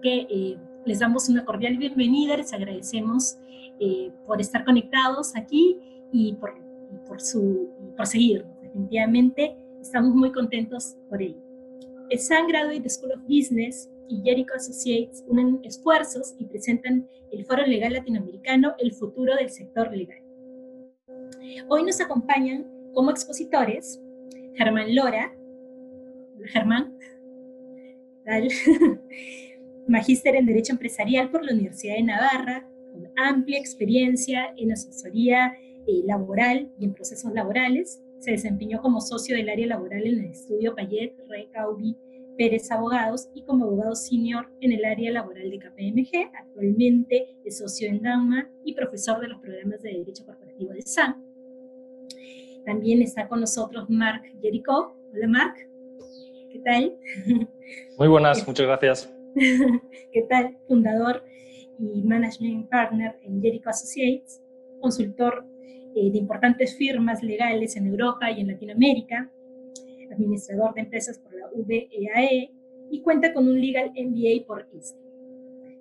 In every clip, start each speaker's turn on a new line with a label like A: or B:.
A: que eh, les damos una cordial bienvenida, les agradecemos eh, por estar conectados aquí y por, por, su, por seguirnos. Definitivamente estamos muy contentos por ello. El San Graduate School of Business y Jericho Associates unen esfuerzos y presentan el Foro Legal Latinoamericano, el futuro del sector legal. Hoy nos acompañan como expositores Germán Lora, Germán, magíster en Derecho Empresarial por la Universidad de Navarra, con amplia experiencia en asesoría eh, laboral y en procesos laborales. Se desempeñó como socio del área laboral en el estudio Payet, Recaubi, Pérez Abogados y como abogado senior en el área laboral de KPMG. Actualmente es socio en DAMA y profesor de los programas de Derecho Corporativo de SAN. También está con nosotros Mark Jericho. Hola Mark, ¿qué tal?
B: Muy buenas, muchas gracias.
A: ¿Qué tal? Fundador y Management Partner en Jericho Associates, consultor eh, de importantes firmas legales en Europa y en Latinoamérica, administrador de empresas por la VEAE e, y cuenta con un Legal MBA por ISTE.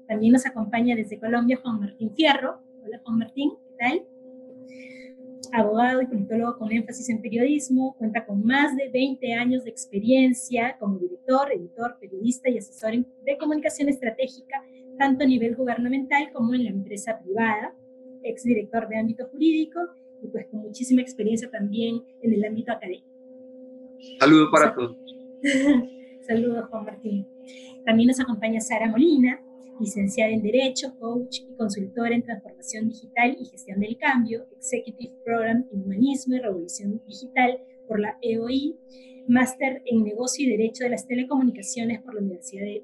A: También nos acompaña desde Colombia Juan Martín Fierro. Hola Juan Martín, ¿qué tal? Abogado y politólogo con énfasis en periodismo, cuenta con más de 20 años de experiencia como director, editor, periodista y asesor de comunicación estratégica, tanto a nivel gubernamental como en la empresa privada, exdirector de ámbito jurídico y pues con muchísima experiencia también en el ámbito académico.
C: Saludos para todos.
A: Saludos, Juan Martín. También nos acompaña Sara Molina, licenciada en Derecho, coach y consultora en transformación digital y gestión del cambio, Executive Program en Humanismo y Revolución Digital por la EOI, máster en Negocio y Derecho de las Telecomunicaciones por la Universidad de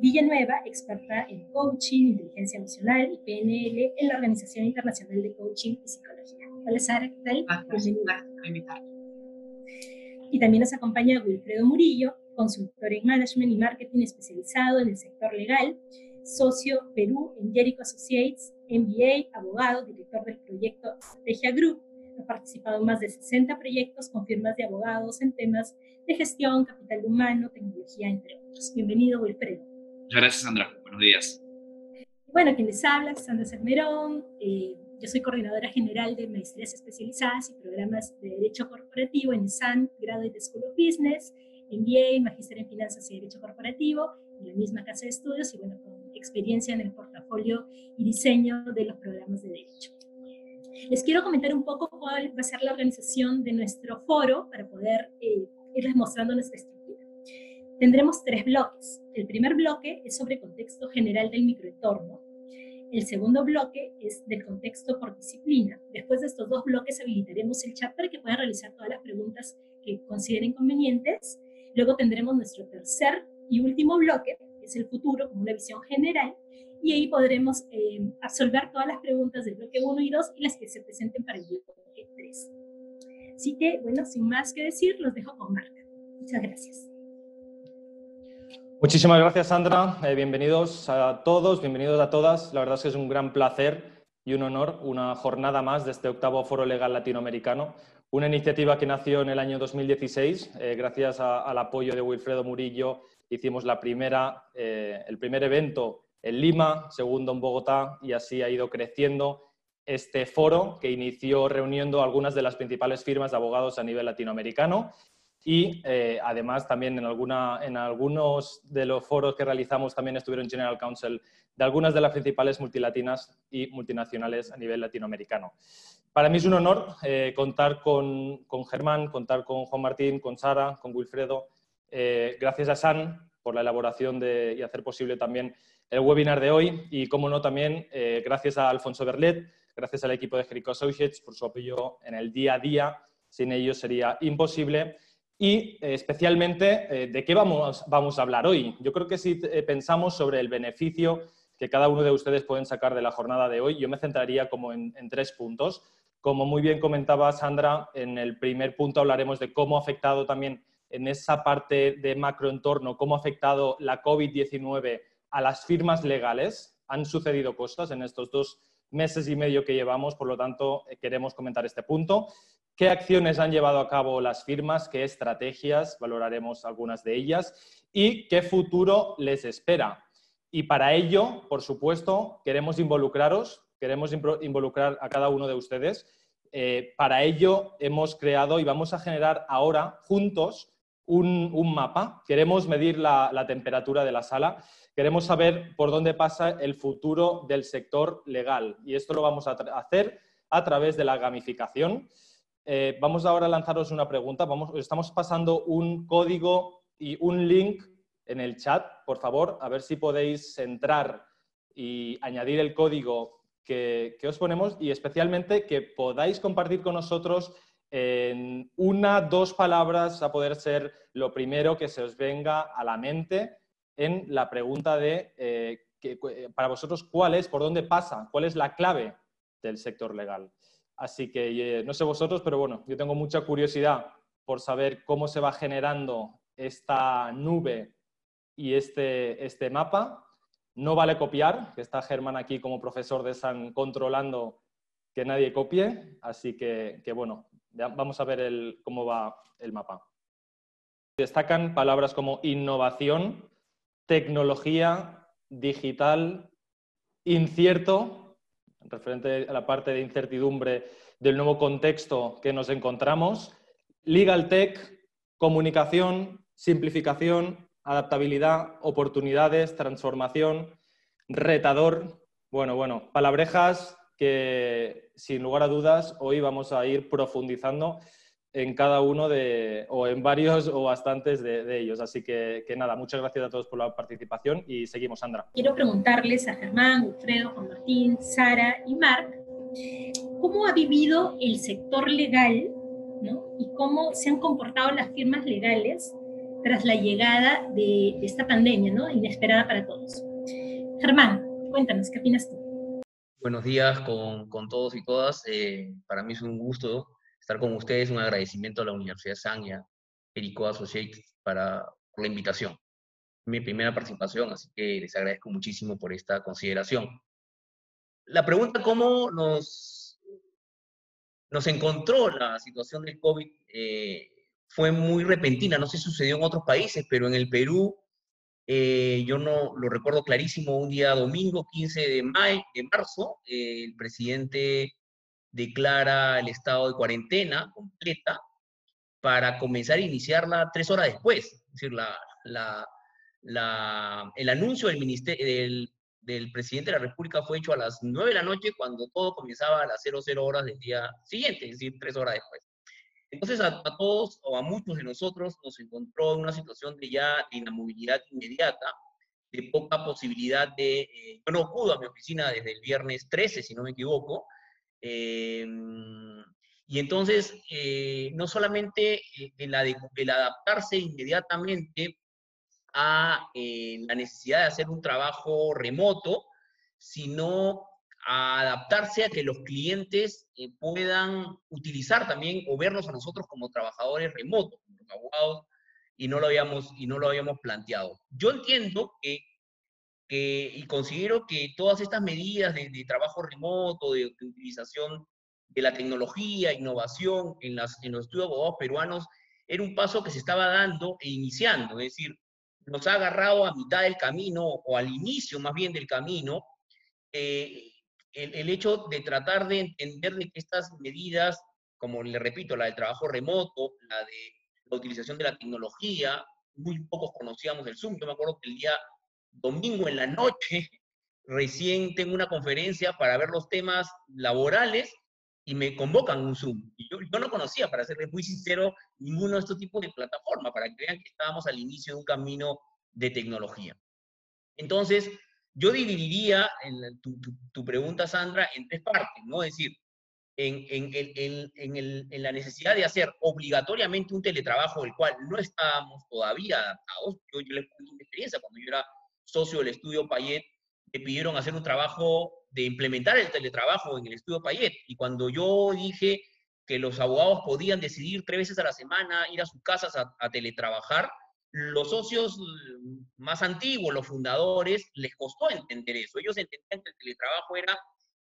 A: Villanueva, experta en coaching, inteligencia emocional y PNL en la Organización Internacional de Coaching y Psicología. Hola Sara, ¿qué tal?
D: Bienvenida.
A: Y también nos acompaña Wilfredo Murillo, consultor en management y marketing especializado en el sector legal, socio Perú en Jericho Associates, MBA, abogado, director del proyecto Estrategia Group. Ha participado en más de 60 proyectos con firmas de abogados en temas de gestión, capital humano, tecnología, entre otros. Bienvenido, Wilfredo.
C: Muchas gracias, Sandra. Buenos días.
A: Bueno, quien les habla, Sandra Sermerón. Eh, yo soy coordinadora general de maestrías especializadas y programas de Derecho Corporativo en SAN, Graduate School of Business, MBA, Magíster en Finanzas y Derecho Corporativo, en la misma casa de estudios y bueno, con experiencia en el portafolio y diseño de los programas de derecho. Les quiero comentar un poco cuál va a ser la organización de nuestro foro para poder eh, irles mostrando nuestra estructura. Tendremos tres bloques. El primer bloque es sobre contexto general del microentorno. El segundo bloque es del contexto por disciplina. Después de estos dos bloques habilitaremos el chat para que puedan realizar todas las preguntas que consideren convenientes. Luego tendremos nuestro tercer y último bloque, es el futuro, como una visión general, y ahí podremos eh, absolver todas las preguntas del bloque 1 y 2 y las que se presenten para el bloque 3. Así que, bueno, sin más que decir, los dejo con Marca. Muchas gracias.
B: Muchísimas gracias, Sandra. Eh, bienvenidos a todos, bienvenidos a todas. La verdad es que es un gran placer y un honor una jornada más de este octavo Foro Legal Latinoamericano, una iniciativa que nació en el año 2016 eh, gracias al apoyo de Wilfredo Murillo hicimos la primera, eh, el primer evento en Lima, segundo en Bogotá y así ha ido creciendo este foro que inició reuniendo algunas de las principales firmas de abogados a nivel latinoamericano y eh, además también en, alguna, en algunos de los foros que realizamos también estuvieron General Counsel de algunas de las principales multilatinas y multinacionales a nivel latinoamericano. Para mí es un honor eh, contar con, con Germán, contar con Juan Martín, con Sara, con Wilfredo, eh, gracias a San por la elaboración de, y hacer posible también el webinar de hoy y, como no, también eh, gracias a Alfonso Berlet, gracias al equipo de Jericho Associates por su apoyo en el día a día. Sin ellos sería imposible. Y eh, especialmente, ¿de qué vamos, vamos a hablar hoy? Yo creo que si pensamos sobre el beneficio que cada uno de ustedes pueden sacar de la jornada de hoy, yo me centraría como en, en tres puntos. Como muy bien comentaba Sandra, en el primer punto hablaremos de cómo ha afectado también en esa parte de macroentorno, cómo ha afectado la COVID-19 a las firmas legales. Han sucedido cosas en estos dos meses y medio que llevamos, por lo tanto, eh, queremos comentar este punto. ¿Qué acciones han llevado a cabo las firmas? ¿Qué estrategias? Valoraremos algunas de ellas. ¿Y qué futuro les espera? Y para ello, por supuesto, queremos involucraros, queremos involucrar a cada uno de ustedes. Eh, para ello hemos creado y vamos a generar ahora juntos un, mapa. Queremos medir la, temperatura de la sala. Queremos saber por dónde pasa el futuro del sector legal. Y esto lo vamos a hacer a través de la gamificación. Eh, vamos ahora a lanzaros una pregunta. Vamos, estamos pasando un código y un link en el chat, por favor, a ver si podéis entrar y añadir el código que, os ponemos y especialmente que podáis compartir con nosotros en una, dos palabras a poder ser lo primero que se os venga a la mente en la pregunta de eh, para vosotros cuál es, por dónde pasa, cuál es la clave del sector legal. Así que eh, no sé vosotros, pero bueno, yo tengo mucha curiosidad por saber cómo se va generando esta nube y este, este mapa. No vale copiar, que está Germán aquí como profesor de San controlando que nadie copie, así que, bueno, vamos a ver cómo va el mapa. Destacan palabras como innovación, tecnología, digital, incierto, referente a la parte de incertidumbre del nuevo contexto que nos encontramos. Legal Tech, comunicación, simplificación, adaptabilidad, oportunidades, transformación, retador. Bueno, bueno, palabrejas que sin lugar a dudas hoy vamos a ir profundizando en cada uno de, o en varios o bastantes de, ellos. Así que, nada, muchas gracias a todos por la participación y seguimos, Sandra.
A: Quiero preguntarles a Germán, Wilfredo, Juan Martín, Sara y Marc, ¿cómo ha vivido el sector legal ¿no? y cómo se han comportado las firmas legales tras la llegada de, esta pandemia ¿no? inesperada para todos? Germán, cuéntanos, ¿qué opinas tú?
D: Buenos días con, con todos y todas. Eh, para mí es un gusto estar con ustedes. Un agradecimiento a la Universidad Sanya, Erico Associates, para, por la invitación. Mi primera participación, así que les agradezco muchísimo por esta consideración. La pregunta, ¿cómo nos, nos encontró la situación del COVID? Eh, fue muy repentina, no sé si sucedió en otros países, pero en el Perú, eh, yo no lo recuerdo clarísimo, un día domingo, 15 de, marzo, el presidente declara el estado de cuarentena completa para comenzar a iniciarla tres horas después. Es decir, la, la, el anuncio del, del, del, presidente de la República fue hecho a las nueve de la noche cuando todo comenzaba a las 00 horas del día siguiente, es decir, tres horas después. Entonces a, todos o a muchos de nosotros nos encontró en una situación de ya inamovilidad inmediata, de poca posibilidad de... Eh, yo no pude a mi oficina desde el viernes 13, si no me equivoco, Em, y entonces, eh, no solamente eh, el, adaptarse inmediatamente a eh, la necesidad de hacer un trabajo remoto, sino a adaptarse a que los clientes puedan utilizar también o vernos a nosotros como trabajadores remotos, abogados, y no lo habíamos, y no lo habíamos planteado. Yo entiendo que y considero que todas estas medidas de, trabajo remoto, de, utilización de la tecnología, innovación en, las, en los estudios de abogados peruanos, era un paso que se estaba dando e iniciando, es decir, nos ha agarrado a mitad del camino o al inicio más bien del camino eh, el, hecho de tratar de entender de que estas medidas, como le repito, la del trabajo remoto, la de la utilización de la tecnología, muy pocos conocíamos el Zoom. Yo me acuerdo que el día domingo en la noche, recién tengo una conferencia para ver los temas laborales y me convocan un Zoom. Y yo, no conocía, para serles muy sincero, ninguno de estos tipos de plataformas, para que vean que estábamos al inicio de un camino de tecnología. Entonces, yo dividiría tu, pregunta, Sandra, en tres partes, ¿no? Es decir, en, la necesidad de hacer obligatoriamente un teletrabajo, el cual no estábamos todavía adaptados. Yo, yo les cuento una experiencia cuando yo era socio del estudio Payet, me pidieron hacer un trabajo de implementar el teletrabajo en el estudio Payet. Y cuando yo dije que los abogados podían decidir tres veces a la semana ir a sus casas a, teletrabajar, los socios más antiguos, los fundadores, les costó entender eso. Ellos entendían que el teletrabajo era,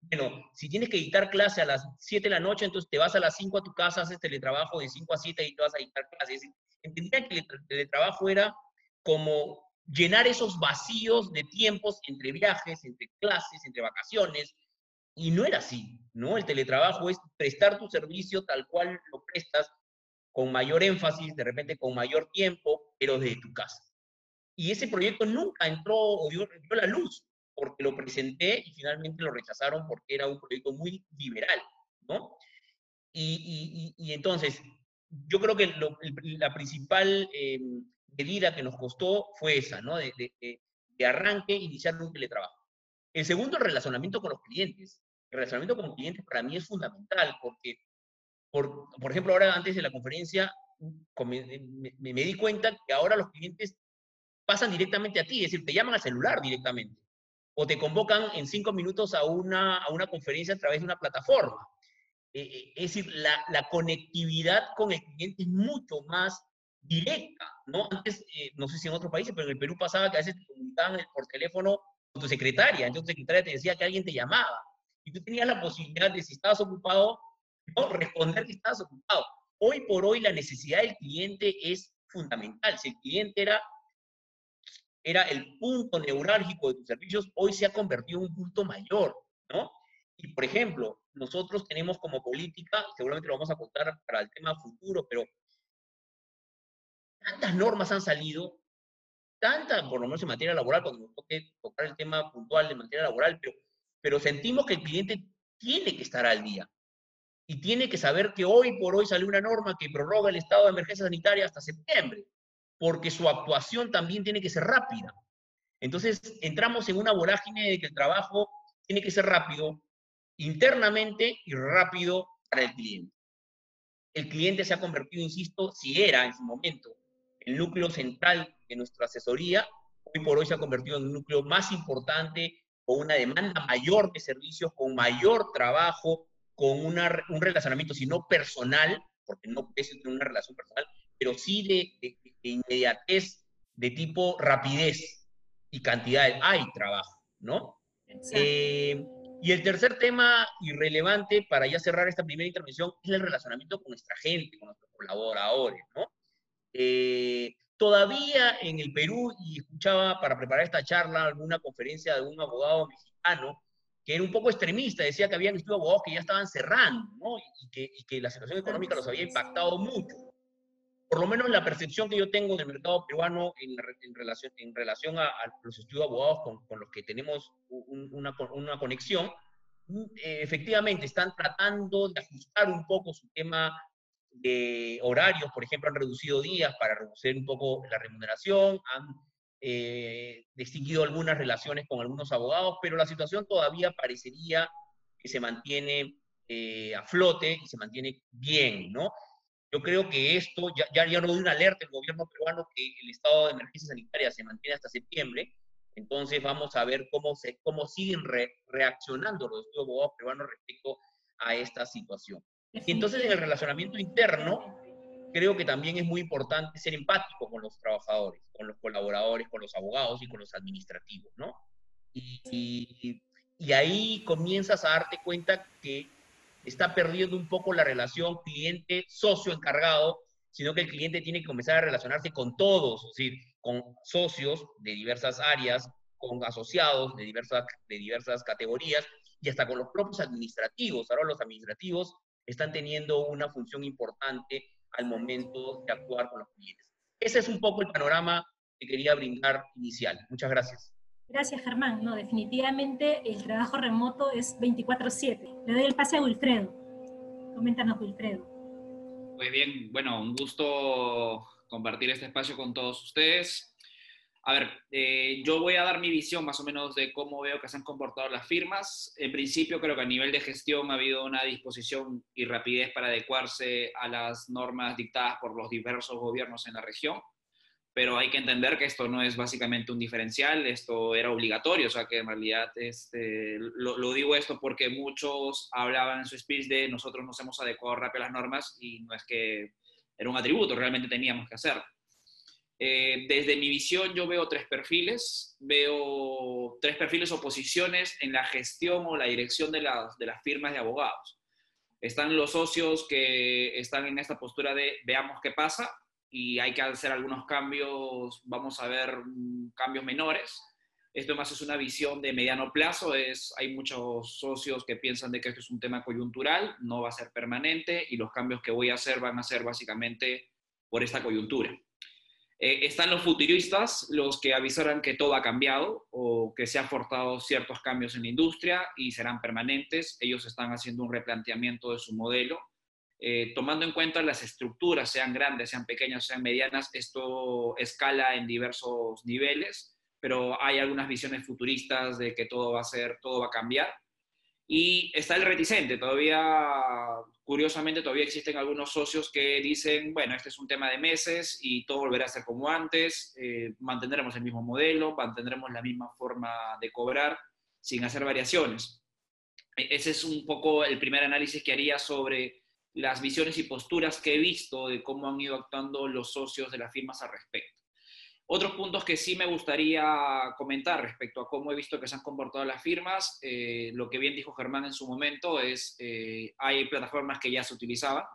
D: bueno, si tienes que dictar clase a las 7 de la noche, entonces te vas a las 5 a tu casa, haces teletrabajo de 5 a 7 y te vas a dictar clases. Entendían que el teletrabajo era como llenar esos vacíos de tiempos entre viajes, entre clases, entre vacaciones. Y no era así, ¿no? El teletrabajo es prestar tu servicio tal cual lo prestas, con mayor énfasis, de repente con mayor tiempo, pero desde tu casa. Y ese proyecto nunca entró o dio, dio la luz, porque lo presenté y finalmente lo rechazaron porque era un proyecto muy liberal, ¿no? Y, y, entonces, yo creo que lo, la principal eh, medida que nos costó fue esa, ¿no? De, arranque, iniciar un teletrabajo. El segundo, el relacionamiento con los clientes. El relacionamiento con los clientes para mí es fundamental porque, por, por ejemplo, ahora antes de la conferencia me, me, me di cuenta que ahora los clientes pasan directamente a ti, es decir, te llaman al celular directamente o te convocan en cinco minutos a una, a una conferencia a través de una plataforma. Eh, eh, es decir, la, la, conectividad con el cliente es mucho más directa, ¿no? Antes, eh, no sé si en otros países, pero en el Perú pasaba que a veces te comunicaban por teléfono con tu secretaria, entonces tu secretaria te decía que alguien te llamaba, y tú tenías la posibilidad de, si estabas ocupado, no responder que estabas ocupado. Hoy por hoy la necesidad del cliente es fundamental. Si el cliente era era el punto neurálgico de tus servicios, hoy se ha convertido en un punto mayor, ¿no? Y, por ejemplo, nosotros tenemos como política, seguramente lo vamos a contar para el tema futuro, pero tantas normas han salido, tantas, por lo menos en materia laboral, cuando nos toque tocar el tema puntual de materia laboral, pero, pero sentimos que el cliente tiene que estar al día y tiene que saber que hoy por hoy salió una norma que prorroga el estado de emergencia sanitaria hasta septiembre porque su actuación también tiene que ser rápida. Entonces, entramos en una vorágine de que el trabajo tiene que ser rápido internamente y rápido para el cliente. El cliente se ha convertido, insisto, si era en su momento el núcleo central de nuestra asesoría, hoy por hoy se ha convertido en un núcleo más importante, con una demanda mayor de servicios, con mayor trabajo, con una, un relacionamiento, si no personal, porque no ser una relación personal, pero sí de, de, de inmediatez, de tipo rapidez y cantidad. Hay trabajo, ¿no? Eh, y el tercer tema irrelevante para ya cerrar esta primera intervención es el relacionamiento con nuestra gente, con nuestros colaboradores, ¿no? Eh, todavía en el Perú, y escuchaba para preparar esta charla alguna conferencia de un abogado mexicano, que era un poco extremista, decía que habían estudios abogados que ya estaban cerrando, ¿no? Y que, y que la situación económica los había impactado mucho por lo menos la percepción que yo tengo del mercado peruano en, en relación, en relación a, a, los estudios abogados con, con los que tenemos un, una, una, conexión, mm, eh, efectivamente están tratando de ajustar un poco su tema de horarios, por ejemplo, han reducido días para reducir un poco la remuneración, han eh, distinguido algunas relaciones con algunos abogados, pero la situación todavía parecería que se mantiene eh, a flote y se mantiene bien, ¿no? Yo creo que esto, ya, ya, ya no doy una alerta el gobierno peruano que el estado de emergencia sanitaria se mantiene hasta septiembre, entonces vamos a ver cómo, se, cómo siguen re, reaccionando los abogados peruanos respecto a esta situación. Y entonces en el relacionamiento interno, creo que también es muy importante ser empático con los trabajadores, con los colaboradores, con los abogados y con los administrativos, ¿no? Y, y, y ahí comienzas a darte cuenta que está perdiendo un poco la relación cliente-socio encargado, sino que el cliente tiene que comenzar a relacionarse con todos, es decir, con socios de diversas áreas, con asociados de diversas, de diversas categorías y hasta con los propios administrativos. Ahora los administrativos están teniendo una función importante al momento de actuar con los clientes. Ese es un poco el panorama que quería brindar inicial. Muchas gracias.
A: Gracias, Germán. No, definitivamente el trabajo remoto es 24/7. Le doy el pase a Wilfredo. Coméntanos, Wilfredo.
C: Muy bien, bueno, un gusto compartir este espacio con todos ustedes. A ver, eh, yo voy a dar mi visión más o menos de cómo veo que se han comportado las firmas. En principio creo que a nivel de gestión ha habido una disposición y rapidez para adecuarse a las normas dictadas por los diversos gobiernos en la región pero hay que entender que esto no es básicamente un diferencial, esto era obligatorio, o sea que en realidad este, lo, lo, digo esto porque muchos hablaban en su speech de nosotros nos hemos adecuado rápido a las normas y no es que era un atributo, realmente teníamos que hacerlo. Eh, desde mi visión yo veo tres perfiles, veo tres perfiles o posiciones en la gestión o la dirección de las, de las firmas de abogados. Están los socios que están en esta postura de veamos qué pasa, y hay que hacer algunos cambios, vamos a ver mm, cambios menores. Esto más es una visión de mediano plazo, es, hay muchos socios que piensan de que esto es un tema coyuntural, no va a ser permanente y los cambios que voy a hacer van a ser básicamente por esta coyuntura. Eh, están los futuristas, los que avisaron que todo ha cambiado o que se han forzado ciertos cambios en la industria y serán permanentes. Ellos están haciendo un replanteamiento de su modelo. Eh, tomando en cuenta las estructuras, sean grandes, sean pequeñas, sean medianas, esto escala en diversos niveles, pero hay algunas visiones futuristas de que todo va a ser, todo va a cambiar. Y está el reticente, todavía, curiosamente, todavía existen algunos socios que dicen, bueno, este es un tema de meses y todo volverá a ser como antes, eh, mantendremos el mismo modelo, mantendremos la misma forma de cobrar sin hacer variaciones. E-, ese es un poco el primer análisis que haría sobre las visiones y posturas que he visto de cómo han ido actuando los socios de las firmas al respecto. Otros puntos que sí me gustaría comentar respecto a cómo he visto que se han comportado las firmas, eh, lo que bien dijo Germán en su momento es, eh, hay plataformas que ya se utilizaban,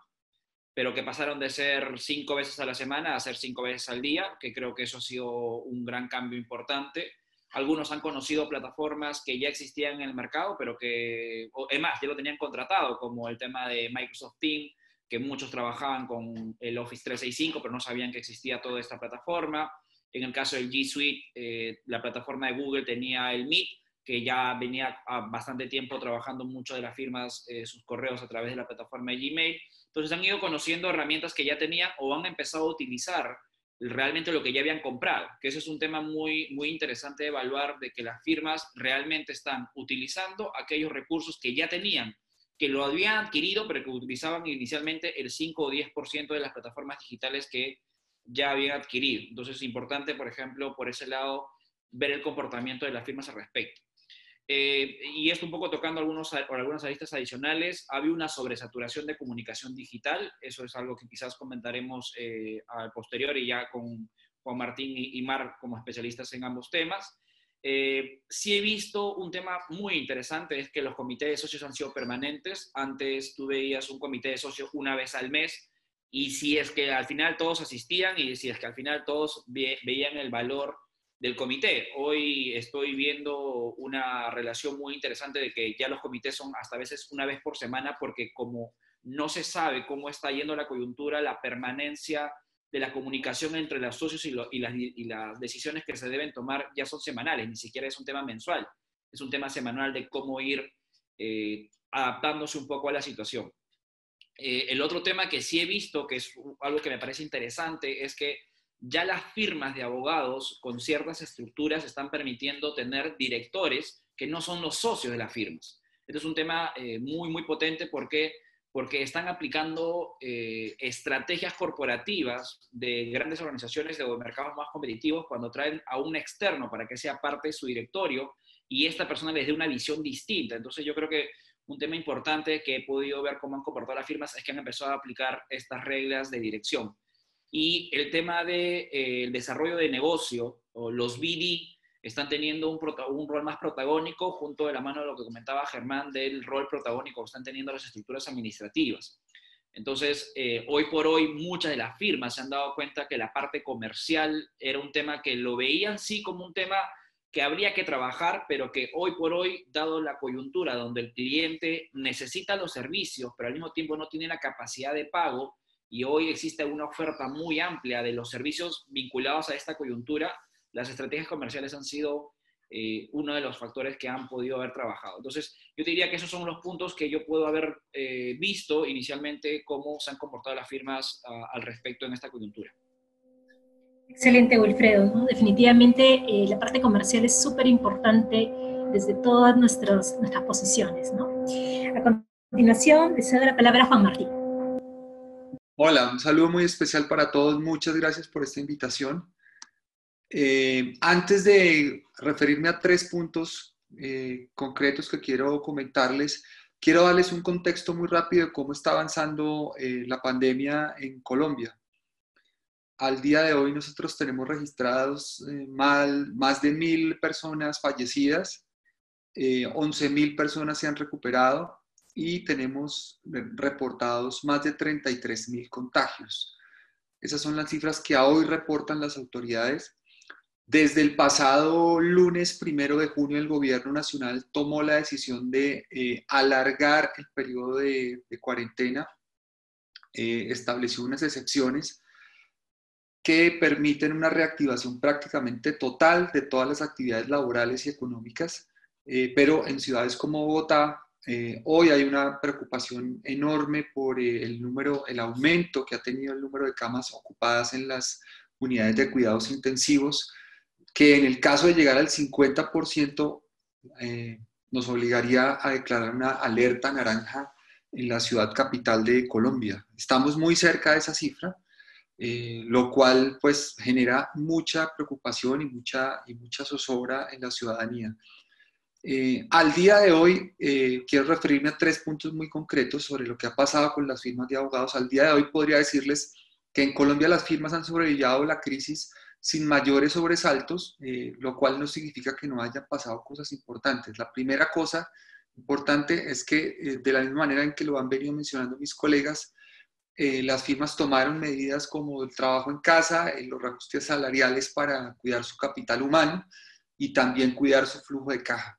C: pero que pasaron de ser cinco veces a la semana a ser cinco veces al día, que creo que eso ha sido un gran cambio importante. Algunos han conocido plataformas que ya existían en el mercado, pero que, es más, ya lo tenían contratado, como el tema de Microsoft Teams, que muchos trabajaban con el Office 365, pero no sabían que existía toda esta plataforma. En el caso del G Suite, eh, la plataforma de Google tenía el Meet, que ya venía bastante tiempo trabajando mucho de las firmas, eh, sus correos a través de la plataforma de Gmail. Entonces han ido conociendo herramientas que ya tenían o han empezado a utilizar realmente lo que ya habían comprado, que ese es un tema muy, muy interesante de evaluar, de que las firmas realmente están utilizando aquellos recursos que ya tenían, que lo habían adquirido, pero que utilizaban inicialmente el 5 o 10% de las plataformas digitales que ya habían adquirido. Entonces es importante, por ejemplo, por ese lado, ver el comportamiento de las firmas al respecto. Eh, y esto un poco tocando algunos, algunas aristas adicionales, había una sobresaturación de comunicación digital, eso es algo que quizás comentaremos eh, al posterior y ya con Juan Martín y, Mar como especialistas en ambos temas. Eh, sí he visto un tema muy interesante, es que los comités de socios han sido permanentes. Antes tú veías un comité de socios una vez al mes, y si es que al final todos asistían y si es que al final todos veían el valor del comité. Hoy estoy viendo una relación muy interesante de que ya los comités son hasta veces una vez por semana porque como no se sabe cómo está yendo la coyuntura, la permanencia de la comunicación entre los socios y, las, decisiones que se deben tomar ya son semanales, ni siquiera es un tema mensual, es un tema semanal de cómo ir eh, adaptándose un poco a la situación. Eh, el otro tema que sí he visto, que es algo que me parece interesante, es que ya las firmas de abogados con ciertas estructuras están permitiendo tener directores que no son los socios de las firmas. Este es un tema eh, muy, muy potente porque, porque están aplicando eh, estrategias corporativas de grandes organizaciones de mercados más competitivos cuando traen a un externo para que sea parte de su directorio y esta persona les dé una visión distinta. Entonces yo creo que un tema importante que he podido ver cómo han comportado las firmas es que han empezado a aplicar estas reglas de dirección. Y el tema del de, eh, desarrollo de negocio, o los BD, están teniendo un, rol más protagónico junto de la mano de lo que comentaba Germán del rol protagónico que están teniendo las estructuras administrativas. Entonces, eh, hoy por hoy muchas de las firmas se han dado cuenta que la parte comercial era un tema que lo veían sí como un tema que habría que trabajar, pero que hoy por hoy, dado la coyuntura donde el cliente necesita los servicios, pero al mismo tiempo no tiene la capacidad de pago, y hoy existe una oferta muy amplia de los servicios vinculados a esta coyuntura, las estrategias comerciales han sido eh, uno de los factores que han podido haber trabajado. Entonces, yo diría que esos son los puntos que yo puedo haber eh, visto inicialmente cómo se han comportado las firmas ah, al respecto en esta coyuntura.
A: Excelente, Wilfredo. Definitivamente eh, la parte comercial es súper importante desde todas nuestras, nuestras posiciones. A continuación, le cedo la palabra a Juan Martín.
E: Hola, un saludo muy especial para todos. Muchas gracias por esta invitación. Eh, antes de referirme a tres puntos eh, concretos que quiero comentarles, quiero darles un contexto muy rápido de cómo está avanzando la pandemia en Colombia al día de hoy nosotros tenemos registrados eh, más de mil personas fallecidas, eh, once mil personas se han recuperado y tenemos reportados más de 33 mil contagios. Esas son las cifras que hoy reportan las autoridades. Desde el pasado lunes primero de junio, el gobierno nacional tomó la decisión de eh, alargar el periodo de, cuarentena, eh, estableció unas excepciones que permiten una reactivación prácticamente total de todas las actividades laborales y económicas, eh, pero en ciudades como Bogotá, hoy hay una preocupación enorme por el número, el aumento que ha tenido el número de camas ocupadas en las unidades de cuidados intensivos, que en el caso de llegar al 50% eh, nos obligaría a declarar una alerta naranja en la ciudad capital de Colombia. Estamos muy cerca de esa cifra, eh, lo cual pues genera mucha preocupación y mucha, y mucha zozobra en la ciudadanía. Eh, al día de hoy, quiero referirme a tres puntos muy concretos sobre lo que ha pasado con las firmas de abogados. Al día de hoy podría decirles que en Colombia las firmas han sobrevivido la crisis sin mayores sobresaltos, eh, lo cual no significa que no hayan pasado cosas importantes. La primera cosa importante es que, eh, de la misma manera en que lo han venido mencionando mis colegas, eh, las firmas tomaron medidas como el trabajo en casa, los reajustes salariales para cuidar su capital humano y también cuidar su flujo de caja.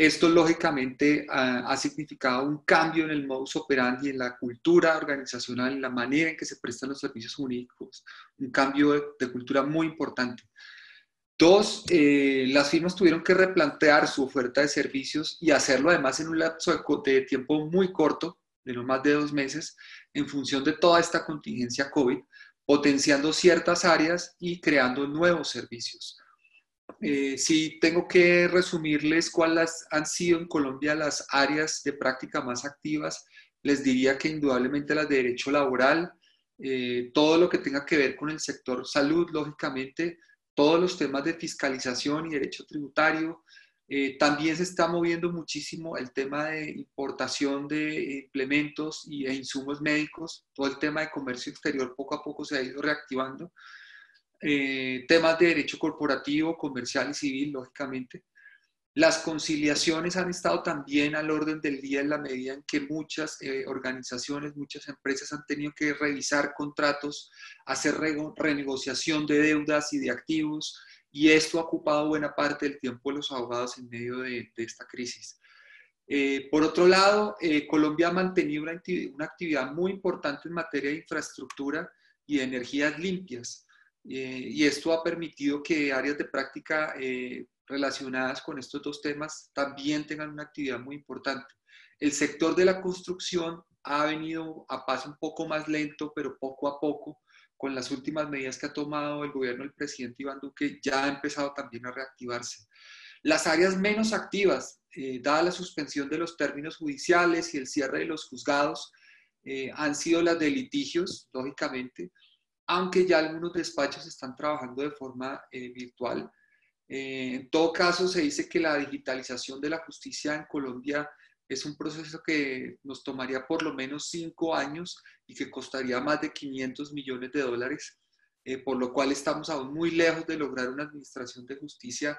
E: Esto lógicamente ha, significado un cambio en el modus operandi, en la cultura organizacional, en la manera en que se prestan los servicios jurídicos, un cambio de, cultura muy importante. Dos, eh, las firmas tuvieron que replantear su oferta de servicios y hacerlo además en un lapso de tiempo muy corto, de no más de dos meses, en función de toda esta contingencia COVID, potenciando ciertas áreas y creando nuevos servicios. Eh, si tengo que resumirles cuáles han sido en Colombia las áreas de práctica más activas, les diría que indudablemente las de derecho laboral, eh, todo lo que tenga que ver con el sector salud, lógicamente, todos los temas de fiscalización y derecho tributario. Eh, también se está moviendo muchísimo el tema de importación de implementos y, e insumos médicos, todo el tema de comercio exterior poco a poco se ha ido reactivando. Eh, temas de derecho corporativo, comercial y civil, lógicamente. Las conciliaciones han estado también al orden del día en la medida en que muchas eh, organizaciones, muchas empresas han tenido que revisar contratos, hacer renegociación de deudas y de activos, y esto ha ocupado buena parte del tiempo de los abogados en medio de, esta crisis. Eh, por otro lado, Colombia ha mantenido una, actividad muy importante en materia de infraestructura y de energías limpias. Eh, y esto ha permitido que áreas de práctica eh, relacionadas con estos dos temas también tengan una actividad muy importante. El sector de la construcción ha venido a paso un poco más lento, pero poco a poco, con las últimas medidas que ha tomado el gobierno del presidente Iván Duque, ya ha empezado también a reactivarse. Las áreas menos activas, eh, dada la suspensión de los términos judiciales y el cierre de los juzgados, han sido las de litigios, lógicamente, aunque ya algunos despachos están trabajando de forma eh, virtual. Eh, en todo caso, se dice que la digitalización de la justicia en Colombia es un proceso que nos tomaría por lo menos cinco años y que costaría más de 500 millones de dólares, eh, por lo cual estamos aún muy lejos de lograr una administración de justicia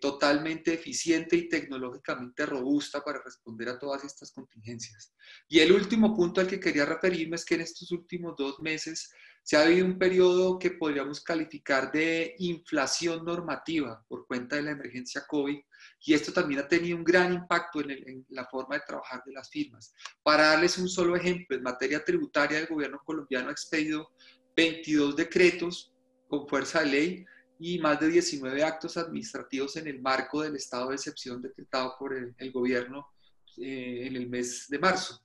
E: totalmente eficiente y tecnológicamente robusta para responder a todas estas contingencias. Y el último punto al que quería referirme es que en estos últimos dos meses se ha habido un periodo que podríamos calificar de inflación normativa por cuenta de la emergencia COVID y esto también ha tenido un gran impacto en, la forma de trabajar de las firmas. Para darles un solo ejemplo, en materia tributaria el gobierno colombiano ha expedido 22 decretos con fuerza de ley y más de 19 actos administrativos en el marco del estado de excepción decretado por el, gobierno eh, en el mes de marzo.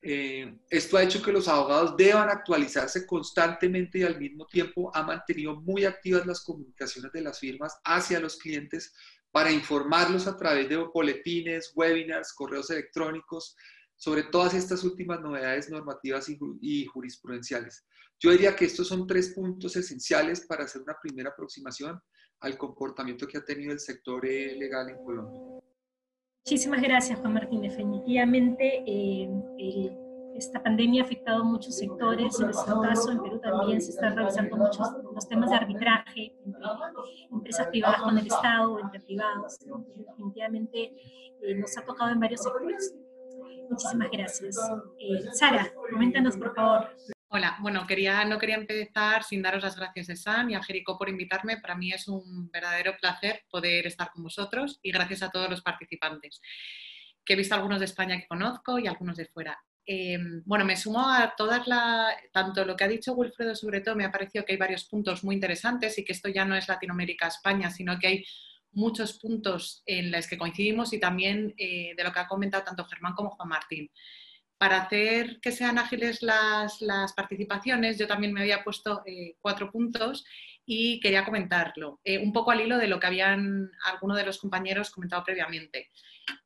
E: Eh, esto ha hecho que los abogados deban actualizarse constantemente y al mismo tiempo ha mantenido muy activas las comunicaciones de las firmas hacia los clientes para informarlos a través de boletines, webinars, correos electrónicos sobre todas estas últimas novedades normativas y, jurisprudenciales. Yo diría que estos son tres puntos esenciales para hacer una primera aproximación al comportamiento que ha tenido el sector legal en Colombia.
A: Muchísimas gracias, Juan Martín. Definitivamente eh, esta pandemia ha afectado muchos sectores. En nuestro caso, en Perú también se están revisando muchos los temas de arbitraje entre empresas privadas con el Estado, entre privados. Definitivamente eh, nos ha tocado en varios sectores. Muchísimas gracias. Eh, Sara, coméntanos, por favor.
F: Hola, bueno, quería, no quería empezar sin daros las gracias a San y a Jericó por invitarme. Para mí es un verdadero placer poder estar con vosotros y gracias a todos los participantes, que he visto algunos de España que conozco y algunos de fuera. Em, bueno, me sumo a todas las, tanto lo que ha dicho Wilfredo sobre todo, me ha parecido que hay varios puntos muy interesantes y que esto ya no es Latinoamérica-España, sino que hay muchos puntos en los que coincidimos y también eh, de lo que ha comentado tanto Germán como Juan Martín para hacer que sean ágiles las, participaciones, yo también me había puesto eh, cuatro puntos y quería comentarlo, eh, un poco al hilo de lo que habían algunos de los compañeros comentado previamente.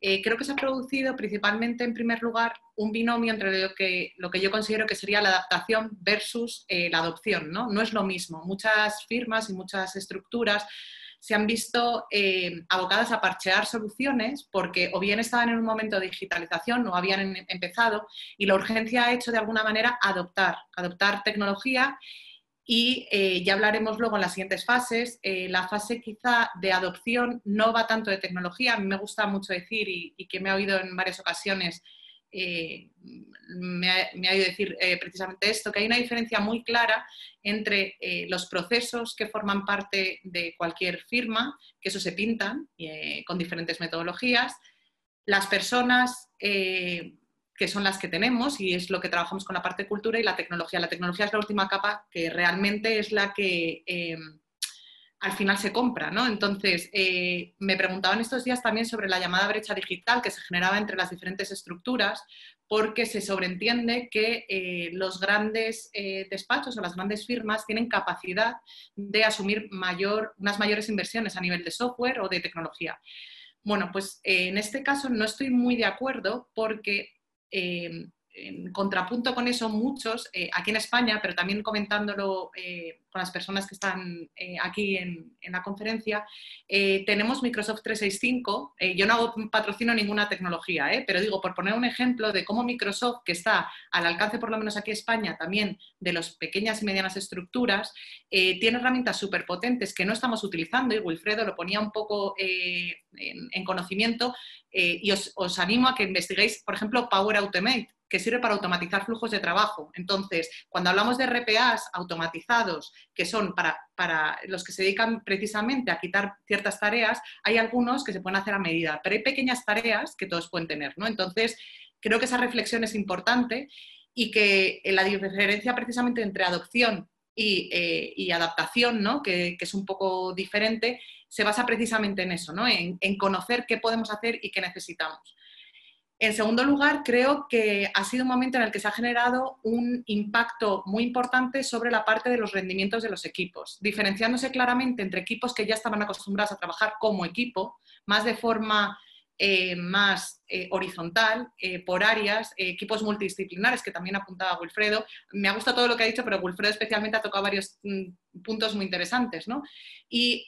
F: Eh, creo que se ha producido principalmente, en primer lugar, un binomio entre lo que, lo que yo considero que sería la adaptación versus la adopción. ¿no? no es lo mismo. Muchas firmas y muchas estructuras se han visto eh, abocadas a parchear soluciones porque o bien estaban en un momento de digitalización o habían em, empezado y la urgencia ha hecho de alguna manera adoptar, adoptar tecnología y eh, ya hablaremos luego en las siguientes fases. Eh, la fase quizá de adopción no va tanto de tecnología, a mí me gusta mucho decir y, que me ha oído en varias ocasiones eh, me, ha, oído decir precisamente esto, que hay una diferencia muy clara entre los procesos que forman parte de cualquier firma, que eso se pintan con diferentes metodologías, las personas que son las que tenemos y es lo que trabajamos con la parte de cultura y la tecnología. La tecnología es la última capa que realmente es la que al final se compra, ¿no? Entonces, eh, me preguntaban estos días también sobre la llamada brecha digital que se generaba entre las diferentes estructuras, porque se sobreentiende que eh, los grandes eh, despachos o las grandes firmas tienen capacidad de asumir mayor, unas mayores inversiones a nivel de software o de tecnología. Bueno, pues en este caso no estoy muy de acuerdo porque eh, en contrapunto con eso, muchos, eh, aquí en España, pero también comentándolo eh, con las personas que están eh, aquí en, la conferencia, tenemos Microsoft 365. yo no patrocino ninguna tecnología, pero digo, por poner un ejemplo de cómo Microsoft, que está al alcance, por lo menos aquí en España, también de las pequeñas y medianas estructuras, tiene herramientas súper potentes que no estamos utilizando, y Wilfredo lo ponía un poco en, conocimiento, y os animo a que investiguéis, por ejemplo, Power Automate que sirve para automatizar flujos de trabajo. Entonces, cuando hablamos de RPAs automatizados, que son para, para, los que se dedican precisamente a quitar ciertas tareas, hay algunos que se pueden hacer a medida, pero hay pequeñas tareas que todos pueden tener. ¿no? Entonces, creo que esa reflexión es importante y que la diferencia precisamente entre adopción y, eh, adaptación, ¿no? que, es un poco diferente, se basa precisamente en eso, ¿no? en, en conocer qué podemos hacer y qué necesitamos. En segundo lugar, creo que ha sido un momento en el que se ha generado un impacto muy importante sobre la parte de los rendimientos de los equipos, diferenciándose claramente entre equipos que ya estaban acostumbrados a trabajar como equipo, más de forma eh, más eh, horizontal, eh, por áreas, equipos multidisciplinares, que también apuntaba Wilfredo. Me ha gustado todo lo que ha dicho, pero Wilfredo especialmente ha tocado varios mm, puntos muy interesantes, ¿no? Y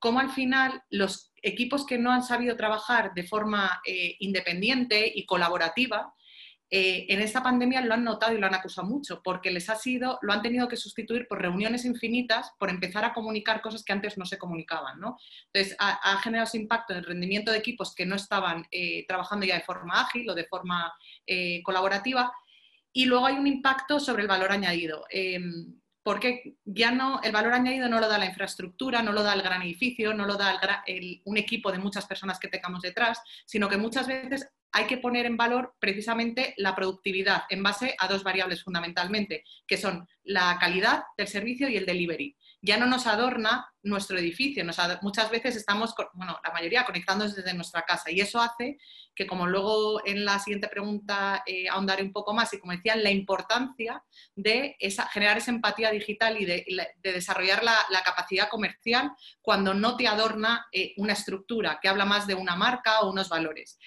F: cómo al final los equipos que no han sabido trabajar de forma independiente y colaborativa, eh, en esta pandemia lo han notado y lo han acusado mucho, porque les ha sido, lo han tenido que sustituir por reuniones infinitas, por empezar a comunicar cosas que antes no se comunicaban. ¿no? Entonces, ha, generado ese impacto en el rendimiento de equipos que no estaban eh, trabajando ya de forma ágil o de forma eh, colaborativa. Y luego hay un impacto sobre el valor añadido. Porque ya no, el valor añadido no lo da la infraestructura, no lo da el gran edificio, no lo da un equipo de muchas personas que tengamos detrás, sino que muchas veces hay que poner en valor precisamente la productividad en base a dos variables fundamentalmente, que son la calidad del servicio y el delivery. Ya no nos adorna nuestro edificio, muchas veces estamos, bueno, la mayoría conectándonos desde nuestra casa y eso hace que, como luego en la siguiente pregunta eh, ahondaré un poco más, y como decía, la importancia de generar esa empatía digital y de, desarrollar la, capacidad comercial cuando no te adorna eh, una estructura que habla más de una marca o unos valores.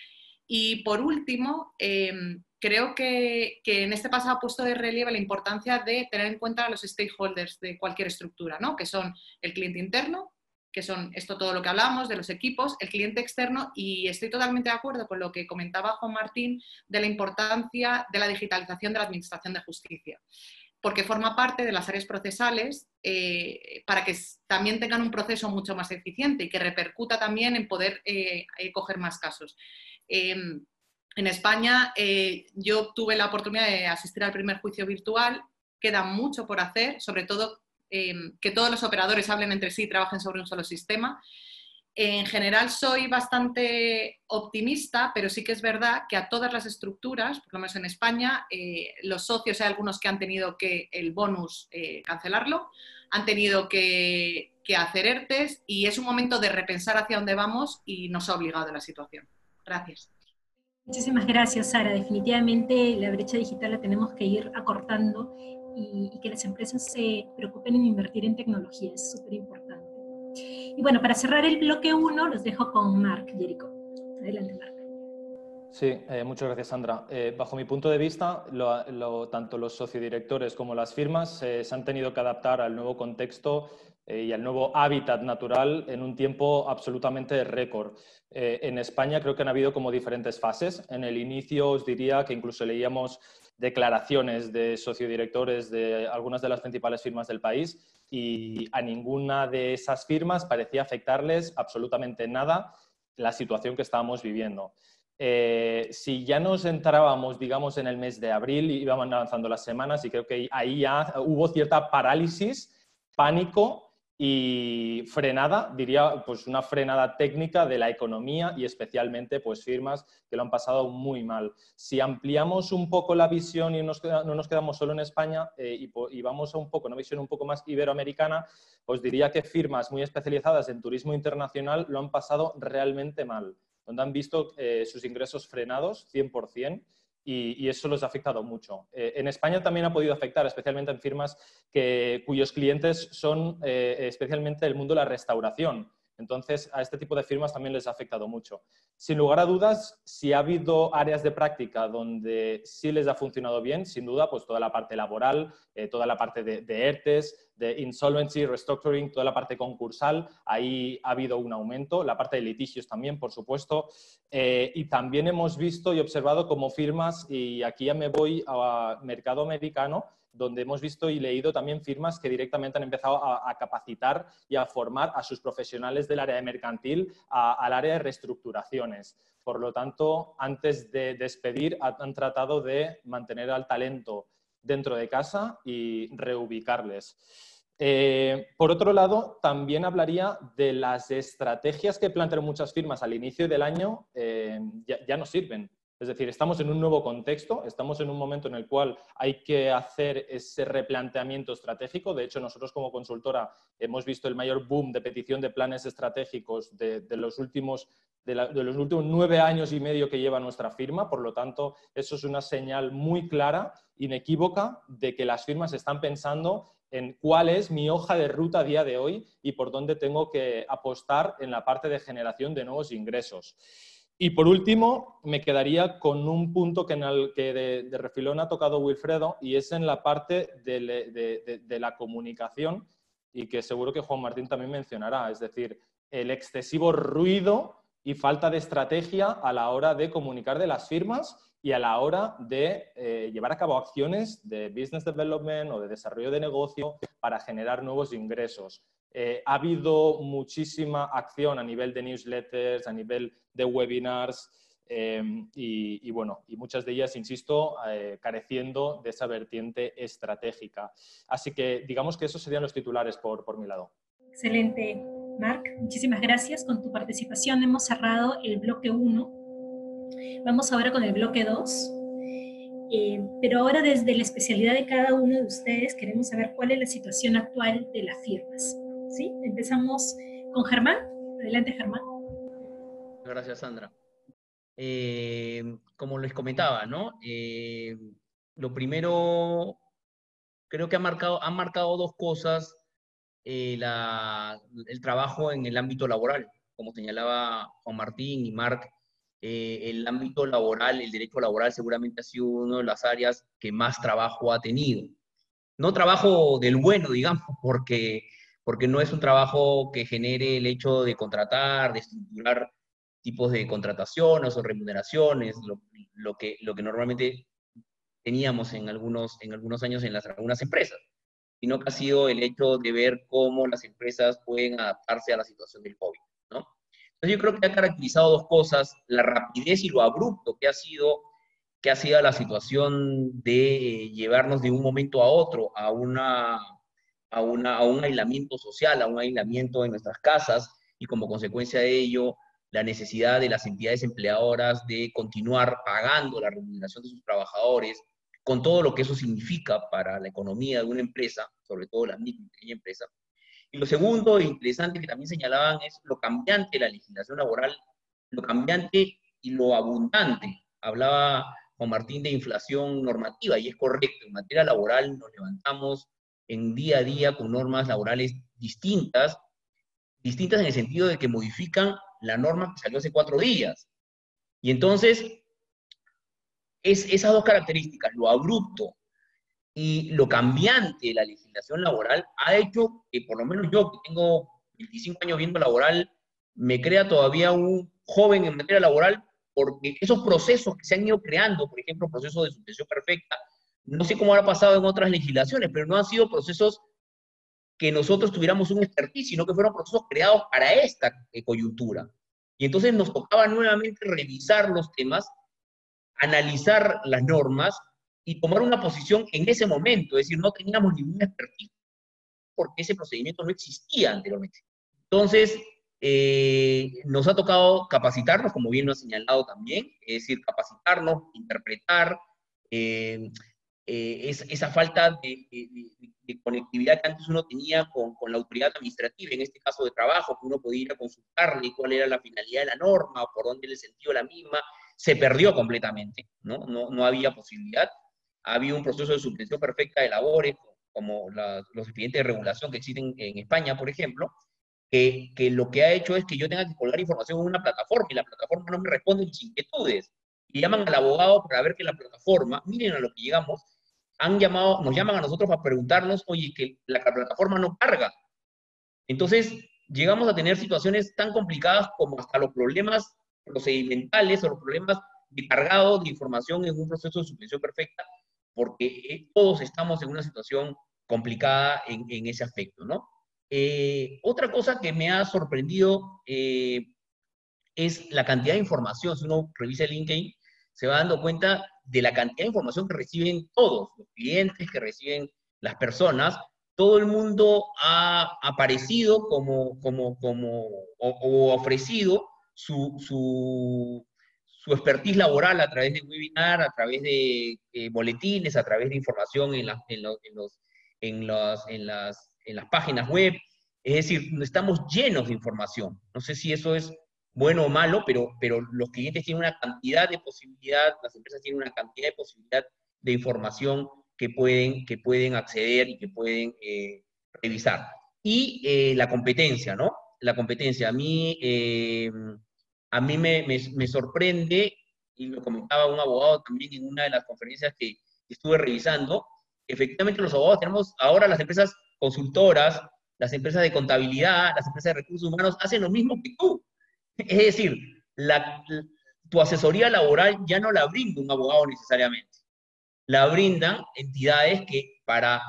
F: Y por último, em, creo que, en este paso ha puesto de relieve la importancia de tener en cuenta a los stakeholders de cualquier estructura, ¿no? que son el cliente interno, que son esto todo lo que hablamos, de los equipos, el cliente externo, y estoy totalmente de acuerdo con lo que comentaba Juan Martín de la importancia de la digitalización de la Administración de Justicia, porque forma parte de las áreas procesales eh, para que también tengan un proceso mucho más eficiente y que repercuta también en poder eh, coger más casos. Em, en España eh, yo tuve la oportunidad de asistir al primer juicio virtual queda mucho por hacer, sobre todo em, que todos los operadores hablen entre sí y trabajen sobre un solo sistema. En general soy bastante optimista, pero sí que es verdad que a todas las estructuras, por lo menos en España, eh, los socios, hay algunos que han tenido que el bonus eh, cancelarlo, han tenido que, que hacer ERTES y es un momento de repensar hacia dónde vamos y nos ha obligado la situación. Gracias.
A: Muchísimas gracias, Sara. Definitivamente la brecha digital la tenemos que ir acortando y, que las empresas se preocupen en invertir en tecnología, es súper importante. Y bueno, para cerrar el bloque 1, los dejo con Mark Jericho. Adelante, Mark.
B: Sí, eh, muchas gracias, Sandra. Eh, bajo mi punto de vista, tanto los sociodirectores como las firmas eh, se han tenido que adaptar al nuevo contexto y al nuevo hábitat natural en un tiempo absolutamente récord. en España creo que han habido como diferentes fases. En el inicio os diría que incluso leíamos declaraciones de sociodirectores de algunas de las principales firmas del país y a ninguna de esas firmas parecía afectarles absolutamente nada la situación que estábamos viviendo. Eh, si ya nos entrábamos, digamos, en el mes de abril, íbamos avanzando las semanas y creo que ahí ya hubo cierta parálisis, pánico y frenada, diría, pues una frenada técnica de la economía y especialmente pues firmas que lo han pasado muy mal. Si ampliamos un poco la visión y no nos quedamos solo en España eh, y, vamos a un poco, una visión un poco más iberoamericana, pues diría que firmas muy especializadas en turismo internacional lo han pasado realmente mal, donde han visto eh, sus ingresos frenados 100%. Y, eso los ha afectado mucho. Eh, en España también ha podido afectar, especialmente en firmas que, cuyos clientes son eh, especialmente el mundo de la restauración. Entonces, a este tipo de firmas también les ha afectado mucho. Sin lugar a dudas, si ha habido áreas de práctica donde sí les ha funcionado bien, sin duda, pues toda la parte laboral, eh, toda la parte de, de, ERTES, de insolvency, restructuring, toda la parte concursal, ahí ha habido un aumento. La parte de litigios también, por supuesto. Eh, y también hemos visto y observado como firmas, y aquí ya me voy a mercado americano, donde hemos visto y leído también firmas que directamente han empezado a, capacitar y a formar a sus profesionales del área de mercantil al área de reestructuraciones. Por lo tanto, antes de despedir, han tratado de mantener al talento dentro de casa y reubicarles. Eh, por otro lado, también hablaría de las estrategias que plantearon muchas firmas al inicio del año, eh, ya no sirven. Es decir, estamos en un nuevo contexto, estamos en un momento en el cual hay que hacer ese replanteamiento estratégico. De hecho, nosotros como consultora hemos visto el mayor boom de petición de planes estratégicos de, los, últimos, de, los últimos nueve años y medio que lleva nuestra firma. Por lo tanto, eso es una señal muy clara, inequívoca, de que las firmas están pensando en cuál es mi hoja de ruta a día de hoy y por dónde tengo que apostar en la parte de generación de nuevos ingresos. Y por último, me quedaría con un punto que, en el, que de, refilón ha tocado Wilfredo y es en la parte de, la comunicación y que seguro que Juan Martín también mencionará, es decir, el excesivo ruido y falta de estrategia a la hora de comunicar de las firmas y a la hora de eh, llevar a cabo acciones de business development o de desarrollo de negocio para generar nuevos ingresos. Eh, ha habido muchísima acción a nivel de newsletters, a nivel de webinars em, y, bueno, y muchas de ellas, insisto, eh, careciendo de esa vertiente estratégica. Así que digamos que esos serían los titulares por, por mi lado.
A: Excelente, Marc. Muchísimas gracias. Con tu participación hemos cerrado el bloque 1. Vamos ahora con el bloque 2. Eh, pero ahora desde la especialidad de cada uno de ustedes queremos saber cuál es la situación actual de las firmas. ¿sí? Empezamos con Germán. Adelante, Germán.
D: Gracias, Sandra. Eh, como les comentaba, ¿no? Eh, lo primero, creo que ha marcado, han marcado dos cosas eh, el trabajo en el ámbito laboral. Como señalaba Juan Martín y Marc, el ámbito laboral, el derecho laboral seguramente ha sido una de las áreas que más trabajo ha tenido. No trabajo del bueno, digamos, porque porque no es un trabajo que genere el hecho de contratar, de estructurar tipos de contrataciones o remuneraciones, lo, que, lo que normalmente teníamos en algunos, en algunos años en las, algunas empresas, sino que ha sido el hecho de ver cómo las empresas pueden adaptarse a la situación del COVID. Yo creo que ha caracterizado dos cosas, la rapidez y lo abrupto que ha sido que ha sido la situación de llevarnos de un momento a otro a, una, a, una, a un aislamiento social, a un aislamiento en nuestras casas y como consecuencia de ello la necesidad de las entidades empleadoras de continuar pagando la remuneración de sus trabajadores, con todo lo que eso significa para la economía de una empresa, sobre todo la micro y pequeña empresa. Y lo segundo interesante que también señalaban es lo cambiante de la legislación laboral, lo cambiante y lo abundante. Hablaba Juan Martín de inflación normativa y es correcto, en materia laboral nos levantamos en día a día con normas laborales distintas, distintas en el sentido de que modifican la norma que salió hace cuatro días. Y entonces, es esas dos características, lo abrupto y lo cambiante de la legislación laboral, ha hecho que por lo menos yo, que tengo 25 años viendo laboral, me crea todavía un joven en materia laboral, porque esos procesos que se han ido creando, por ejemplo, procesos de suspensión perfecta, no sé cómo habrá pasado en otras legislaciones, pero no han sido procesos que nosotros tuviéramos un expertise, sino que fueron procesos creados para esta eh, coyuntura. Y entonces nos tocaba nuevamente revisar los temas, analizar las normas y tomar una posición en ese momento, es decir, no teníamos ningún expertise porque ese procedimiento no existía anteriormente. Entonces, eh, nos ha tocado capacitarnos, como bien lo ha señalado también, es decir, capacitarnos, interpretar, eh, eh, esa falta de, conectividad que antes uno tenía con, con, la autoridad administrativa, en este caso de trabajo, que uno podía ir a consultarle cuál era la finalidad de la norma, por dónde le sentido la misma, se perdió completamente, ¿no? No, no había posibilidad. Había un proceso de suspensión perfecta de labores, como los expedientes de regulación que existen en España, por ejemplo, que, que, lo que ha hecho es que yo tenga que colgar información en una plataforma y la plataforma no me responde mis inquietudes. Y llaman al abogado para ver que la plataforma, miren a lo que llegamos, han llamado, nos llaman a nosotros para preguntarnos, oye, que la plataforma no carga. Entonces, llegamos a tener situaciones tan complicadas como hasta los problemas procedimentales o los problemas de cargado de información en un proceso de suspensión perfecta, porque todos estamos en una situación complicada en, en ese aspecto, ¿no? Eh, otra cosa que me ha sorprendido eh, es la cantidad de información. Si uno revisa el LinkedIn, se va dando cuenta de la cantidad de información que reciben todos, los clientes que reciben las personas, todo el mundo ha aparecido como, como, como o, ofrecido su, su, su, expertise laboral a través de webinar, a través de eh, boletines, a través de información en, en, los, en, los, en, las, en, las, en las páginas web. Es decir, estamos llenos de información. No sé si eso es bueno o malo, pero, pero los clientes tienen una cantidad de posibilidad, las empresas tienen una cantidad de posibilidad de información que pueden, que pueden acceder y que pueden eh, revisar. Y eh, la competencia, ¿no? La competencia. A mí, eh, a mí me, me, sorprende, y lo comentaba un abogado también en una de las conferencias que estuve revisando, efectivamente los abogados tenemos ahora las empresas consultoras, las empresas de contabilidad, las empresas de recursos humanos, hacen lo mismo que tú. Es decir, tu asesoría laboral ya no la brinda un abogado necesariamente. La brindan entidades que para,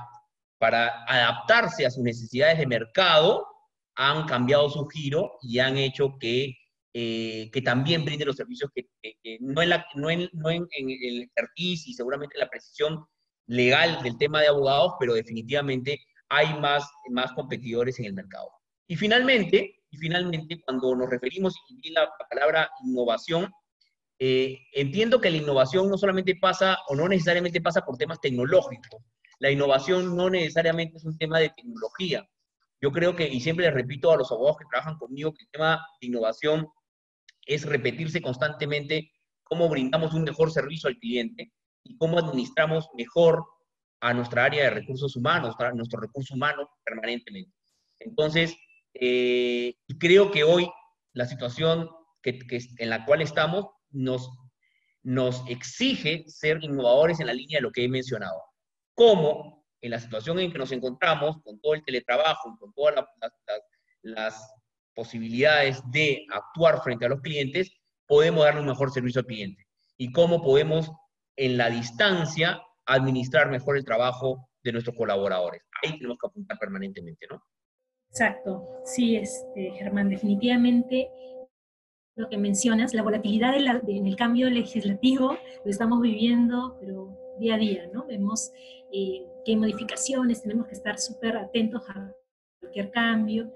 D: para adaptarse a sus necesidades de mercado han cambiado su giro y han hecho que, eh, que también brinden los servicios que, no, en, la, no, en, no en, el expertise y seguramente la precisión legal del tema de abogados, pero definitivamente hay más, más competidores en el mercado. Y finalmente, y finalmente, cuando nos referimos y la palabra innovación, eh, entiendo que la innovación no solamente pasa o no necesariamente pasa por temas tecnológicos. La innovación no necesariamente es un tema de tecnología. Yo creo que, y siempre les repito a los abogados que trabajan conmigo, que el tema de innovación es repetirse constantemente cómo brindamos un mejor servicio al cliente y cómo administramos mejor a nuestra área de recursos humanos, a nuestro recurso humano permanentemente. Entonces, eh, creo que hoy la situación que, en la cual estamos nos, nos exige ser innovadores en la línea de lo que he mencionado. Como en la situación en que nos encontramos, con todo el teletrabajo, con todas las posibilidades de actuar frente a los clientes, podemos darle un mejor servicio al cliente. Y cómo podemos, en la distancia, administrar mejor el trabajo de nuestros colaboradores. Ahí tenemos que apuntar permanentemente, ¿no?
A: Exacto, sí, este, Germán, definitivamente lo que mencionas, la volatilidad en el cambio legislativo lo estamos viviendo, pero día a día, ¿no? Vemos eh, que hay modificaciones, tenemos que estar súper atentos a cualquier cambio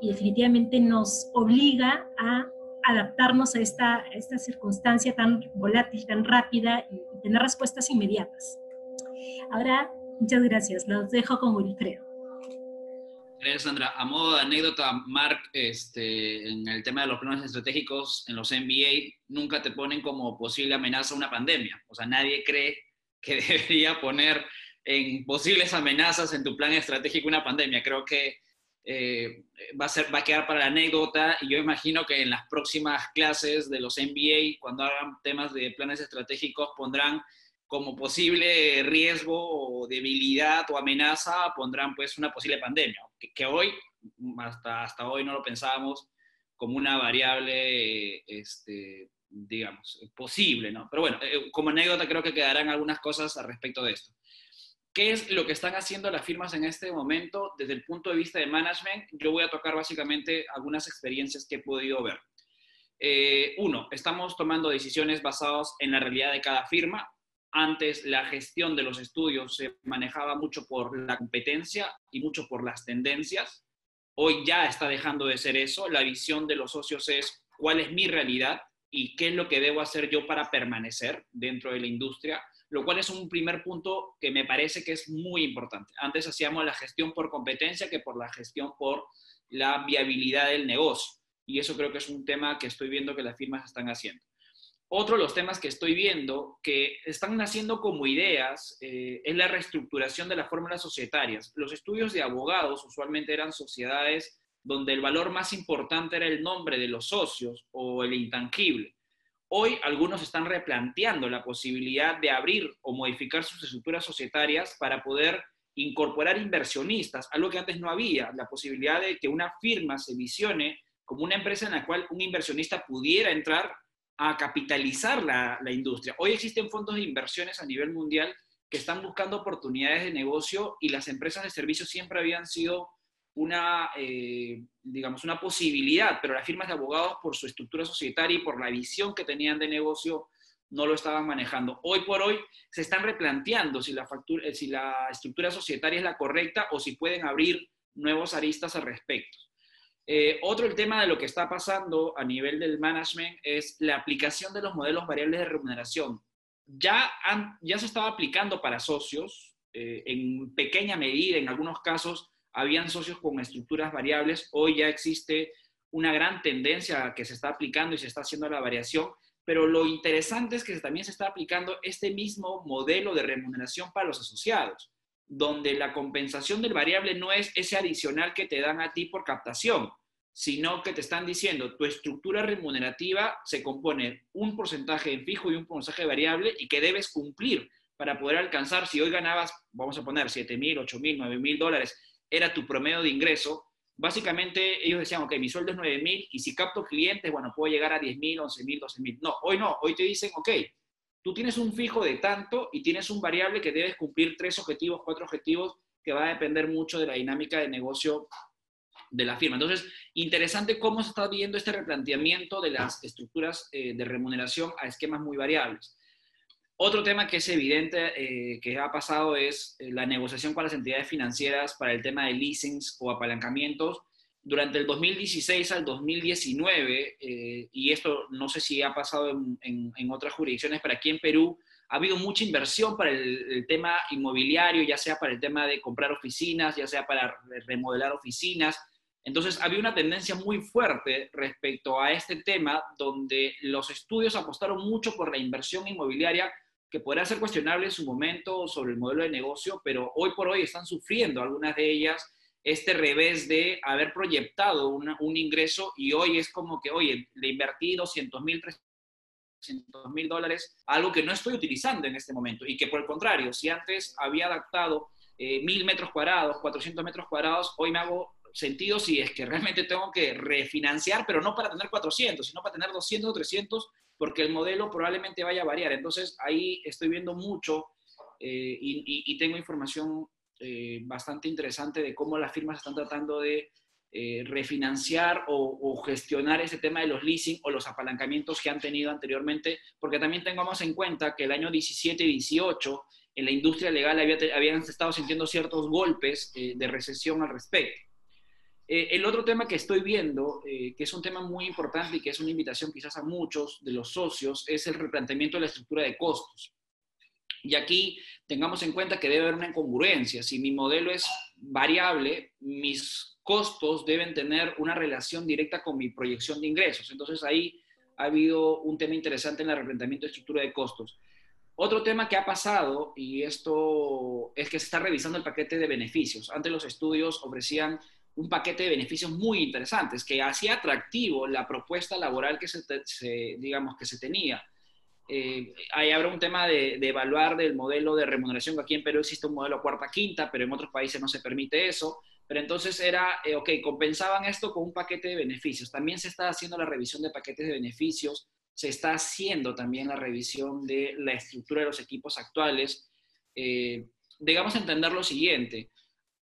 A: y definitivamente nos obliga a adaptarnos a esta, esta circunstancia tan volátil, tan rápida y, tener respuestas inmediatas. Ahora, muchas gracias. Los dejo con Wilfredo.
C: Gracias, Sandra. A modo de anécdota, Mark, este, en el tema de los planes estratégicos en los MBA, nunca te ponen como posible amenaza una pandemia. O sea, nadie cree que debería poner en posibles amenazas en tu plan estratégico una pandemia. Creo que eh, va, a ser, va a quedar para la anécdota y yo imagino que en las próximas clases de los MBA, cuando hagan temas de planes estratégicos, pondrán como posible riesgo o debilidad o amenaza, pondrán pues una posible pandemia, que, hoy, hasta, hasta hoy no lo pensábamos como una variable, este, digamos, posible, ¿no? Pero bueno, eh, como anécdota creo que quedarán algunas cosas al respecto de esto. ¿Qué es lo que están haciendo las firmas en este momento desde el punto de vista de management? Yo voy a tocar básicamente algunas experiencias que he podido ver. Eh, uno, estamos tomando decisiones basadas en la realidad de cada firma. Antes la gestión de los estudios se manejaba mucho por la competencia y mucho por las tendencias. Hoy ya está dejando de ser eso. La visión de los socios es cuál es mi realidad y qué es lo que debo hacer yo para permanecer dentro de la industria lo cual es un primer punto que me parece que es muy importante. Antes hacíamos la gestión por competencia que por la gestión por la viabilidad del negocio. Y eso creo que es un tema que estoy viendo que las firmas están haciendo. Otro de los temas que estoy viendo que están naciendo como ideas eh, es la reestructuración de las fórmulas societarias. Los estudios de abogados usualmente eran sociedades donde el valor más importante era el nombre de los socios o el intangible. Hoy algunos están replanteando la posibilidad de abrir o modificar sus estructuras societarias para poder incorporar inversionistas, algo que antes no había, la posibilidad de que una firma se visione como una empresa en la cual un inversionista pudiera entrar a capitalizar la, industria. Hoy existen fondos de inversiones a nivel mundial que están buscando oportunidades de negocio y las empresas de servicios siempre habían sido una, eh, digamos, una posibilidad, pero las firmas de abogados por su estructura societaria y por la visión que tenían de negocio no lo estaban manejando. Hoy por hoy se están replanteando si la, factura, eh, si la estructura societaria es la correcta o si pueden abrir nuevos aristas al respecto. Eh, otro el tema de lo que está pasando a nivel del management es la aplicación de los modelos variables de remuneración. Ya, ya se estaba aplicando para socios en pequeña medida, en algunos casos, habían socios con estructuras variables, hoy ya existe una gran tendencia que se está aplicando y se está haciendo la variación, pero lo interesante es que también se está aplicando este mismo modelo de remuneración para los asociados, donde la compensación del variable no es ese adicional que te dan a ti por captación, sino que te están diciendo tu estructura remunerativa se compone un porcentaje en fijo y un porcentaje variable y que debes cumplir para poder alcanzar, si hoy ganabas, vamos a poner 7 mil, 8 mil, 9 mil dólares era tu promedio de ingreso, básicamente ellos decían, ok, mi sueldo es 9 mil y si capto clientes, bueno, puedo llegar a 10 mil, 11 mil, 12 mil. No, hoy no, hoy te dicen, ok, tú tienes un fijo de tanto y tienes un variable que debes cumplir tres objetivos, cuatro objetivos, que va a depender mucho de la dinámica de negocio de la firma. Entonces, interesante cómo se está viendo este replanteamiento de las estructuras eh, de remuneración a esquemas muy variables. Otro tema que es evidente eh, que ha pasado es eh, la negociación con las entidades financieras para el tema de leasings o apalancamientos. Durante el 2016 al 2019, eh, y esto no sé si ha pasado en, otras jurisdicciones, pero aquí en Perú ha habido mucha inversión para el, tema inmobiliario, ya sea para el tema de comprar oficinas, ya sea para remodelar oficinas. Entonces, había una tendencia muy fuerte respecto a este tema, donde los estudios apostaron mucho por la inversión inmobiliaria que podrá ser cuestionable en su momento sobre el modelo de negocio, pero hoy por hoy están sufriendo algunas de ellas este revés de haber proyectado un ingreso y hoy es como que, oye, le invertí 200 mil, 300 mil dólares, algo que no estoy utilizando en este momento y que por el contrario, si antes había adaptado eh, mil metros cuadrados, 400 metros cuadrados, hoy me hago sentido si es que realmente tengo que refinanciar, pero no para tener 400, sino para tener 200 o 300 porque el modelo probablemente vaya a variar. Entonces, ahí estoy viendo mucho eh, y, tengo información eh, bastante interesante de cómo las firmas están tratando de eh, refinanciar o, gestionar ese tema de los leasing o los apalancamientos que han tenido anteriormente, porque también tengamos en cuenta que el año 17 y 18 en la industria legal habían estado sintiendo ciertos golpes eh, de recesión al respecto. Eh, el otro tema que estoy viendo, que es un tema muy importante y que es una invitación quizás a muchos de los socios, es el replanteamiento de la estructura de costos. Y aquí tengamos en cuenta que debe haber una incongruencia. Si mi modelo es variable, mis costos deben tener una relación directa con mi proyección de ingresos. Entonces ahí ha habido un tema interesante en el replanteamiento de estructura de costos. Otro tema que ha pasado, y esto es que se está revisando el paquete de beneficios. Antes los estudios ofrecían un paquete de beneficios muy interesantes que hacía atractivo la propuesta laboral que se, digamos, que se tenía. Eh, ahí habrá un tema de, evaluar del modelo de remuneración, aquí en Perú existe un modelo cuarta-quinta, pero en otros países no se permite eso. Pero entonces era, eh, ok, compensaban esto con un paquete de beneficios. También se está haciendo la revisión de paquetes de beneficios, se está haciendo también la revisión de la estructura de los equipos actuales. Eh, digamos entender lo siguiente,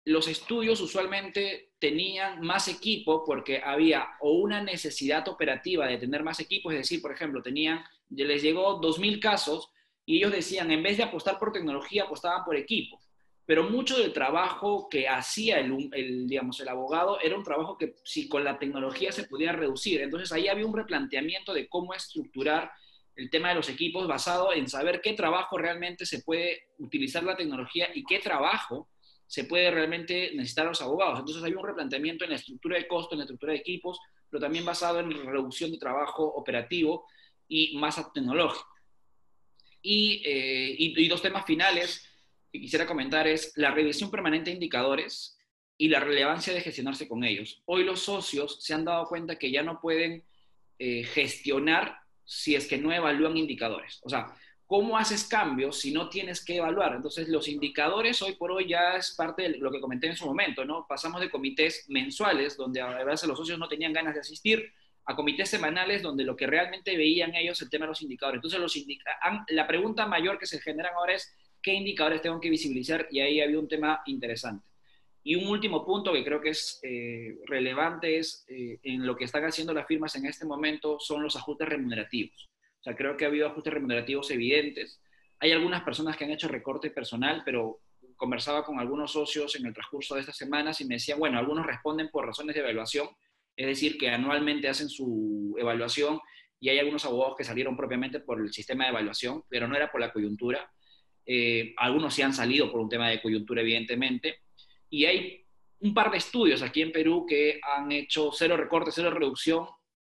C: los estudios usualmente tenían más equipo porque había o una necesidad operativa de tener más equipo, es decir, por ejemplo, tenían, les llegó 2.000 casos y ellos decían, en vez de apostar por tecnología, apostaban por equipo pero mucho del trabajo que hacía el, digamos, el abogado era un trabajo que si con la tecnología se podía reducir. Entonces ahí había un replanteamiento de cómo estructurar el tema de los equipos basado en saber qué trabajo realmente se puede utilizar la tecnología y qué trabajo se puede realmente necesitar los abogados. Entonces había un replanteamiento en la estructura de costos, en la estructura de equipos, pero también basado en reducción de trabajo operativo y más tecnológico. Y, eh, y dos temas finales que quisiera comentar es la revisión permanente de indicadores y la relevancia de gestionarse con ellos. Hoy los socios se han dado cuenta que ya no pueden eh, gestionar si es que no evalúan indicadores. O sea, ¿cómo haces cambios si no tienes que evaluar? Entonces, los indicadores hoy por hoy ya es parte de lo que comenté en su momento, ¿no? Pasamos de comités mensuales, donde a veces los socios no tenían ganas de asistir, a comités semanales, donde lo que realmente veían ellos el tema de los indicadores. Entonces, los la pregunta mayor que se generan ahora es, qué indicadores tengo que visibilizar y ahí había un tema interesante. Y un último punto que creo que es eh, relevante es eh, en lo que están haciendo las firmas en este momento son los ajustes remunerativos. O sea, creo que ha habido ajustes remunerativos evidentes. Hay algunas personas que han hecho recorte personal, pero conversaba con algunos socios en el transcurso de estas semanas y me decían, bueno, algunos responden por razones de evaluación, es decir, que anualmente hacen su evaluación y hay algunos abogados que salieron propiamente por el sistema de evaluación, pero no era por la coyuntura. Eh, algunos sí han salido por un tema de coyuntura, evidentemente, y hay un par de estudios aquí en Perú que han hecho cero recorte, cero reducción,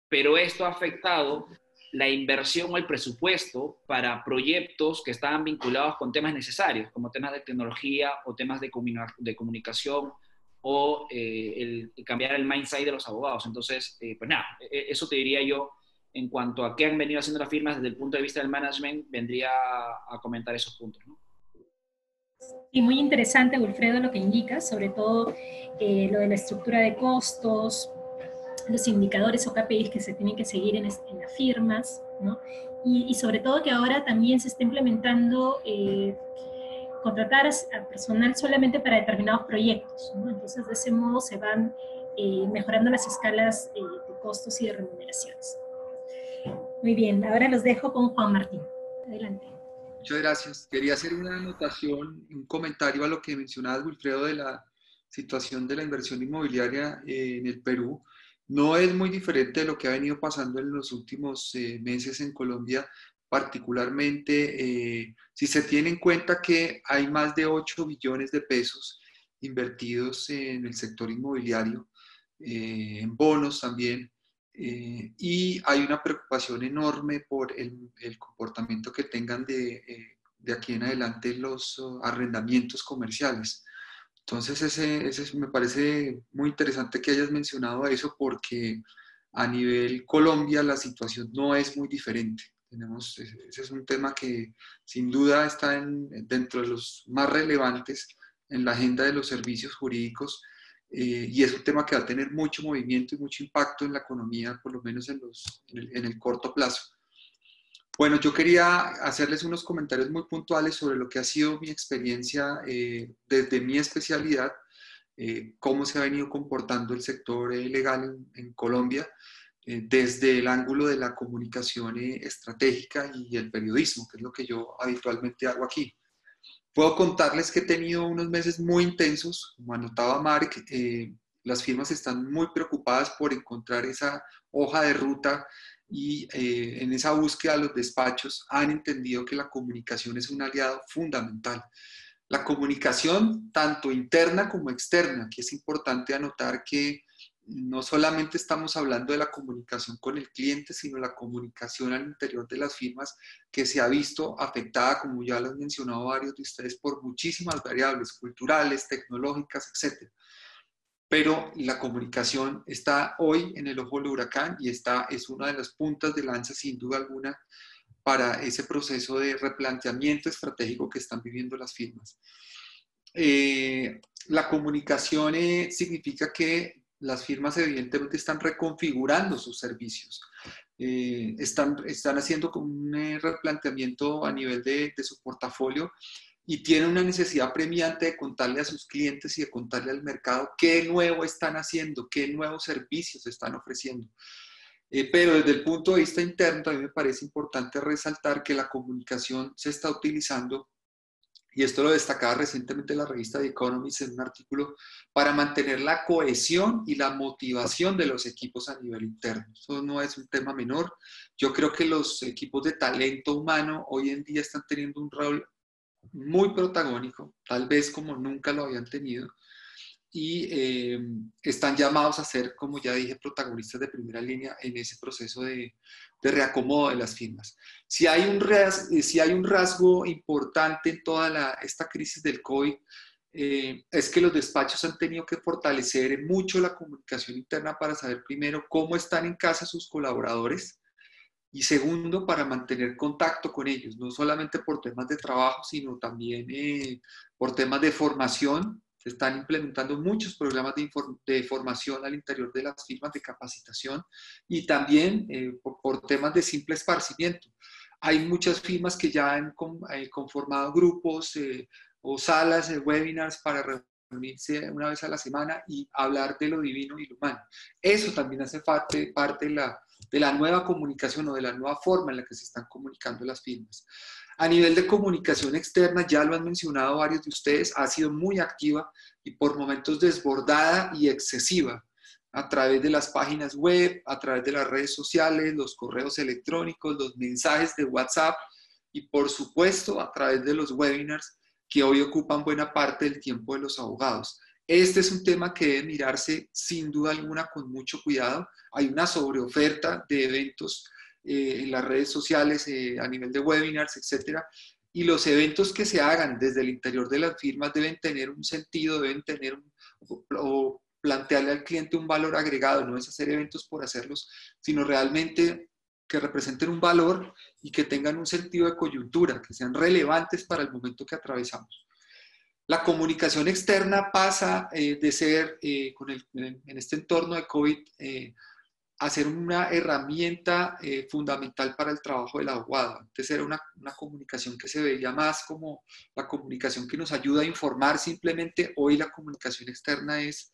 C: pero esto ha afectado la inversión o el presupuesto para proyectos que estaban vinculados con temas necesarios, como temas de tecnología o temas de, comunicación o eh, el, cambiar el mindset de los abogados. Entonces, eh, pues nada, e, e, eso te diría yo en cuanto a qué han venido haciendo las firmas desde el punto de vista del management, vendría a comentar esos puntos. ¿no?
A: Y muy interesante, Wilfredo, lo que indica, sobre todo eh, lo de la estructura de costos, los indicadores o KPIs que se tienen que seguir en, en las firmas, ¿no? Y, y, sobre todo que ahora también se está implementando eh, contratar a personal solamente para determinados proyectos, ¿no? Entonces, de ese modo se van eh, mejorando las escalas de costos y de remuneraciones. Muy bien, ahora los dejo con Juan Martín. Adelante.
E: Muchas gracias. Quería hacer una anotación, un comentario a lo que mencionaba Wilfredo de la situación de la inversión inmobiliaria eh, en el Perú. No es muy diferente de lo que ha venido pasando en los últimos eh, meses en Colombia, particularmente eh, si se tiene en cuenta que hay más de 8 billones de pesos invertidos en el sector inmobiliario, en bonos también, eh, y hay una preocupación enorme por el, comportamiento que tengan de, eh, aquí en adelante los uh, arrendamientos comerciales. Entonces, ese, ese, me parece muy interesante que hayas mencionado eso porque a nivel Colombia la situación no es muy diferente. Tenemos, ese es un tema que sin duda está en, dentro de los más relevantes en la agenda de los servicios jurídicos eh, y es un tema que va a tener mucho movimiento y mucho impacto en la economía, por lo menos en, los, en, el, corto plazo. Bueno, yo quería hacerles unos comentarios muy puntuales sobre lo que ha sido mi experiencia eh, desde mi especialidad eh, cómo se ha venido comportando el sector eh, legal en, Colombia desde el ángulo de la comunicación estratégica y el periodismo, que es lo que yo habitualmente hago aquí. Puedo contarles que he tenido unos meses muy intensos, como anotaba Mark, las firmas están muy preocupadas por encontrar esa hoja de ruta y eh, en esa búsqueda los despachos han entendido que la comunicación es un aliado fundamental. La comunicación tanto interna como externa, que es importante anotar que no solamente estamos hablando de la comunicación con el cliente, sino la comunicación al interior de las firmas que se ha visto afectada, como ya lo han mencionado varios de ustedes, por muchísimas variables culturales, tecnológicas, etc pero la comunicación está hoy en el ojo del huracán y está, es una de las puntas de lanza, sin duda alguna, para ese proceso de replanteamiento estratégico que están viviendo las firmas. Eh, la comunicación eh, significa que las firmas evidentemente están reconfigurando sus servicios, eh, están, están haciendo un replanteamiento a nivel de su portafolio y tienen una necesidad premiante de contarle a sus clientes y de contarle al mercado qué nuevo están haciendo, qué nuevos servicios están ofreciendo. Eh, pero desde el punto de vista interno, mí me parece importante resaltar que la comunicación se está utilizando, y esto lo destacaba recientemente la revista The Economist en un artículo, para mantener la cohesión y la motivación de los equipos a nivel interno. Eso no es un tema menor. Yo creo que los equipos de talento humano hoy en día están teniendo un rol muy protagónico, tal vez como nunca lo habían tenido, y eh, están llamados a ser, como ya dije, protagonistas de primera línea en ese proceso de, reacomodo de las firmas. Si hay un, si hay un rasgo importante en toda esta crisis del COVID, eh, es que los despachos han tenido que fortalecer mucho la comunicación interna para saber primero cómo están en casa sus colaboradores, y segundo, para mantener contacto con ellos, no solamente por temas de trabajo, sino también eh, por temas de formación. Están implementando muchos programas de, formación al interior de las firmas de capacitación y también eh, por, temas de simple esparcimiento. Hay muchas firmas que ya han eh, conformado grupos o salas de webinars para reunirse una vez a la semana y hablar de lo divino y lo humano. Eso también hace parte, parte de la de la nueva comunicación o de la nueva forma en la que se están comunicando las firmas. A nivel de comunicación externa, ya lo han mencionado varios de ustedes, ha sido muy activa y por momentos desbordada y excesiva a través de las páginas web, a través de las redes sociales, los correos electrónicos, los mensajes de WhatsApp y por supuesto a través de los webinars que hoy ocupan buena parte del tiempo de los abogados. Este es un tema que debe mirarse sin duda alguna con mucho cuidado. Hay una sobreoferta de eventos eh, en las redes sociales eh, a nivel de webinars, etcétera. Y los eventos que se hagan desde el interior de las firmas deben tener un sentido, deben tener un, o plantearle al cliente un valor agregado. No es hacer eventos por hacerlos, sino realmente que representen un valor y que tengan un sentido de coyuntura, que sean relevantes para el momento que atravesamos. La comunicación externa pasa eh, de ser, eh, en este entorno de COVID, eh, a ser una herramienta fundamental para el trabajo del abogado. Antes era una, una, comunicación que se veía más como la comunicación que nos ayuda a informar simplemente. Hoy la comunicación externa es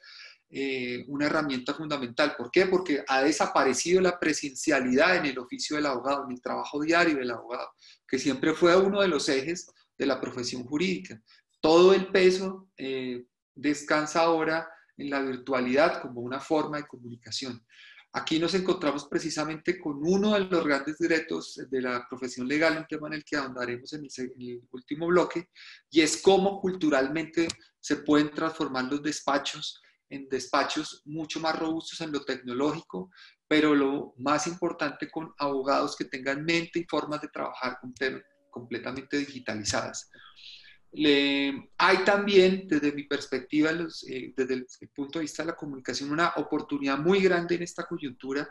E: una herramienta fundamental. ¿Por qué? Porque ha desaparecido la presencialidad en el oficio del abogado, en el trabajo diario del abogado, que siempre fue uno de los ejes de la profesión jurídica todo el peso eh, descansa ahora en la virtualidad como una forma de comunicación. Aquí nos encontramos precisamente con uno de los grandes retos de la profesión legal, un tema en el que ahondaremos en el, último bloque, y es cómo culturalmente se pueden transformar los despachos en despachos mucho más robustos en lo tecnológico, pero lo más importante con abogados que tengan mente y formas de trabajar completamente digitalizadas hay también, desde mi perspectiva, eh, desde el, punto de vista de la comunicación, una oportunidad muy grande en esta coyuntura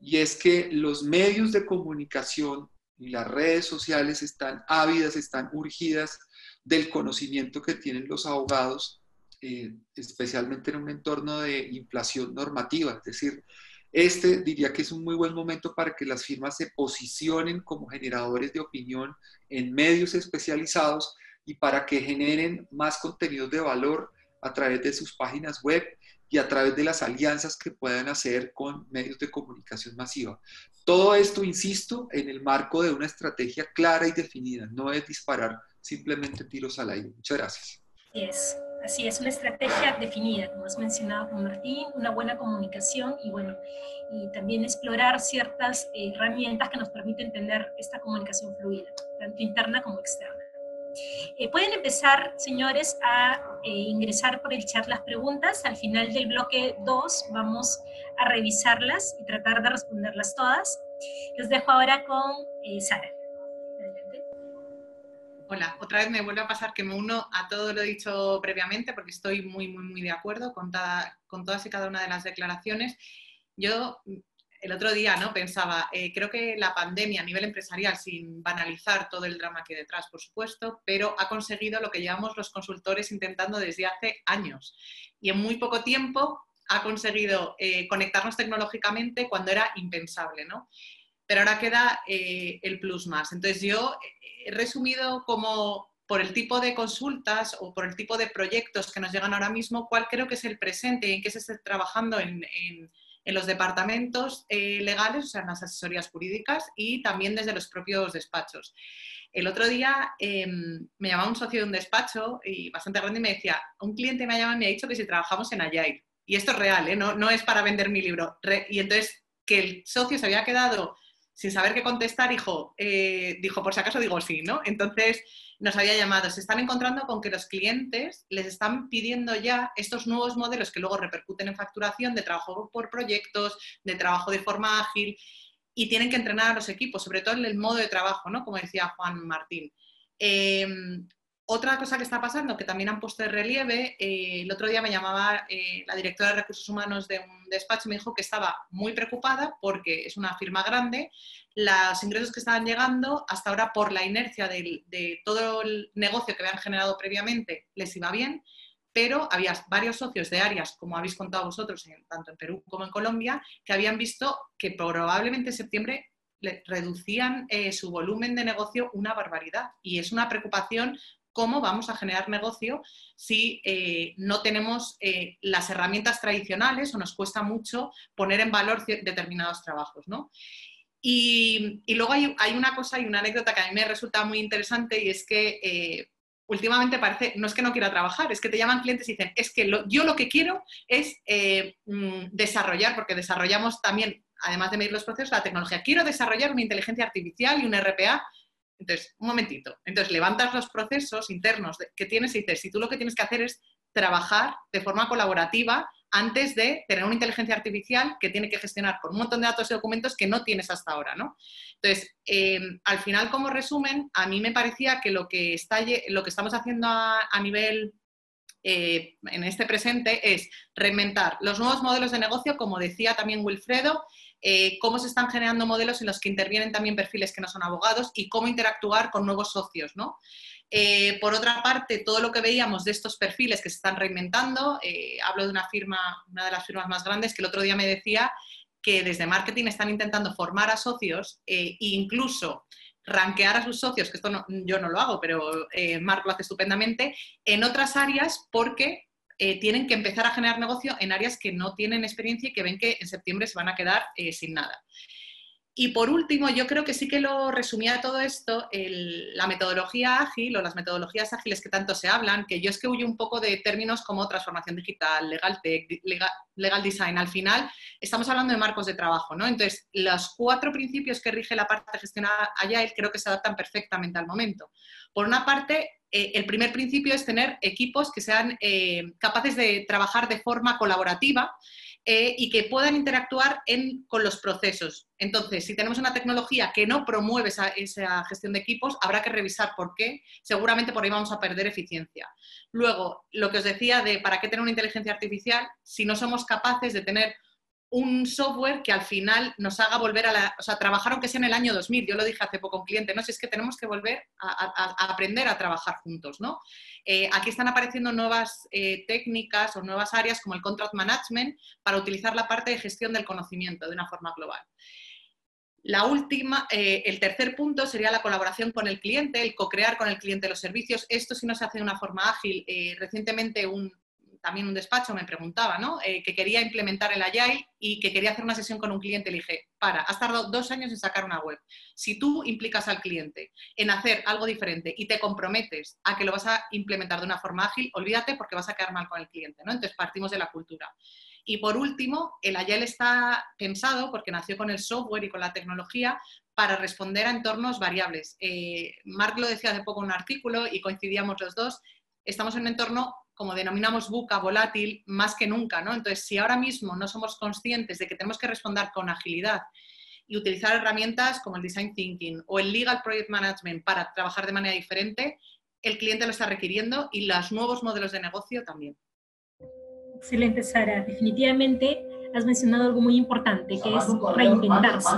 E: y es que los medios de comunicación y las redes sociales están ávidas, están urgidas del conocimiento que tienen los abogados, eh, especialmente en un entorno de inflación normativa. Es decir, este diría que es un muy buen momento para que las firmas se posicionen como generadores de opinión en medios especializados y para que generen más contenidos de valor a través de sus páginas web y a través de las alianzas que puedan hacer con medios de comunicación masiva. Todo esto, insisto, en el marco de una estrategia clara y definida, no es disparar simplemente tiros al aire. Muchas gracias.
A: Así es, así es, una estrategia definida, como has mencionado Juan Martín, una buena comunicación y bueno, y también explorar ciertas eh, herramientas que nos permiten tener esta comunicación fluida, tanto interna como externa. Eh, pueden empezar, señores, a eh, ingresar por el chat las preguntas. Al final del bloque 2 vamos a revisarlas y tratar de responderlas todas. Los dejo ahora con eh, Sara.
F: Hola, otra vez me vuelve a pasar que me uno a todo lo dicho previamente porque estoy muy, muy, muy de acuerdo con, con todas y cada una de las declaraciones. Yo el otro día ¿no? pensaba, eh, creo que la pandemia a nivel empresarial, sin banalizar todo el drama que hay detrás, por supuesto, pero ha conseguido lo que llevamos los consultores intentando desde hace años. Y en muy poco tiempo ha conseguido eh, conectarnos tecnológicamente cuando era impensable, ¿no? Pero ahora queda eh, el plus más. Entonces yo he resumido como por el tipo de consultas o por el tipo de proyectos que nos llegan ahora mismo, cuál creo que es el presente y en qué se está trabajando en los departamentos eh, legales, o sea, en las asesorías jurídicas y también desde los propios despachos. El otro día em, me llamaba un socio de un despacho y bastante grande y me decía, un cliente me ha llamado y me ha dicho que si trabajamos en Agile. Y esto es real, ¿eh? no, no, es para vender mi libro. y entonces que el socio se había quedado sin saber qué contestar, dijo, eh, dijo, por si acaso digo sí, ¿no? Entonces, nos había llamado. Se están encontrando con que los clientes les están pidiendo ya estos nuevos modelos que luego repercuten en facturación de trabajo por proyectos, de trabajo de forma ágil y tienen que entrenar a los equipos, sobre todo en el modo de trabajo, ¿no? Como decía Juan Martín. Em, otra cosa que está pasando, que también han puesto de relieve, eh, el otro día me llamaba eh, la directora de recursos humanos de un despacho y me dijo que estaba muy preocupada porque es una firma grande, los ingresos que estaban llegando hasta ahora por la inercia de, todo el negocio que habían generado previamente les iba bien, pero había varios socios de áreas, como habéis contado vosotros, tanto en Perú como en Colombia, que habían visto que probablemente en septiembre reducían eh, su volumen de negocio una barbaridad. Y es una preocupación cómo vamos a generar negocio si eh, no tenemos eh, las herramientas tradicionales o nos cuesta mucho poner en valor determinados trabajos. Y, luego hay, una cosa y una anécdota que a mí me resulta muy interesante y es que eh, últimamente parece, no es que no quiera trabajar, es que te llaman clientes y dicen, es que yo lo que quiero es mm, desarrollar, porque desarrollamos también, además de medir los procesos, la tecnología. Quiero desarrollar una inteligencia artificial y un RPA entonces, un momentito. Entonces, levantas los procesos internos que tienes y dices, si tú lo que tienes que hacer es trabajar de forma colaborativa antes de tener una inteligencia artificial que tiene que gestionar con un montón de datos y documentos que no tienes hasta ahora, ¿no? Entonces, em, al final, como resumen, a mí me parecía que lo que, está, lo que estamos haciendo a, nivel eh, en este presente es reinventar los nuevos modelos de negocio, como decía también Wilfredo, eh, cómo se están generando modelos en los que intervienen también perfiles que no son abogados y cómo interactuar con nuevos socios, ¿no? Eh, por otra parte, todo lo que veíamos de estos perfiles que se están reinventando, eh, hablo de una firma, una de las firmas más grandes, que el otro día me decía que desde marketing están intentando formar a socios e incluso ranquear a sus socios, que esto yo no lo hago, pero Marc lo hace estupendamente, en otras áreas porque eh, tienen que empezar a generar negocio en áreas que no tienen experiencia y que ven que en septiembre se van a quedar eh, sin nada. Y por último, yo creo que sí que lo resumía todo esto, la metodología ágil o las metodologías ágiles que tanto se hablan, que yo es que huyo un poco de términos como transformación digital, legal tech, legal, design. Al final, estamos hablando de marcos de trabajo, ¿no? Entonces, los cuatro principios que rige la parte gestionada allá creo que se adaptan perfectamente al momento. Por una parte, eh, el primer principio es tener equipos que sean eh, capaces de trabajar de forma colaborativa eh, y que puedan interactuar con los procesos. Entonces, si tenemos una tecnología que no promueve esa, esa, gestión de equipos, habrá que revisar por qué. Seguramente por ahí vamos a perder eficiencia. Luego, lo que os decía de para qué tener una inteligencia artificial si no somos capaces de tener un software que al final nos haga volver a la, o sea, trabajar aunque sea en el año 2000, yo lo dije hace poco a un cliente, ¿no? Si es que tenemos que volver a, aprender a trabajar juntos, ¿no? Eh, aquí están apareciendo nuevas eh, técnicas o nuevas áreas como el contract management para utilizar la parte de gestión del conocimiento de una forma global. La última, eh, el tercer punto sería la colaboración con el cliente, el co-crear con el cliente los servicios. Esto si no se hace de una forma ágil. recientemente un, también un despacho me preguntaba, ¿no? Eh, que quería implementar el Agile y que quería hacer una sesión con un cliente. Le dije, para, has tardado dos años en sacar una web. Si tú implicas al cliente en hacer algo diferente y te comprometes a que lo vas a implementar de una forma ágil, olvídate porque vas a quedar mal con el cliente, ¿no? Entonces partimos de la cultura. Y por último, el Agile está pensado, porque nació con el software y con la tecnología, para responder a entornos variables. Eh, Mark lo decía hace poco en un artículo y coincidíamos los dos, estamos en un entorno, como denominamos buca, volátil, más que nunca. ¿no? Entonces, si ahora mismo no somos conscientes de que tenemos que responder con agilidad y utilizar herramientas como el Design Thinking o el Legal Project Management para trabajar de manera diferente, el cliente lo está requiriendo y los nuevos modelos de negocio también.
A: Excelente, Sara. Definitivamente has mencionado algo muy importante, que es reinventarse,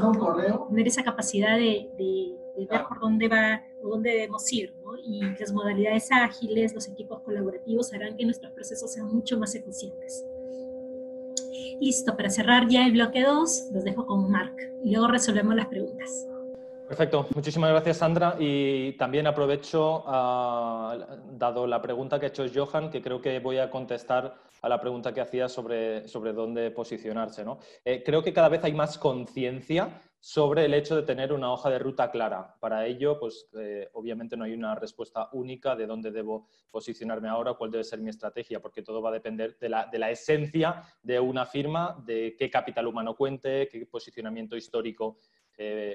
A: tener esa capacidad de, ver por dónde va o dónde debemos ir, ¿no? Y las modalidades ágiles, los equipos colaborativos harán que nuestros procesos sean mucho más eficientes. Listo, para cerrar ya el bloque 2, los dejo con Mark y luego resolvemos las preguntas.
B: Perfecto, muchísimas gracias Sandra y también aprovecho, ah, dado la pregunta que ha hecho Johan, que creo que voy a contestar a la pregunta que hacía sobre, sobre dónde posicionarse. ¿no? Eh, creo que cada vez hay más conciencia sobre el hecho de tener una hoja de ruta clara. Para ello, pues eh, obviamente no hay una respuesta única de dónde debo posicionarme ahora, cuál debe ser mi estrategia, porque todo va a depender de la, de la esencia de una firma, de qué capital humano cuente, qué posicionamiento histórico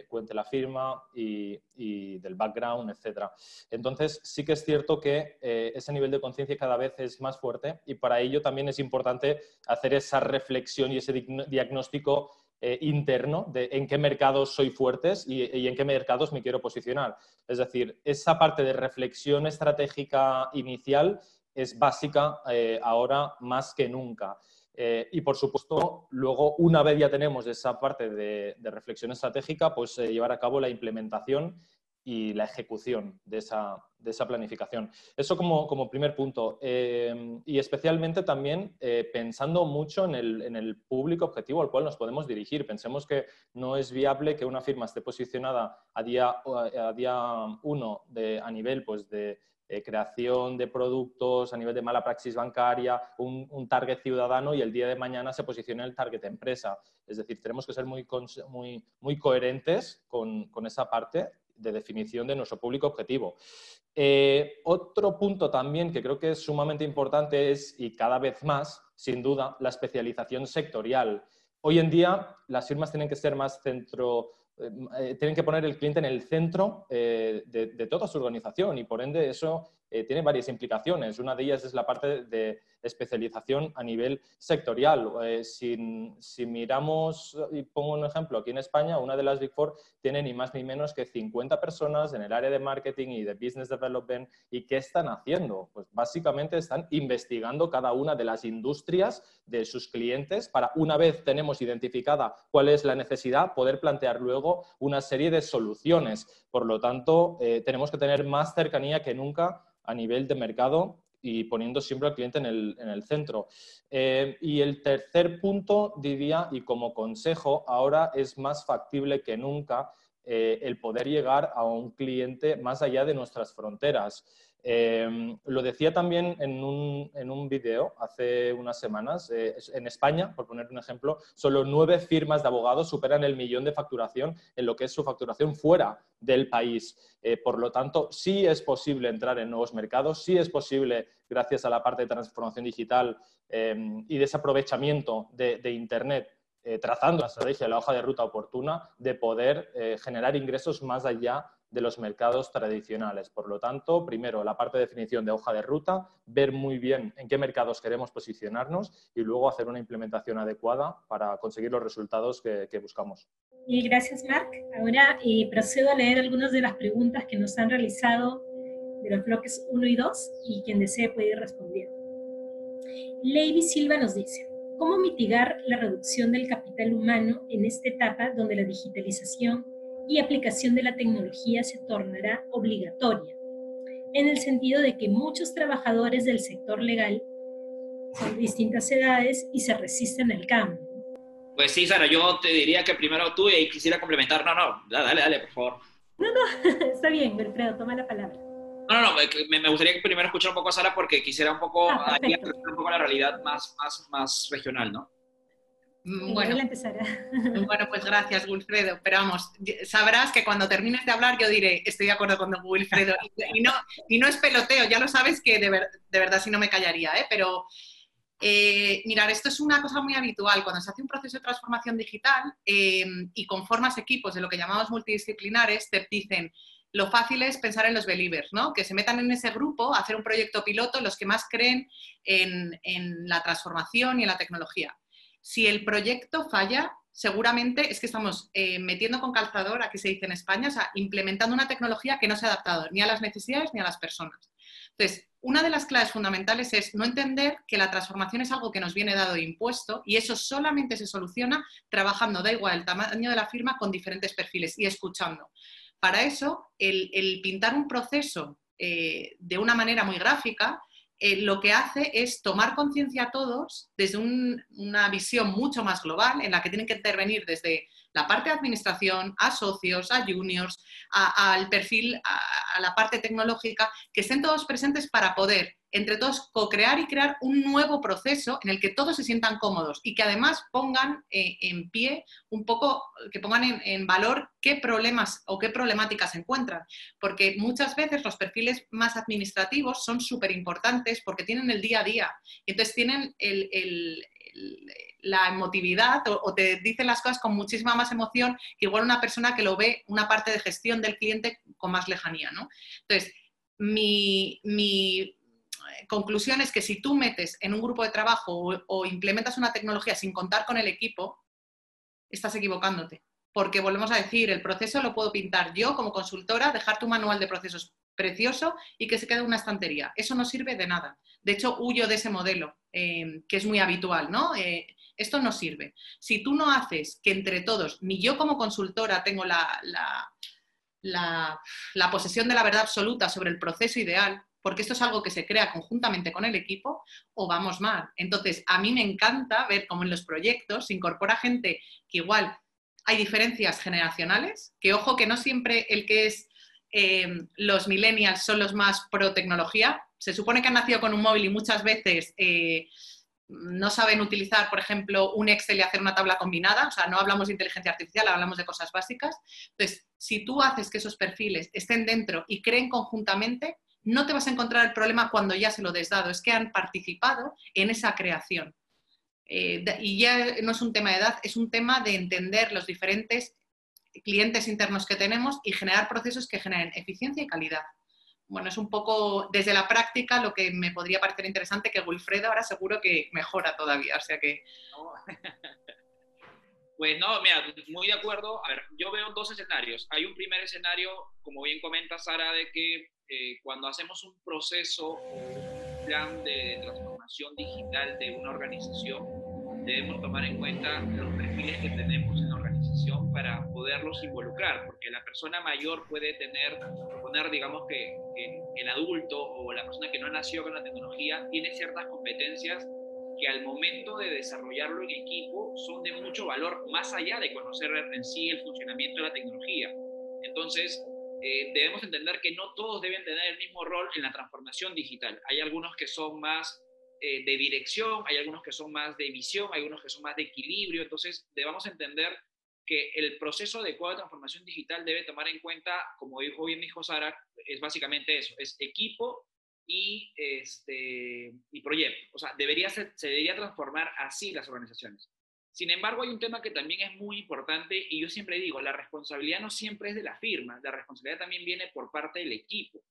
B: cuente la firma y, del background, etc. Entonces, sí que es cierto que eh, ese nivel de conciencia cada vez es más fuerte y para ello también es importante hacer esa reflexión y ese diagnóstico eh, interno de en qué mercados soy fuertes y, en qué mercados me quiero posicionar. Es decir, esa parte de reflexión estratégica inicial es básica eh, ahora más que nunca. Eh, y por supuesto, luego, una vez ya tenemos esa parte de, reflexión estratégica, pues llevar a cabo la implementación y la ejecución de esa, planificación. Eso como, primer punto. Eh, y especialmente también pensando mucho en el, público objetivo al cual nos podemos dirigir. Pensemos que no es viable que una firma esté posicionada a día, a día uno de, a nivel pues, de eh, creación de productos a nivel de mala praxis bancaria, un, target ciudadano y el día de mañana se posiciona el target empresa. Es decir, tenemos que ser muy, muy, muy coherentes con, con, esa parte de definición de nuestro público objetivo. Eh, otro punto también que creo que es sumamente importante es, y cada vez más, sin duda, la especialización sectorial. Hoy en día las firmas tienen que ser más centro eh, eh, tienen que poner el cliente en el centro de, toda su organización y por ende eso tiene varias implicaciones. Una de ellas es la parte de especialización a nivel sectorial. si, si, miramos, y pongo un ejemplo, aquí en España, una de las Big Four tiene ni más ni menos que 50 personas en el área de marketing y de business development. ¿Y qué están haciendo? Pues básicamente están investigando cada una de las industrias de sus clientes para, una vez tenemos identificada cuál es la necesidad, poder plantear luego una serie de soluciones. Por lo tanto, eh, tenemos que tener más cercanía que nunca a nivel de mercado y poniendo siempre al cliente en el, centro. Eh, y el tercer punto, diría, y como consejo, ahora es más factible que nunca eh, el poder llegar a un cliente más allá de nuestras fronteras. Em, lo decía también en un, en un video hace unas semanas. Eh, en España, por poner un ejemplo, solo nueve firmas de abogados superan el millón de facturación en lo que es su facturación fuera del país. Eh, por lo tanto, sí es posible entrar en nuevos mercados, sí es posible, gracias a la parte de transformación digital em, y desaprovechamiento de, de Internet, eh, trazando la estrategia, la hoja de ruta oportuna, de poder generar ingresos más allá de los mercados tradicionales. Por lo tanto, primero la parte de definición de hoja de ruta, ver muy bien en qué mercados queremos posicionarnos y luego hacer una implementación adecuada para conseguir los resultados que, buscamos.
A: Y gracias, Marc. Ahora eh, procedo a leer algunas de las preguntas que nos han realizado de los bloques 1 y 2 y quien desee puede ir respondiendo. Levi Silva nos dice, ¿cómo mitigar la reducción del capital humano en esta etapa donde la digitalización y aplicación de la tecnología se tornará obligatoria, en el sentido de que muchos trabajadores del sector legal son de distintas edades y se resisten al cambio.
C: Pues sí, Sara, yo te diría que primero tú y quisiera complementar. No, no, dale, dale, por favor.
A: No, no, está bien, Wilfredo, toma la palabra.
C: No, no, no, me, gustaría primero escuchar un poco a Sara porque quisiera un poco, ah, un poco la realidad más, más, más regional, ¿no?
F: Mm, bueno, bueno, pues gracias, Wilfredo. Pero vamos, sabrás que cuando termines de hablar yo diré, estoy de acuerdo con Wilfredo. Y no, y no es peloteo, ya lo sabes que de, de verdad si no me callaría, ¿eh? Pero eh, mirar, esto es una cosa muy habitual. Cuando se hace un proceso de transformación digital eh, y conformas equipos de lo que llamamos multidisciplinares, te dicen, lo fácil es pensar en los believers, ¿no? Que se metan en ese grupo, hacer un proyecto piloto, los que más creen en, la transformación y en la tecnología. Si el proyecto falla, seguramente es que estamos eh, metiendo con calzador, aquí se dice en España, o sea, implementando una tecnología que no se ha adaptado ni a las necesidades ni a las personas. Entonces, una de las claves fundamentales es no entender que la transformación es algo que nos viene dado e impuesto y eso solamente se soluciona trabajando, da igual el tamaño de la firma, con diferentes perfiles y escuchando. Para eso, el, pintar un proceso eh, de una manera muy gráfica eh, lo que hace es tomar conciencia a todos desde una visión mucho más global en la que tienen que intervenir desde la parte de administración, a socios, a juniors, al perfil, a, la parte tecnológica, que estén todos presentes para poder entre todos co-crear y crear un nuevo proceso en el que todos se sientan cómodos y que además pongan eh, en pie un poco, que pongan en, valor qué problemas o qué problemáticas se encuentran. Porque muchas veces los perfiles más administrativos son súper importantes porque tienen el día a día. Y entonces tienen la emotividad o, te dicen las cosas con muchísima más emoción que igual una persona que lo ve una parte de gestión del cliente con más lejanía. ¿no? Entonces, mi, mi conclusión es que si tú metes en un grupo de trabajo o, implementas una tecnología sin contar con el equipo, estás equivocándote. Porque volvemos a decir, el proceso lo puedo pintar yo como consultora, dejar tu manual de procesos precioso y que se quede en una estantería. Eso no sirve de nada. De hecho, huyo de ese modelo, eh, que es muy habitual, ¿no? Eh, esto no sirve. Si tú no haces que entre todos, ni yo como consultora tengo la, la posesión de la verdad absoluta sobre el proceso ideal, porque esto es algo que se crea conjuntamente con el equipo, o vamos mal. Entonces, a mí me encanta ver cómo en los proyectos se incorpora gente que igual hay diferencias generacionales, que ojo que no siempre el que es eh, los millennials son los más pro tecnología. Se supone que han nacido con un móvil y muchas veces eh, no saben utilizar, por ejemplo, un Excel y hacer una tabla combinada. O sea, no hablamos de inteligencia artificial, hablamos de cosas básicas. Entonces, si tú haces que esos perfiles estén dentro y creen conjuntamente, no te vas a encontrar el problema cuando ya se lo des dado, es que han participado en esa creación. Eh, y ya no es un tema de edad, es un tema de entender los diferentes clientes internos que tenemos y generar procesos que generen eficiencia y calidad. Bueno, es un poco desde la práctica lo que me podría parecer interesante, que Wilfredo ahora seguro que mejora todavía, o sea que...
C: Pues no, mira, muy de acuerdo. A ver, yo veo dos escenarios. Hay un primer escenario, como bien comenta Sara, de que eh, cuando hacemos un proceso, un plan de transformación digital de una organización, debemos tomar en cuenta los perfiles que tenemos en la organización para poderlos involucrar, porque la persona mayor puede tener, poner, digamos que, que el adulto o la persona que no nació con la tecnología tiene ciertas competencias que al momento de desarrollarlo en equipo son de mucho valor, más allá de conocer en sí el funcionamiento de la tecnología. Entonces, eh, debemos entender que no todos deben tener el mismo rol en la transformación digital. Hay algunos que son más eh, de dirección, hay algunos que son más de visión, hay algunos que son más de equilibrio. Entonces, debemos entender que el proceso adecuado de transformación digital debe tomar en cuenta, como dijo bien dijo Sara, es básicamente eso, es equipo y, este, y proyecto. O sea, debería se debería transformar así las organizaciones. Sin embargo, hay un tema que también es muy importante y yo siempre digo, la responsabilidad no siempre es de la firma, la responsabilidad también viene por parte del equipo.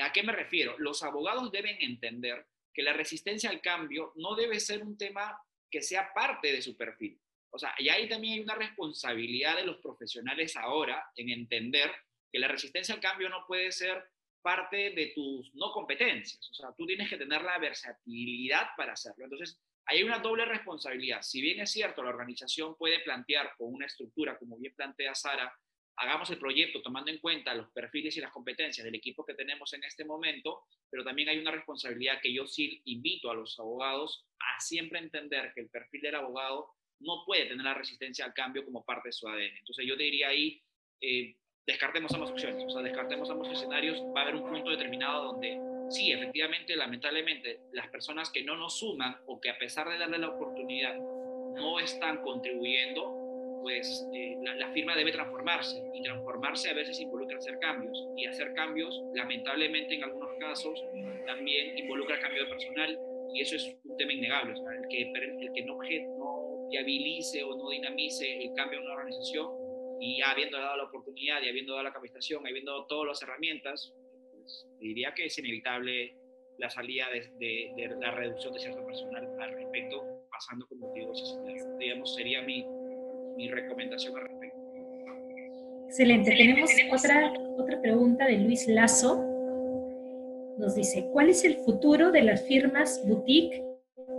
C: ¿A qué me refiero? Los abogados deben entender que la resistencia al cambio no debe ser un tema que sea parte de su perfil. O sea, y ahí también hay una responsabilidad de los profesionales ahora en entender que la resistencia al cambio no puede ser parte de tus no competencias. O sea, tú tienes que tener la versatilidad para hacerlo. Entonces, hay una doble responsabilidad. Si bien es cierto, la organización puede plantear con una estructura, como bien plantea Sara, hagamos el proyecto tomando en cuenta los perfiles y las competencias del equipo que tenemos en este momento, pero también hay una responsabilidad que yo sí invito a los abogados a siempre entender que el perfil del abogado no puede tener la resistencia al cambio como parte de su ADN. Entonces yo diría ahí, eh, descartemos ambas opciones, o sea, descartemos ambos escenarios, va a haber un punto determinado donde sí, efectivamente, lamentablemente, las personas que no nos suman o que a pesar de darle la oportunidad no están contribuyendo, pues eh, la, firma debe transformarse y transformarse a veces involucra hacer cambios y hacer cambios, lamentablemente en algunos casos, también involucra cambio de personal y eso es un tema innegable. el, que, el que no, no viabilice o no dinamice el cambio en una organización y ya habiendo dado la oportunidad y habiendo dado la capacitación, habiendo dado todas las herramientas, pues, diría que es inevitable la salida de, de, la reducción de cierto personal al respecto, pasando como escenarios. Digamos, sería mi, mi recomendación al respecto.
A: Excelente. Tenemos otra, otra pregunta de Luis Lazo. Nos dice, ¿cuál es el futuro de las firmas boutique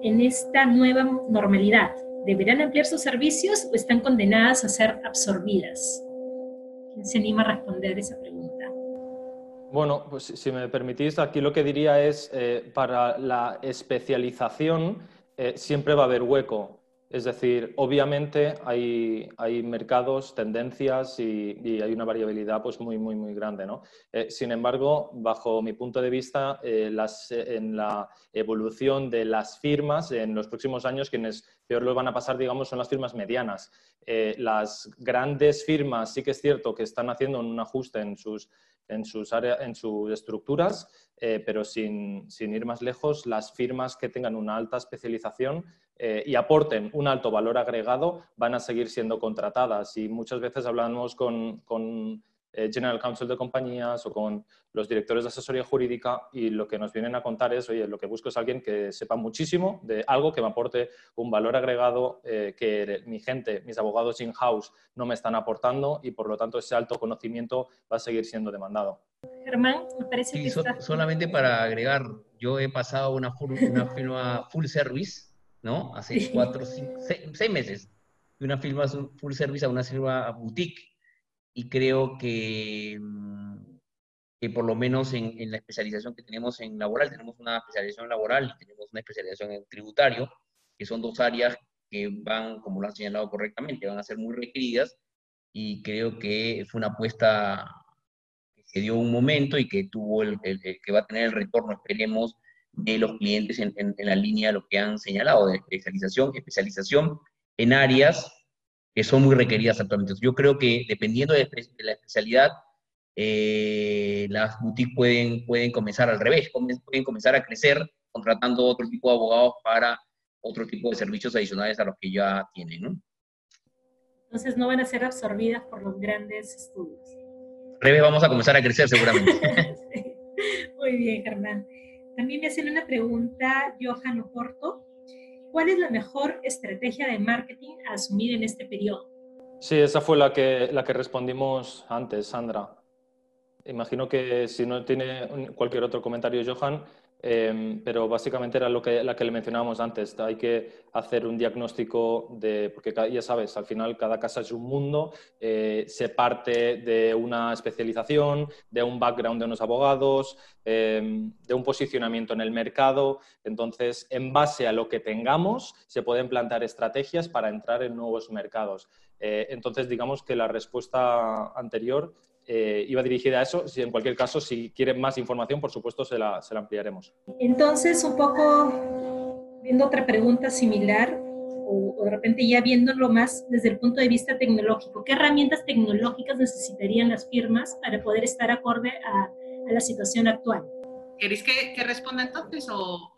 A: en esta nueva normalidad? ¿Deberán ampliar sus servicios o están condenadas a ser absorbidas? ¿Quién se anima a responder esa pregunta?
B: Bueno, pues si me permitís, aquí lo que diría es, eh, para la especialización eh, siempre va a haber hueco. Es decir, obviamente hay, mercados, tendencias y, hay una variabilidad pues, muy, muy, muy grande. ¿no? Eh, sin embargo, bajo mi punto de vista, eh, en la evolución de las firmas en los próximos años, quienes peor lo van a pasar, digamos, son las firmas medianas. Eh, las grandes firmas sí que es cierto que están haciendo un ajuste en sus, en sus, en sus estructuras, pero sin, sin ir más lejos, las firmas que tengan una alta especialización eh, y aporten un alto valor agregado van a seguir siendo contratadas. Y muchas veces hablamos con, con eh, General Counsel de compañías o con los directores de asesoría jurídica y lo que nos vienen a contar es, oye, lo que busco es alguien que sepa muchísimo de algo que me aporte un valor agregado eh, que mi gente, mis abogados in-house no me están aportando y por lo tanto ese alto conocimiento va a seguir siendo demandado.
A: Germán, me parece que
D: Solamente para agregar, yo he pasado una, una firma full service ¿no? Hace cuatro, cinco, seis, meses. De una firma full service a una firma boutique. Y creo que, mm, que por lo menos en, en, la especialización que tenemos en laboral, tenemos una especialización laboral y tenemos una especialización en tributario, que son dos áreas que van, como lo han señalado correctamente, van a ser muy requeridas. Y creo que fue una apuesta que se dio un momento y que tuvo el, el que va a tener el retorno, esperemos, de los clientes en, la línea de lo que han señalado, de especialización, especialización en áreas que son muy requeridas actualmente. Yo creo que dependiendo de, la especialidad, eh, las boutiques pueden, pueden comenzar al revés, pueden comenzar a crecer contratando otro tipo de abogados para otro tipo de servicios adicionales a los que ya tienen. ¿no?
A: Entonces no van a ser absorbidas por los grandes estudios.
D: Al revés, vamos a comenzar a crecer seguramente.
A: Muy bien, Germán. También me hacen una pregunta, Johan Oporto. ¿Cuál es la mejor estrategia de marketing a asumir en este periodo?
B: Sí, esa fue la que, la que respondimos antes, Sandra. Imagino que si no tiene cualquier otro comentario, Johan, Em, pero básicamente era lo que, la que le mencionábamos antes. Hay que hacer un diagnóstico de, porque ya sabes, al final cada casa es un mundo, eh, se parte de una especialización, de un background de unos abogados, em, de un posicionamiento en el mercado. Entonces, en base a lo que tengamos, se pueden plantear estrategias para entrar en nuevos mercados. Eh, entonces, digamos que la respuesta anterior eh, iba dirigida a eso. Si en cualquier caso, si quieren más información, por supuesto, se la, se la ampliaremos.
A: Entonces, un poco viendo otra pregunta similar, o, de repente ya viéndolo más desde el punto de vista tecnológico, ¿qué herramientas tecnológicas necesitarían las firmas para poder estar acorde a, a la situación actual?
F: ¿Queréis que, que responda entonces o,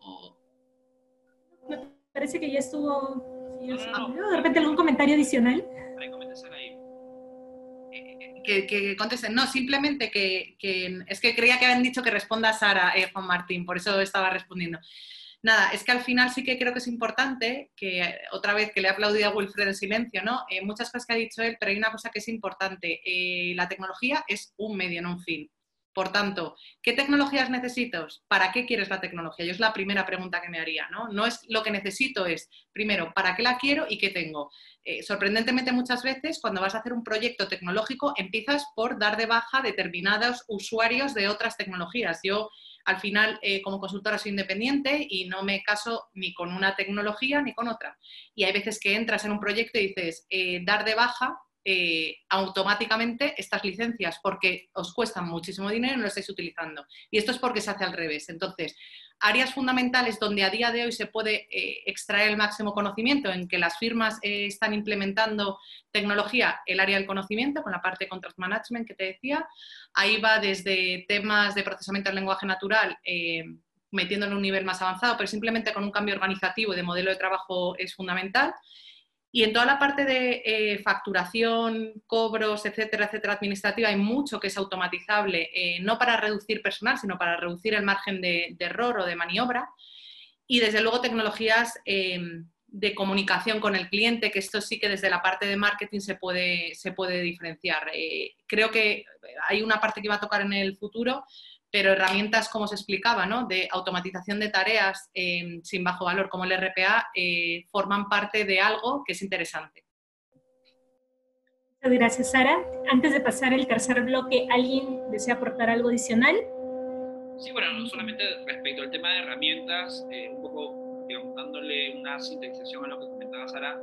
A: Me parece que ya estuvo... ¿De repente algún comentario adicional?
C: Hay ahí
F: que, contesten. No, simplemente que, es que creía que habían dicho que responda Sara, eh, Juan Martín, por eso estaba respondiendo. Nada, es que al final sí que creo que es importante, que otra vez que le he aplaudido a Wilfred en silencio, ¿no? Eh, muchas cosas que ha dicho él, pero hay una cosa que es importante. Eh, la tecnología es un medio, no un fin. Por tanto, ¿qué tecnologías necesito? ¿Para qué quieres la tecnología? Yo es la primera pregunta que me haría, ¿no? No es lo que necesito, es primero, ¿para qué la quiero y qué tengo? Eh, sorprendentemente muchas veces cuando vas a hacer un proyecto tecnológico empiezas por dar de baja determinados usuarios de otras tecnologías. Yo al final eh, como consultora soy independiente y no me caso ni con una tecnología ni con otra. Y hay veces que entras en un proyecto y dices, eh, dar de baja eh, automáticamente estas licencias porque os cuestan muchísimo dinero y no lo estáis utilizando. Y esto es porque se hace al revés. Entonces, áreas fundamentales donde a día de hoy se puede eh, extraer el máximo conocimiento, en que las firmas eh, están implementando tecnología, el área del conocimiento, con la parte de contract management que te decía. Ahí va desde temas de procesamiento del lenguaje natural, metiéndolo en un nivel más avanzado, pero simplemente con un cambio organizativo y de modelo de trabajo es fundamental. Y en toda la parte de eh, facturación, cobros, etcétera, etcétera, administrativa, hay mucho que es automatizable, eh, no para reducir personal, sino para reducir el margen de, error o de maniobra. Y desde luego tecnologías eh, de comunicación con el cliente, que esto sí que desde la parte de marketing se puede, se puede diferenciar. creo que hay una parte que va a tocar en el futuro, pero herramientas, como se explicaba, ¿no? de automatización de tareas eh, sin bajo valor como el RPA, eh, forman parte de algo que es interesante.
A: Muchas gracias, Sara. Antes de pasar al tercer bloque, ¿alguien desea aportar algo adicional?
C: Sí, bueno, no solamente respecto al tema de herramientas, eh, un poco, digamos, dándole una sintetización a lo que comentaba Sara.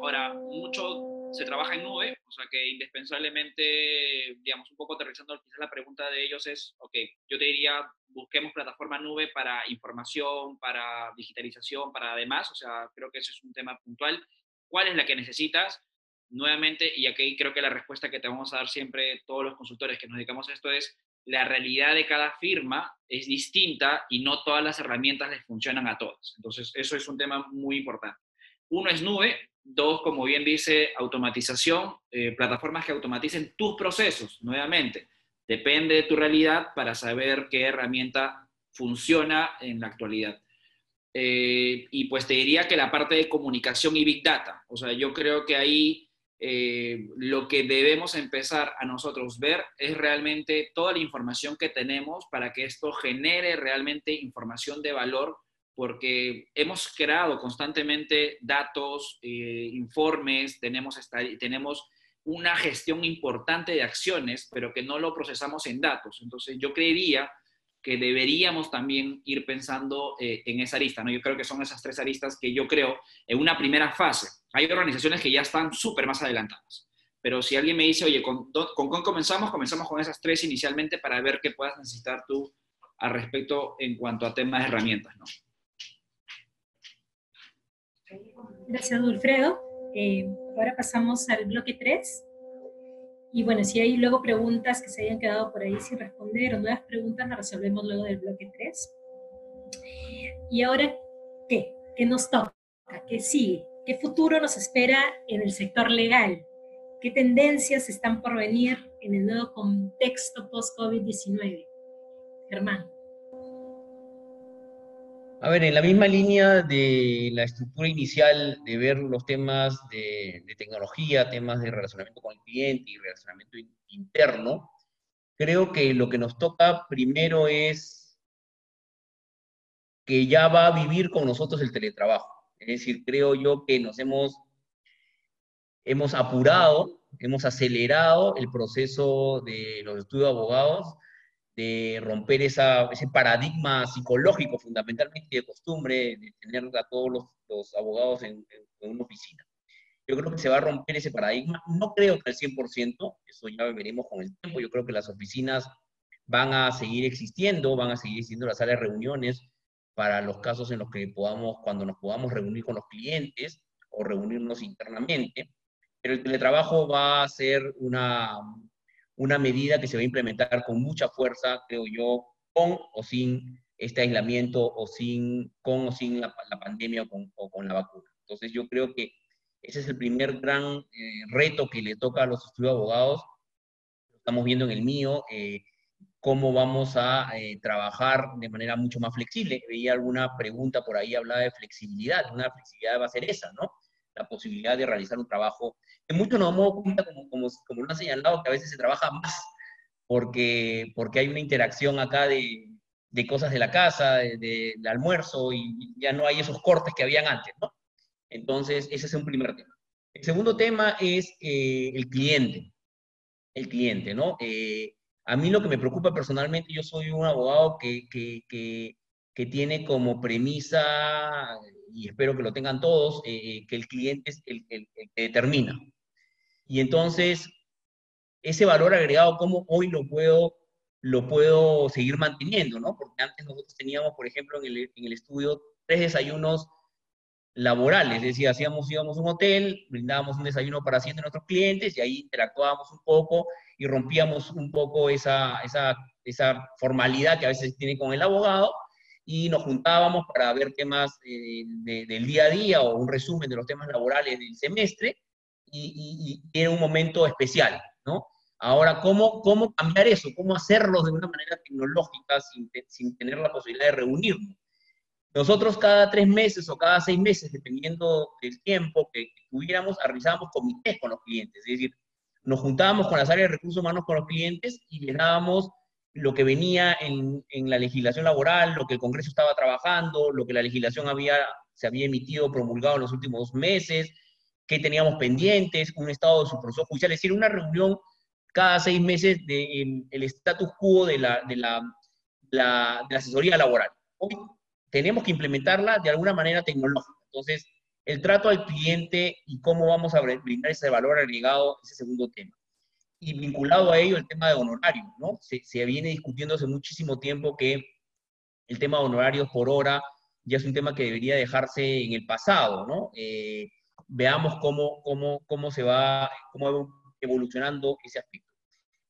C: ahora, mucho se trabaja en nube, o sea que indispensablemente, digamos, un poco aterrizando quizás la pregunta de ellos es, ok, yo te diría, busquemos plataforma nube para información, para digitalización, para demás, o sea, creo que ese es un tema puntual. ¿Cuál es la que necesitas? Nuevamente, y aquí creo que la respuesta que te vamos a dar siempre todos los consultores que nos dedicamos a esto es, la realidad de cada firma es distinta y no todas las herramientas les funcionan a todas. Entonces, eso es un tema muy importante. Uno es nube, Dos, como bien dice, automatización, eh, plataformas que automaticen tus procesos, nuevamente. Depende de tu realidad para saber qué herramienta funciona en la actualidad. Eh, y pues te diría que la parte de comunicación y big data, o sea, yo creo que ahí eh, lo que debemos empezar a nosotros ver es realmente toda la información que tenemos para que esto genere realmente información de valor porque hemos creado constantemente datos, eh, informes, tenemos, tenemos una gestión importante de acciones, pero que no lo procesamos en datos. Entonces, yo creería que deberíamos también ir pensando eh, en esa arista, ¿no? Yo creo que son esas tres aristas que yo creo en una primera fase. Hay organizaciones que ya están súper más adelantadas, pero si alguien me dice, oye, ¿con, ¿con con comenzamos? Comenzamos con esas tres inicialmente para ver qué puedas necesitar tú al respecto en cuanto a temas de herramientas, ¿no?
A: Gracias, Dulfredo. Eh, ahora pasamos al bloque 3. Y bueno, si hay luego preguntas que se hayan quedado por ahí sin responder o nuevas preguntas, las resolvemos luego del bloque 3. Y ahora, ¿qué? ¿Qué nos toca? ¿Qué sigue? ¿Qué futuro nos espera en el sector legal? ¿Qué tendencias están por venir en el nuevo contexto post-COVID-19? Germán.
D: A ver, en la misma línea de la estructura inicial de ver los temas de, tecnología, temas de relacionamiento con el cliente y relacionamiento interno, creo que lo que nos toca primero es que ya va a vivir con nosotros el teletrabajo. Es decir, creo yo que nos hemos, hemos apurado, hemos acelerado el proceso de los estudios de abogados de romper esa, ese paradigma psicológico fundamentalmente de costumbre de tener a todos los, abogados en, una oficina. Yo creo que se va a romper ese paradigma. No creo que al 100%, eso ya veremos con el tiempo. Yo creo que las oficinas van a seguir existiendo, van a seguir siendo las salas de reuniones para los casos en los que podamos, cuando nos podamos reunir con los clientes o reunirnos internamente. Pero el teletrabajo va a ser una, una medida que se va a implementar con mucha fuerza, creo yo, con o sin este aislamiento, o sin, con o sin la, pandemia o con, la vacuna. Entonces yo creo que ese es el primer gran eh, reto que le toca a los estudios abogados. estamos viendo en el mío, eh, cómo vamos a eh, trabajar de manera mucho más flexible. Veía alguna pregunta por ahí, hablaba de flexibilidad. Una flexibilidad va a ser esa, ¿no? La posibilidad de realizar un trabajo que muchos nos damos cuenta, como, como, como lo han señalado, que a veces se trabaja más porque, porque hay una interacción acá de, de cosas de la casa, del almuerzo, y ya no hay esos cortes que habían antes, ¿no? Entonces, ese es un primer tema. El segundo tema es eh, el cliente. El cliente, ¿no? Eh, a mí lo que me preocupa personalmente, yo soy un abogado que, que, que, que tiene como premisa, y espero que lo tengan todos, eh, que el cliente es el que determina. Y entonces, ese valor agregado, ¿cómo hoy lo puedo, lo puedo seguir manteniendo? ¿no? Porque antes nosotros teníamos, por ejemplo, en el, en el estudio, tres desayunos laborales, es decir, hacíamos, íbamos a un hotel, brindábamos un desayuno para 100 de nuestros clientes y ahí interactuábamos un poco y rompíamos un poco esa, esa, esa formalidad que a veces tiene con el abogado y nos juntábamos para ver temas eh, del día a día o un resumen de los temas laborales del semestre y, y, era un momento especial, ¿no? Ahora, ¿cómo, ¿cómo cambiar eso? ¿Cómo hacerlo de una manera tecnológica sin, sin tener la posibilidad de reunirnos? Nosotros cada tres meses o cada seis meses, dependiendo del tiempo que, tuviéramos, realizábamos comités con los clientes. Es decir, nos juntábamos con las áreas de recursos humanos con los clientes y les dábamos lo que venía en, en, la legislación laboral, lo que el Congreso estaba trabajando, lo que la legislación había, se había emitido, promulgado en los últimos meses, qué teníamos pendientes, un estado de su proceso judicial, es decir, una reunión cada seis meses del de status quo de la, de la, la, de la asesoría laboral. Hoy tenemos que implementarla de alguna manera tecnológica. Entonces, el trato al cliente y cómo vamos a brindar ese valor agregado, ese segundo tema. Y vinculado a ello, el tema de honorarios, ¿no? Se, se viene discutiendo hace muchísimo tiempo que el tema de honorarios por hora ya es un tema que debería dejarse en el pasado, ¿no? Eh, veamos cómo, cómo, cómo se va, cómo evolucionando ese aspecto.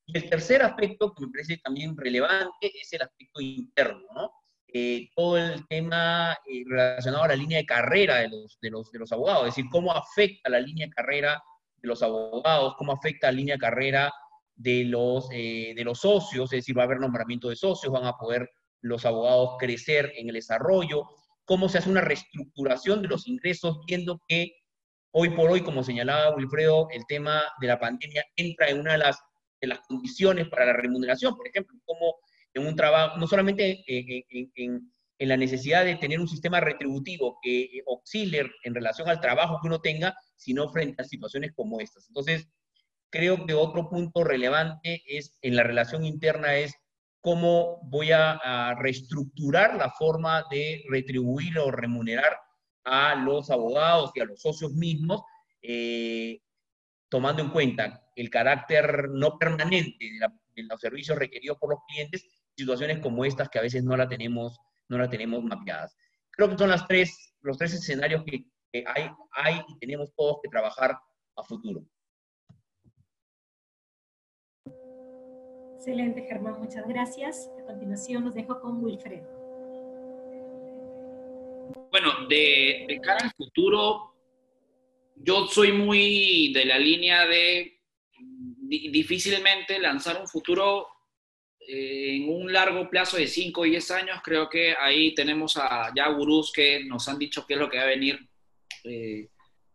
D: Y el tercer aspecto que me parece también relevante es el aspecto interno, ¿no? Eh, todo el tema eh, relacionado a la línea de carrera de los, de, los, de los abogados, es decir, cómo afecta la línea de carrera de los abogados, cómo afecta la línea carrera de los, eh, de los socios, es decir, va a haber nombramiento de socios, van a poder los abogados crecer en el desarrollo, cómo se hace una reestructuración de los ingresos, viendo que hoy por hoy, como señalaba Wilfredo, el tema de la pandemia entra en una de las, de las condiciones para la remuneración, por ejemplo, cómo en un trabajo, no solamente en, la necesidad de tener un sistema retributivo que oscile en relación al trabajo que uno tenga, sino frente a situaciones como estas. Entonces, creo que otro punto relevante es en la relación interna es cómo voy a, reestructurar la forma de retribuir o remunerar a los abogados y a los socios mismos, eh, tomando en cuenta el carácter no permanente de los servicios requeridos por los clientes situaciones como estas que a veces no la tenemos, no la tenemos mapeadas. Creo que son las tres, los tres escenarios que, hay, hay y tenemos todos que trabajar a futuro.
A: Excelente, Germán, muchas gracias. A continuación nos dejo con Wilfredo.
C: Bueno, de, de, cara al futuro, yo soy muy de la línea de difícilmente lanzar un futuro en un largo plazo de 5 o 10 años, creo que ahí tenemos a ya gurús que nos han dicho qué es lo que va a venir. Eh,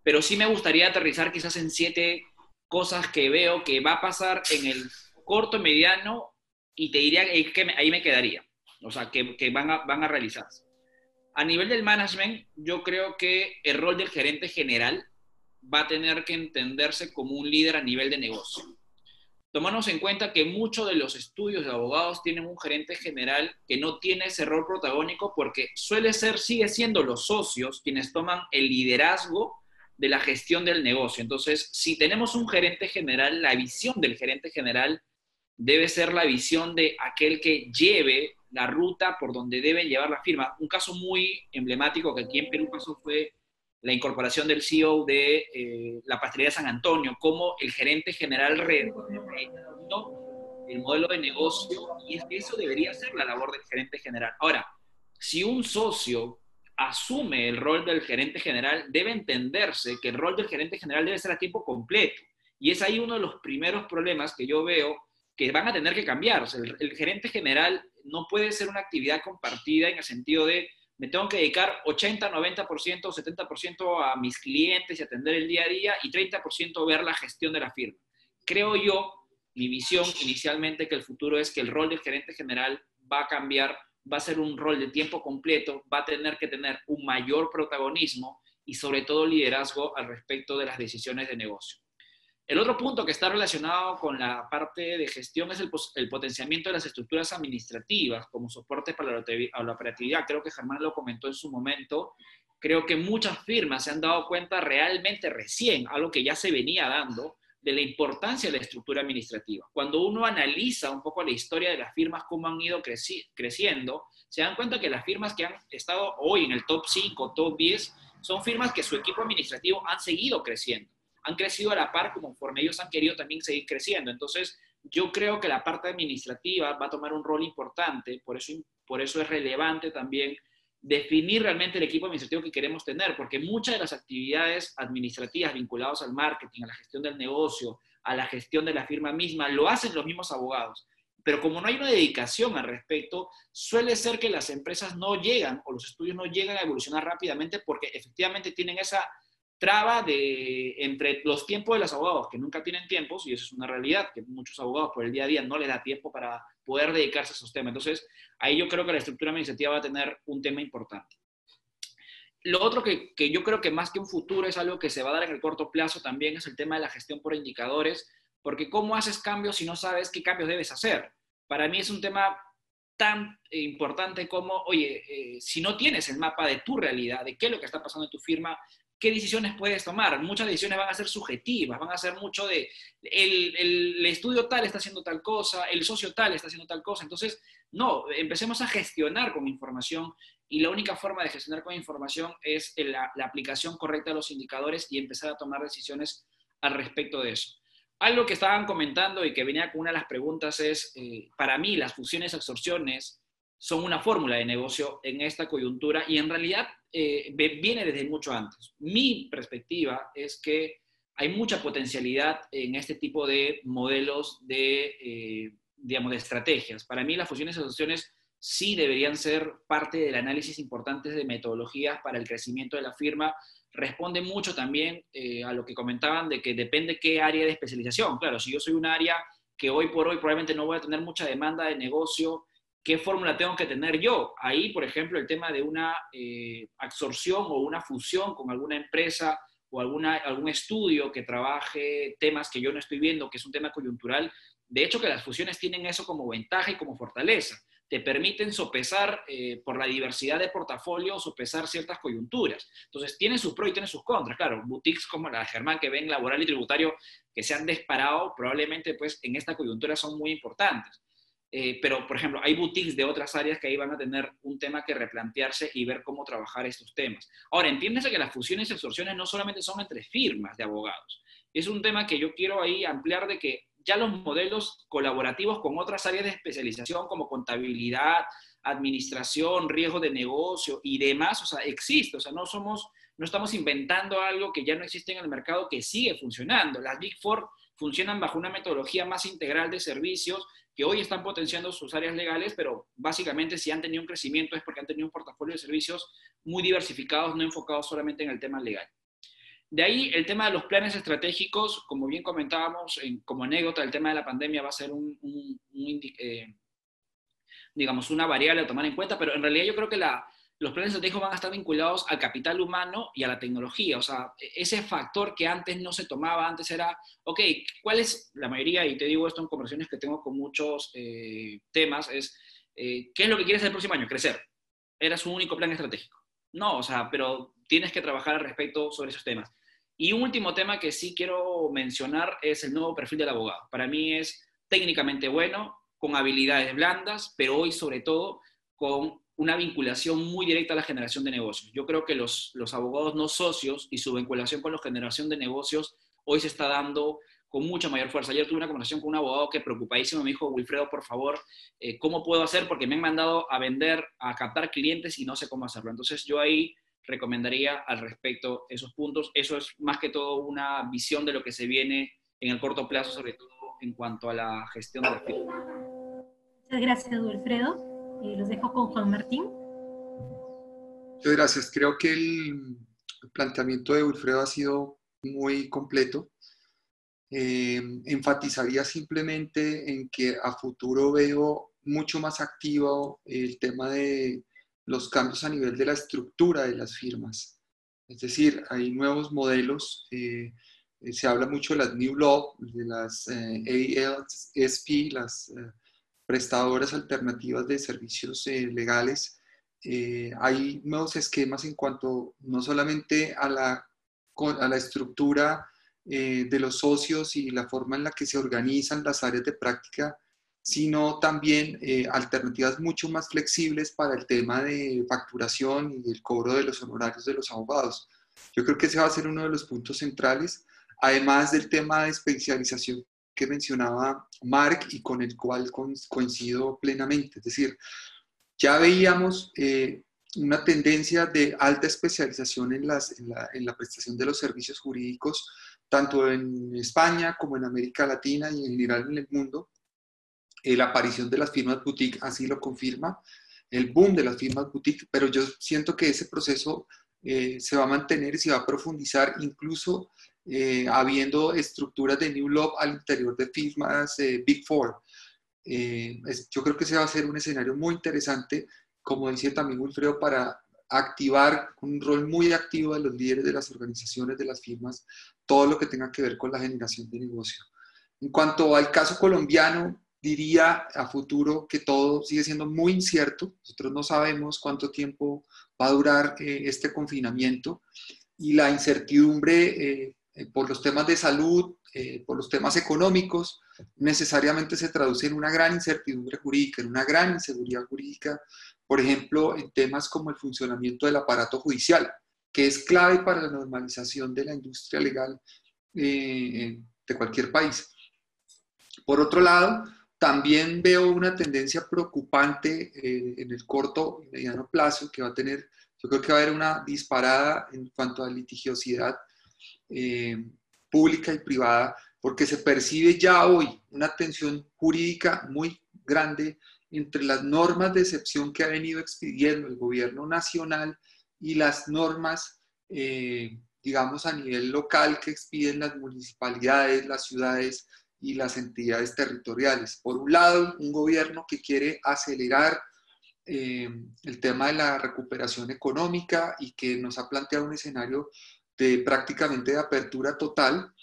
C: pero sí me gustaría aterrizar quizás en siete cosas que veo que va a pasar en el corto, mediano, y te diría que ahí me quedaría. O sea, que, van, a, van a realizarse. A nivel del management, yo creo que el rol del gerente general va a tener que entenderse como un líder a nivel de negocio tomamos en cuenta que muchos de los estudios de abogados tienen un gerente general que no tiene ese rol protagónico porque suele ser, sigue siendo los socios quienes toman el liderazgo de la gestión del negocio. Entonces, si tenemos un gerente general, la visión del gerente general debe ser la visión de aquel que lleve la ruta por donde deben llevar la firma. Un caso muy emblemático que aquí en Perú pasó fue la incorporación del CEO de eh, la pastelería San Antonio, como el gerente general el modelo de negocio, y eso debería ser la labor del gerente general. Ahora, si un socio asume el rol del gerente general, debe entenderse que el rol del gerente general debe ser a tiempo completo. Y es ahí uno de los primeros problemas que yo veo que van a tener que cambiarse. El, el gerente general no puede ser una actividad compartida en el sentido de me tengo que dedicar 80, 90% o 70% a mis clientes y atender el día a día y 30% ver la gestión de la firma. Creo yo, mi visión inicialmente, que el futuro es que el rol del gerente general va a cambiar, va a ser un rol de tiempo completo, va a tener que tener un mayor protagonismo y sobre todo liderazgo al respecto de las decisiones de negocio. El otro punto que está relacionado con la parte de gestión es el, potenciamiento de las estructuras administrativas como soporte para la, operatividad. Creo que Germán lo comentó en su momento. Creo que muchas firmas se han dado cuenta realmente recién, algo que ya se venía dando, de la importancia de la estructura administrativa. Cuando uno analiza un poco la historia de las firmas, cómo han ido creciendo, se dan cuenta que las firmas que han estado hoy en el top 5, top 10, son firmas que su equipo administrativo han seguido creciendo. Han crecido a la par conforme ellos han querido también seguir creciendo. Entonces, yo creo que la parte administrativa va a tomar un rol importante, por eso, por eso es relevante también definir realmente el equipo administrativo que queremos tener, porque muchas de las actividades administrativas vinculadas al marketing, a la gestión del negocio, a la gestión de la firma misma, lo hacen los mismos abogados. Pero como no hay una dedicación al respecto, suele ser que las empresas no llegan o los estudios no llegan a evolucionar rápidamente porque efectivamente tienen esa traba de, entre los tiempos de los abogados, que nunca tienen tiempos, y eso es una realidad, que muchos abogados por el día a día no les da tiempo para poder dedicarse a esos temas. Entonces, ahí yo creo que la estructura administrativa va a tener un tema importante. Lo otro que, que yo creo que más que un futuro es algo que se va a dar en el corto plazo también es el tema de la gestión por indicadores, porque ¿cómo haces cambios si no sabes qué cambios debes hacer? Para mí es un tema tan importante como, oye, eh, si no tienes el mapa de tu realidad, de qué es lo que está pasando en tu firma, qué decisiones puedes tomar. Muchas decisiones van a ser subjetivas, van a ser mucho de el, estudio tal está haciendo tal cosa, el socio tal está haciendo tal cosa. Entonces, no, empecemos a gestionar con información y la única forma de gestionar con información es la, aplicación correcta de los indicadores y empezar a tomar decisiones al respecto de eso. Algo que estaban comentando y que venía con una de las preguntas es, eh, para mí las fusiones absorciones son una fórmula de negocio en esta coyuntura y en realidad eh, viene desde mucho antes. Mi perspectiva es que hay mucha potencialidad en este tipo de modelos de, eh, digamos, de estrategias. Para mí las fusiones y asociaciones sí deberían ser parte del análisis importante de metodologías para el crecimiento de la firma. Responde mucho también eh, a lo que comentaban de que depende qué área de especialización. Claro, si yo soy un área que hoy por hoy probablemente no voy a tener mucha demanda de negocio ¿Qué fórmula tengo que tener yo? Ahí, por ejemplo, el tema de una eh, absorción o una fusión con alguna empresa o alguna, algún estudio que trabaje temas que yo no estoy viendo, que es un tema coyuntural. De hecho, que las fusiones tienen eso como ventaja y como fortaleza. Te permiten sopesar eh, por la diversidad de portafolios, sopesar ciertas coyunturas. Entonces, tienen sus pros y tienen sus contras. Claro, boutiques como la Germán, que ven laboral y tributario, que se han disparado, probablemente pues en esta coyuntura son muy importantes. Eh, pero, por ejemplo, hay boutiques de otras áreas que ahí van a tener un tema que replantearse y ver cómo trabajar estos temas. Ahora, entiéndese que las fusiones y absorciones no solamente son entre firmas de abogados. Es un tema que yo quiero ahí ampliar de que ya los modelos colaborativos con otras áreas de especialización como contabilidad, administración, riesgo de negocio y demás, o sea, existe, o sea, no somos, no estamos inventando algo que ya no existe en el mercado que sigue funcionando. Las Big Four funcionan bajo una metodología más integral de servicios que hoy están potenciando sus áreas legales, pero básicamente si han tenido un crecimiento es porque han tenido un portafolio de servicios muy diversificados, no enfocados solamente en el tema legal. De ahí el tema de los planes estratégicos, como bien comentábamos, como anécdota, el tema de la pandemia va a ser un, eh, digamos, una variable a tomar en cuenta, pero en realidad yo creo que la, los planes estratégicos van a estar vinculados al capital humano y a la tecnología. O sea, e-, ese factor que antes no se tomaba, antes era, ok, ¿cuál es la mayoría? Y te digo esto en conversaciones que tengo con muchos eh, temas, es, eh, ¿qué es lo que quieres el próximo año? Crecer. Era su único plan estratégico. No, o sea, pero tienes que trabajar al respecto sobre esos temas. Y un último tema que sí quiero mencionar es el nuevo perfil del abogado. Para mí es técnicamente bueno, con habilidades blandas, pero hoy sobre todo con una vinculación muy directa a la generación de negocios. Yo creo que los, los abogados no socios y su vinculación con la generación de negocios hoy se está dando con mucha mayor fuerza. Ayer tuve una conversación con un abogado que preocupadísimo me dijo, Wilfredo, por favor, eh, ¿cómo puedo hacer? Porque me han mandado a vender, a captar clientes y no sé cómo hacerlo. Entonces yo ahí recomendaría al respecto esos puntos. Eso es más que todo una visión de lo que se viene en el corto plazo, sobre todo en cuanto a la gestión de firma.
A: Muchas gracias, Wilfredo los dejo con Juan Martín.
E: Muchas gracias. Creo que el planteamiento de Wilfredo ha sido muy completo. Eh, enfatizaría simplemente en que a futuro veo mucho más activo el tema de los cambios a nivel de la estructura de las firmas. Es decir, hay nuevos modelos. Eh, se habla mucho de las New Law, de las eh, ALSP, las prestadoras alternativas de servicios eh, legales. Eh, hay nuevos esquemas en cuanto no solamente a la, a la estructura eh, de los socios y la forma en la que se organizan las áreas de práctica, sino también eh, alternativas mucho más flexibles para el tema de facturación y el cobro de los honorarios de los abogados. Yo creo que ese va a ser uno de los puntos centrales, además del tema de especialización que mencionaba Mark y con el cual coincido plenamente. Es decir, ya veíamos eh, una tendencia de alta especialización en, las, en, la, en, la, prestación de los servicios jurídicos, tanto en España como en América Latina y en general en el mundo. Eh, la aparición de las firmas boutique así lo confirma, el boom de las firmas boutique, pero yo siento que ese proceso eh, se va a mantener y se va a profundizar incluso eh, habiendo estructuras de New Love al interior de firmas Big Four. yo creo que ese va a ser un escenario muy interesante como decía también Wilfredo, para activar un rol muy activo de los líderes de las organizaciones, de las firmas, todo lo que tenga que ver con la generación de negocio. En cuanto al caso colombiano, diría a futuro que todo sigue siendo muy incierto. Nosotros no sabemos cuánto tiempo va a durar eh, este confinamiento y la incertidumbre eh, eh, por los temas de salud, por los temas económicos, necesariamente se traduce en una gran incertidumbre jurídica, en una gran inseguridad jurídica por ejemplo, en temas como el funcionamiento del aparato judicial, que es clave para la normalización de la industria legal eh, de cualquier país. Por otro lado, también veo una tendencia preocupante eh, en el corto y mediano plazo que va a tener, yo creo que va a haber una disparada en cuanto a litigiosidad eh, pública y privada, porque se percibe ya hoy una tensión jurídica muy grande entre las normas de excepción que ha venido expidiendo el gobierno nacional y las normas, eh, digamos, a nivel local que expiden las municipalidades, las ciudades y las entidades territoriales. Por un lado, un gobierno que quiere acelerar eh, el tema de la recuperación económica y que nos ha planteado un escenario de prácticamente de apertura total,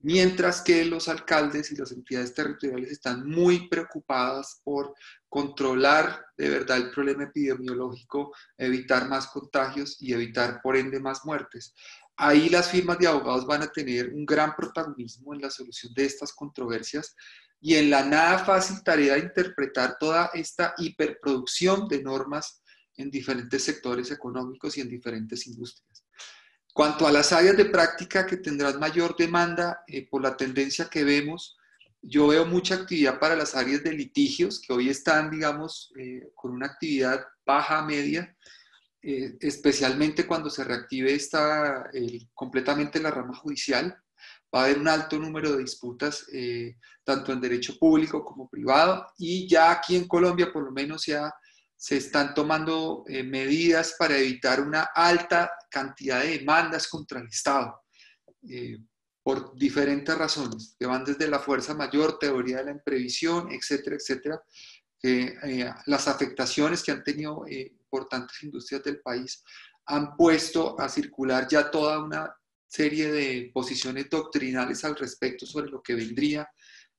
E: mientras que los alcaldes y las entidades territoriales están muy preocupadas por controlar de verdad el problema epidemiológico, evitar más contagios y evitar por ende más muertes. Ahí las firmas de abogados van a tener un gran protagonismo en la solución de estas controversias y en la nada fácil tarea de interpretar toda esta hiperproducción de normas en diferentes sectores económicos y en diferentes industrias. Cuanto a las áreas de práctica que tendrán mayor demanda eh, por la tendencia que vemos, yo veo mucha actividad para las áreas de litigios que hoy están, digamos, eh, con una actividad baja, media, eh, especialmente cuando se reactive esta, completamente la rama judicial. Va a haber un alto número de disputas, eh, tanto en derecho público como privado, y ya aquí en Colombia, por lo menos, ya se están tomando medidas para evitar una alta cantidad de demandas contra el Estado por diferentes razones, que van desde la fuerza mayor, teoría de la imprevisión, etcétera, etcétera, eh, las afectaciones que han tenido eh, importantes industrias del país han puesto a circular ya toda una serie de posiciones doctrinales al respecto sobre lo que vendría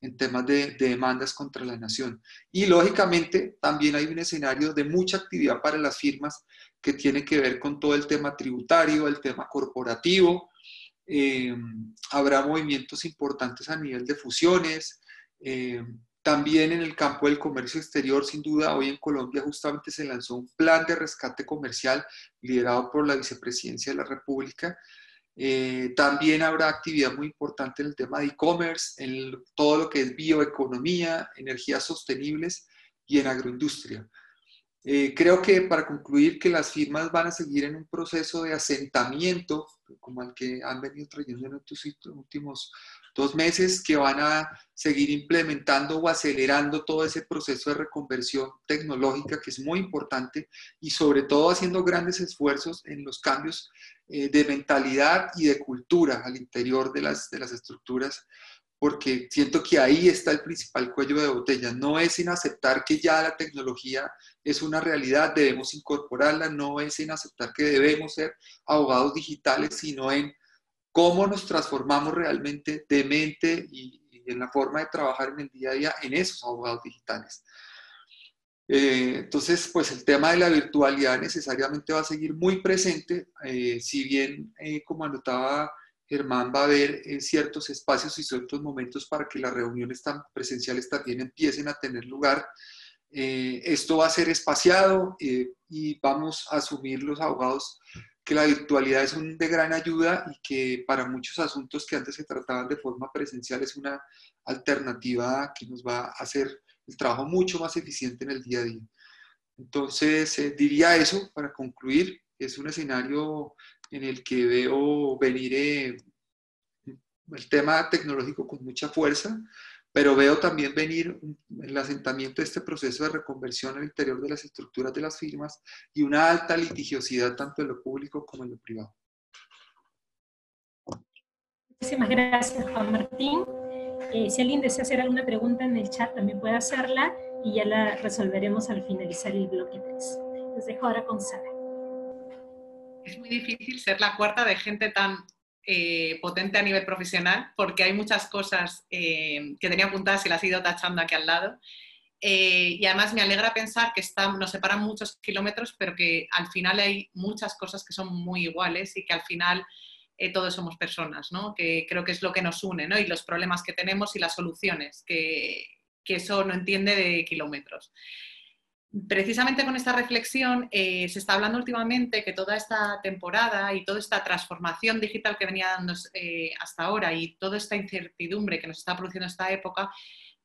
E: en temas de, de, demandas contra la nación. Y lógicamente también hay un escenario de mucha actividad para las firmas que tiene que ver con todo el tema tributario, el tema corporativo, eh, habrá movimientos importantes a nivel de fusiones. Eh, también en el campo del comercio exterior, sin duda, hoy en Colombia justamente se lanzó un plan de rescate comercial liderado por la Vicepresidencia de la República. Eh, también habrá actividad muy importante en el tema de e-commerce, en todo lo que es bioeconomía, energías sostenibles y en agroindustria. Eh, creo que para concluir que las firmas van a seguir en un proceso de asentamiento, como el que han venido trayendo en estos últimos dos meses, que van a seguir implementando o acelerando todo ese proceso de reconversión tecnológica que es muy importante y sobre todo haciendo grandes esfuerzos en los cambios eh, de mentalidad y de cultura al interior de las, de las estructuras porque siento que ahí está el principal cuello de botella. No es en aceptar que ya la tecnología es una realidad, debemos incorporarla, no es en aceptar que debemos ser abogados digitales, sino en cómo nos transformamos realmente de mente y, en la forma de trabajar en el día a día en esos abogados digitales. Eh, entonces, pues el tema de la virtualidad necesariamente va a seguir muy presente, eh, si bien, eh, como anotaba Germán va a haber eh, ciertos espacios y ciertos momentos para que las reuniones tan presenciales también empiecen a tener lugar. Eh, esto va a ser espaciado eh, y vamos a asumir los abogados que la virtualidad es un, de gran ayuda y que para muchos asuntos que antes se trataban de forma presencial es una alternativa que nos va a hacer el trabajo mucho más eficiente en el día a día. Entonces, diría eso para concluir. Es un escenario en el que veo venir eh, el tema tecnológico con mucha fuerza, pero veo también venir el asentamiento de este proceso de reconversión al interior de las estructuras de las firmas y una alta litigiosidad tanto en lo público como en lo privado.
A: Muchísimas gracias, Juan Martín. Eh, si alguien desea hacer alguna pregunta en el chat, también puede hacerla y ya la resolveremos al finalizar el bloque 3. Les dejo ahora con Sara
F: es muy difícil ser la cuarta de gente tan eh, potente a nivel profesional, porque hay muchas cosas eh, que tenía apuntadas y las he ido tachando aquí al lado. Eh, y además me alegra pensar que nos separan muchos kilómetros, pero que al final hay muchas cosas que son muy iguales y que al final todos somos personas, ¿no? que creo que es lo que nos une, ¿no? y los problemas que tenemos y las soluciones, que, que eso no entiende de kilómetros precisamente con esta reflexión eh, se está hablando últimamente que toda esta temporada y toda esta transformación digital que venía dando eh, hasta ahora y toda esta incertidumbre que nos está produciendo esta época,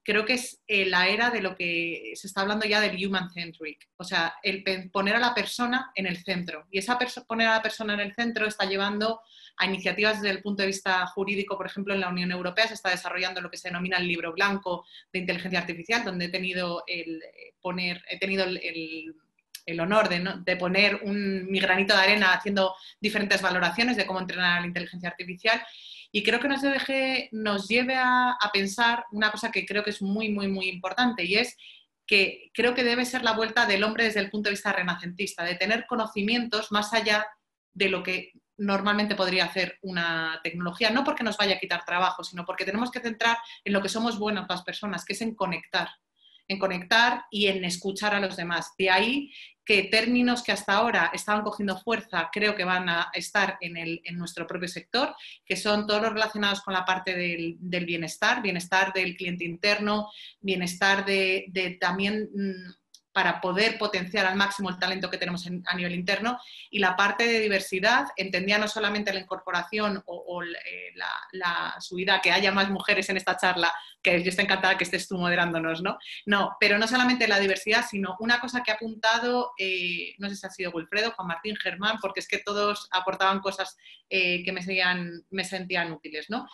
F: creo que es eh, la era de lo que se está hablando ya del human centric, o sea, el poner a la persona en el centro. Y esa poner a la persona en el centro está llevando a iniciativas desde el punto de vista jurídico, por ejemplo, en la Unión Europea se está desarrollando lo que se denomina el libro blanco de inteligencia artificial, donde he tenido el eh, poner, he tenido el, honor de, poner un, mi granito de arena haciendo diferentes valoraciones de cómo entrenar a la inteligencia artificial. Y creo que nos, deje, nos lleve a, a pensar una cosa que creo que es muy, muy, muy importante y es que creo que debe ser la vuelta del hombre desde el punto de vista renacentista, de tener conocimientos más allá de lo que normalmente podría hacer una tecnología, no porque nos vaya a quitar trabajo, sino porque tenemos que centrar en lo que somos buenas las personas, que es en conectar, en conectar y en escuchar a los demás. De ahí que términos que hasta ahora estaban cogiendo fuerza creo que van a estar en, nuestro propio sector, que son todos los relacionados con la parte del, bienestar, bienestar del cliente interno, bienestar de, de también mm, para poder potenciar al máximo el talento que tenemos a nivel interno. Y la parte de diversidad entendía no solamente la incorporación o, eh, la, subida, que haya más mujeres en esta charla, que yo estoy encantada que estés tú moderándonos, ¿no? No, pero no solamente la diversidad, sino una cosa que ha apuntado, eh, no sé si ha sido Wilfredo, Juan Martín, Germán, porque es que todos aportaban cosas eh, que me, me sentían útiles, ¿no?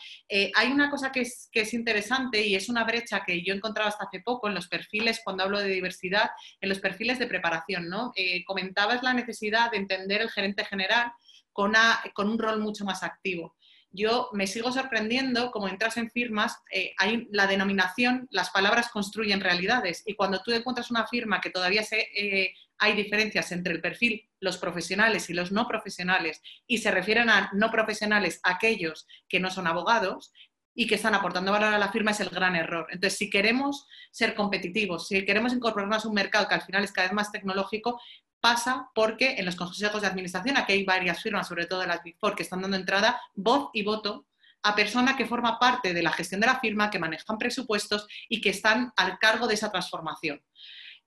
F: hay una cosa que es, que es interesante y es una brecha que yo he encontrado hasta hace poco en los perfiles cuando hablo de diversidad en los perfiles de preparación. ¿no? Eh, comentabas la necesidad de entender el gerente general con, un rol mucho más activo yo me sigo sorprendiendo, como entras en firmas, eh, hay la denominación, las palabras construyen realidades. Y cuando tú encuentras una firma que todavía se, eh, hay diferencias entre el perfil, los profesionales y los no profesionales, y se refieren a no profesionales aquellos que no son abogados, y que están aportando valor a la firma es el gran error. Entonces, si queremos ser competitivos, si queremos incorporarnos a un mercado que al final es cada vez más tecnológico, pasa porque en los consejos de administración, aquí hay varias firmas, sobre todo las Big Four, que están dando entrada voz y voto a persona que forma parte de la gestión de la firma, que manejan presupuestos y que están al cargo de esa transformación.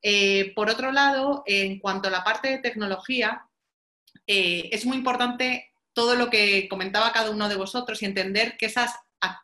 F: Eh, por otro lado, en cuanto a la parte de tecnología, eh, es muy importante todo lo que comentaba cada uno de vosotros y entender que esas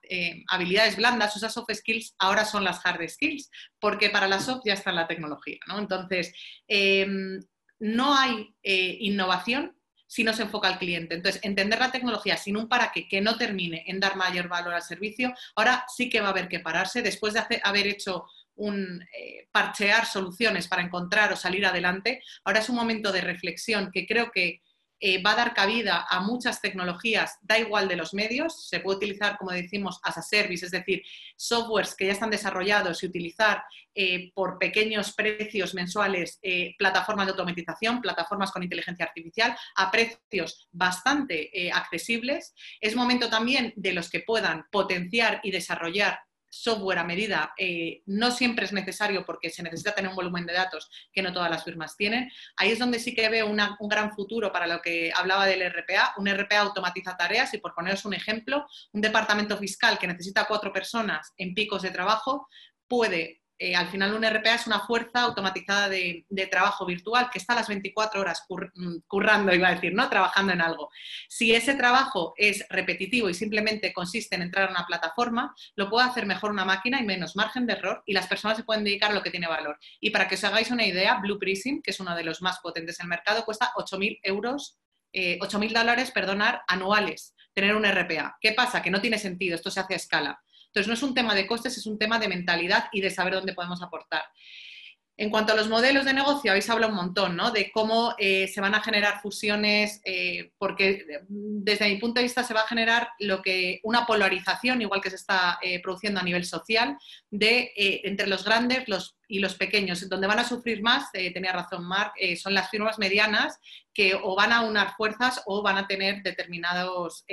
F: eh, habilidades blandas, esas soft skills, ahora son las hard skills, porque para las soft ya está la tecnología. ¿no? Entonces, em, no hay eh, innovación si no se enfoca al cliente. Entonces, entender la tecnología sin un para qué que no termine en dar mayor valor al servicio, ahora sí que va a haber que pararse después de haber hecho un eh, parchear soluciones para encontrar o salir adelante. Ahora es un momento de reflexión que creo que eh, va a dar cabida a muchas tecnologías, da igual de los medios, se puede utilizar, como decimos, as a service, es decir, softwares que ya están desarrollados y utilizar eh, por pequeños precios mensuales eh, plataformas de automatización, plataformas con inteligencia artificial, a precios bastante accesibles. Es momento también de los que puedan potenciar y desarrollar software a medida eh, no siempre es necesario porque se necesita tener un volumen de datos que no todas las firmas tienen. Ahí es donde sí que veo un gran futuro para lo que hablaba del RPA. Un RPA automatiza tareas y por poneros un ejemplo, un departamento fiscal que necesita cuatro personas en picos de trabajo puede eh, al final un RPA es una fuerza automatizada de, trabajo virtual que está a las 24 horas mm, currando, iba a decir, ¿no? Trabajando en algo. Si ese trabajo es repetitivo y simplemente consiste en entrar a una plataforma, lo puede hacer mejor una máquina y menos margen de error y las personas se pueden dedicar a lo que tiene valor. Y para que os hagáis una idea, Blue Prism, que es uno de los más potentes en el mercado, cuesta 8.000 euros, eh, 8.000 dólares, perdonar, anuales tener un RPA. ¿Qué pasa? Que no tiene sentido, esto se hace a escala. Entonces, no es un tema de costes, es un tema de mentalidad y de saber dónde podemos aportar. En cuanto a los modelos de negocio, habéis hablado un montón, ¿no? De cómo eh, se van a generar fusiones, eh, porque desde mi punto de vista se va a generar lo que una polarización, igual que se está eh, produciendo a nivel social, de entre los grandes y los pequeños. Donde van a sufrir más, tenía razón Mark, son las firmas medianas que o van a unar fuerzas o van a tener determinados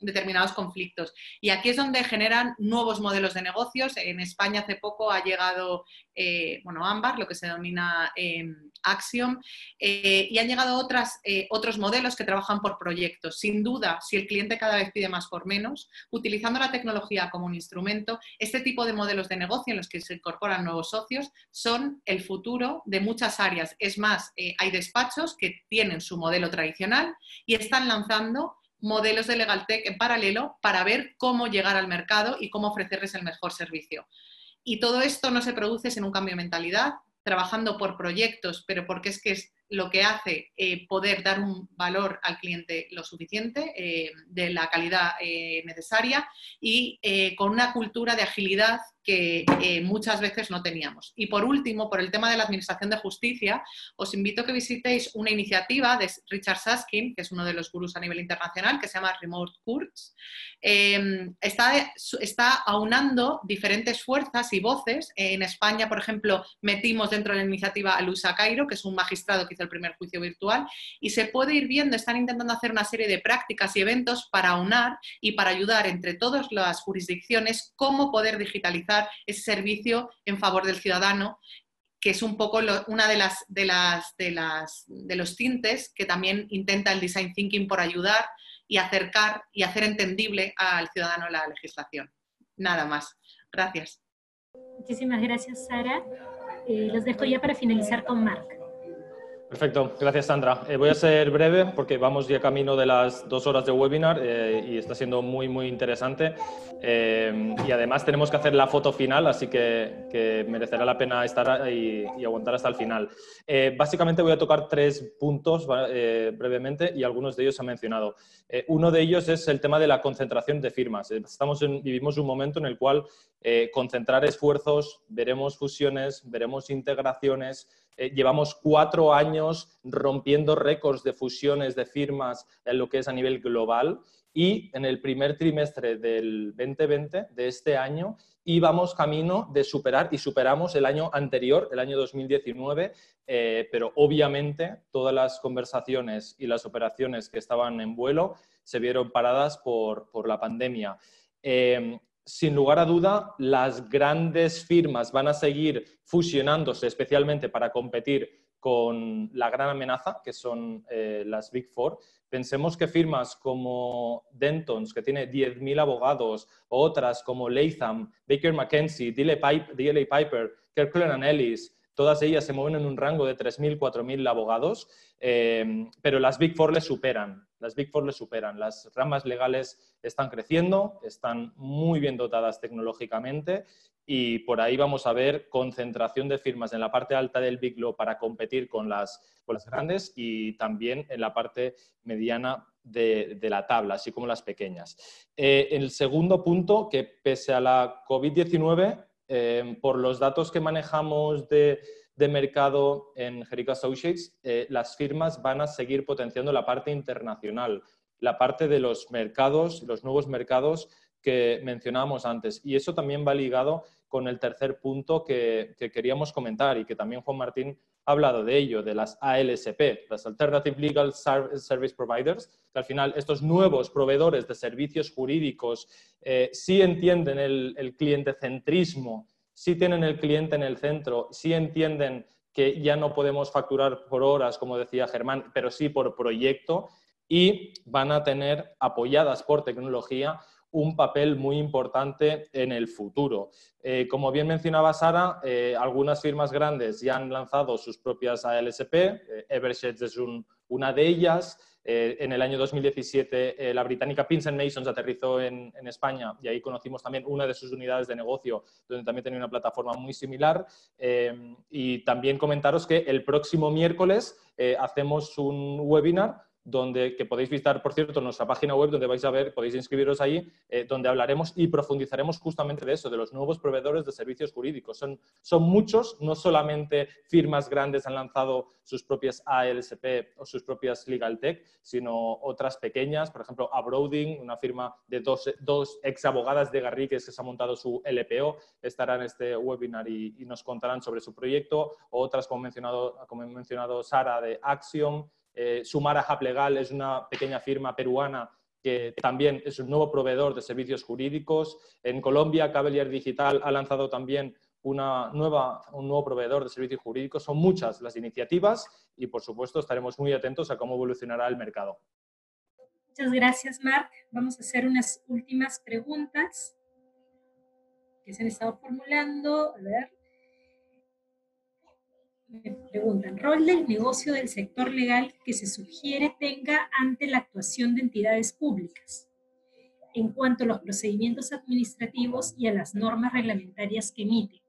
F: determinados conflictos. Y aquí es donde generan nuevos modelos de negocios. En España hace poco ha llegado, eh, bueno, Ámbar, lo que se denomina eh, Axiom, eh, y han llegado otras, otros modelos que trabajan por proyectos. Sin duda, si el cliente cada vez pide más por menos, utilizando la tecnología como un instrumento, este tipo de modelos de negocio en los que se incorporan nuevos socios son el futuro de muchas áreas. Es más, hay despachos que tienen su modelo tradicional y están lanzando modelos de legal tech en paralelo para ver cómo llegar al mercado y cómo ofrecerles el mejor servicio. Y todo esto no se produce sin un cambio de mentalidad, trabajando por proyectos, pero porque es que es lo que hace eh, poder dar un valor al cliente lo suficiente, eh, de la calidad eh, necesaria y con una cultura de agilidad que muchas veces no teníamos. Y por último, por el tema de la Administración de Justicia, os invito a que visitéis una iniciativa de Richard Saskin, que es uno de los gurús a nivel internacional, que se llama Remote Courts. Em, está, está aunando diferentes fuerzas y voces. En España, por ejemplo, metimos dentro de la iniciativa a Luisa Cairo, que es un magistrado que el primer juicio virtual, y se puede ir viendo, están intentando hacer una serie de prácticas y eventos para aunar y para ayudar entre todas las jurisdicciones cómo poder digitalizar ese servicio en favor del ciudadano, que es un poco una de las, de las, de las de los tintes que también intenta el design thinking por ayudar y acercar y hacer entendible al ciudadano la legislación. Nada más. Gracias.
A: Muchísimas gracias, Sara. Eh, los dejo ya para finalizar con Marc.
B: Perfecto, gracias Sandra. Eh, voy a ser breve porque vamos ya camino de las dos horas de webinar eh, y está siendo muy, muy interesante. Eh, y además tenemos que hacer la foto final, así que, merecerá la pena estar y, aguantar hasta el final. básicamente voy a tocar tres puntos brevemente y algunos de ellos se han mencionado. uno de ellos es el tema de la concentración de firmas. Estamos vivimos un momento en el cual concentrar esfuerzos, veremos fusiones, veremos integraciones, eh, llevamos cuatro años rompiendo récords de fusiones de firmas en lo que es a nivel global y en el primer trimestre del 2020, de este año, íbamos camino de superar y superamos el año anterior, el año 2019, eh, pero obviamente todas las conversaciones y las operaciones que estaban en vuelo se vieron paradas por, la pandemia. Eh, sin lugar a duda, las grandes firmas van a seguir fusionándose, especialmente para competir con la gran amenaza, que son eh, las Big Four. Pensemos que firmas como Dentons, que tiene 10.000 abogados, o otras como Latham, Baker McKenzie, DLA Piper, Kirkland Ellis, todas ellas se mueven en un rango de 3.000, 4.000 abogados, eh, pero las Big Four les superan. Las Big Four le superan. Las ramas legales están creciendo, están muy bien dotadas tecnológicamente y por ahí vamos a ver concentración de firmas en la parte alta del Big Law para competir con las, las grandes y también en la parte mediana de, la tabla, así como las pequeñas. Eh, el segundo punto, que pese a la COVID-19, eh, por los datos que manejamos de de mercado en Jericho Associates, eh, las firmas van a seguir potenciando la parte internacional, la parte de los mercados, los nuevos mercados que mencionábamos antes. Y eso también va ligado con el tercer punto que, queríamos comentar y que también Juan Martín ha hablado de ello, de las ALSP, las Alternative Legal Service Providers, que al final estos nuevos proveedores de servicios jurídicos eh, sí entienden el, el cliente centrismo, sí tienen el cliente en el centro, sí entienden que ya no podemos facturar por horas, como decía Germán, pero sí por proyecto y van a tener apoyadas por tecnología un papel muy importante en el futuro. Eh, como bien mencionaba Sara, eh, algunas firmas grandes ya han lanzado sus propias ALSP, eh, es una de ellas. en el año 2017 la británica Pins Masons aterrizó en, en, España y ahí conocimos también una de sus unidades de negocio, donde también tenía una plataforma muy similar. y también comentaros que el próximo miércoles hacemos un webinar donde, que podéis visitar, por cierto, nuestra página web, donde vais a ver, podéis inscribiros ahí, eh, donde hablaremos y profundizaremos justamente de eso, de los nuevos proveedores de servicios jurídicos. Son, son muchos, no solamente firmas grandes han lanzado sus propias ALSP o sus propias Legal Tech, sino otras pequeñas, por ejemplo, Abroading, una firma de dos, dos ex abogadas de Garriques que se ha montado su LPO, estará en este webinar y, y nos contarán sobre su proyecto, otras, como, mencionado, como he mencionado Sara, de Axiom, eh, Sumara Hub Legal es una pequeña firma peruana que también es un nuevo proveedor de servicios jurídicos. En Colombia, Cavalier Digital ha lanzado también una nueva, un nuevo proveedor de servicios jurídicos. Son muchas las iniciativas y, por supuesto, estaremos muy atentos a cómo evolucionará el mercado.
A: Muchas gracias, Marc. Vamos a hacer unas últimas preguntas que se han estado formulando. A ver. Me preguntan, rol del negocio del sector legal que se sugiere tenga ante la actuación de entidades públicas en cuanto a los procedimientos administrativos y a las normas reglamentarias que emite.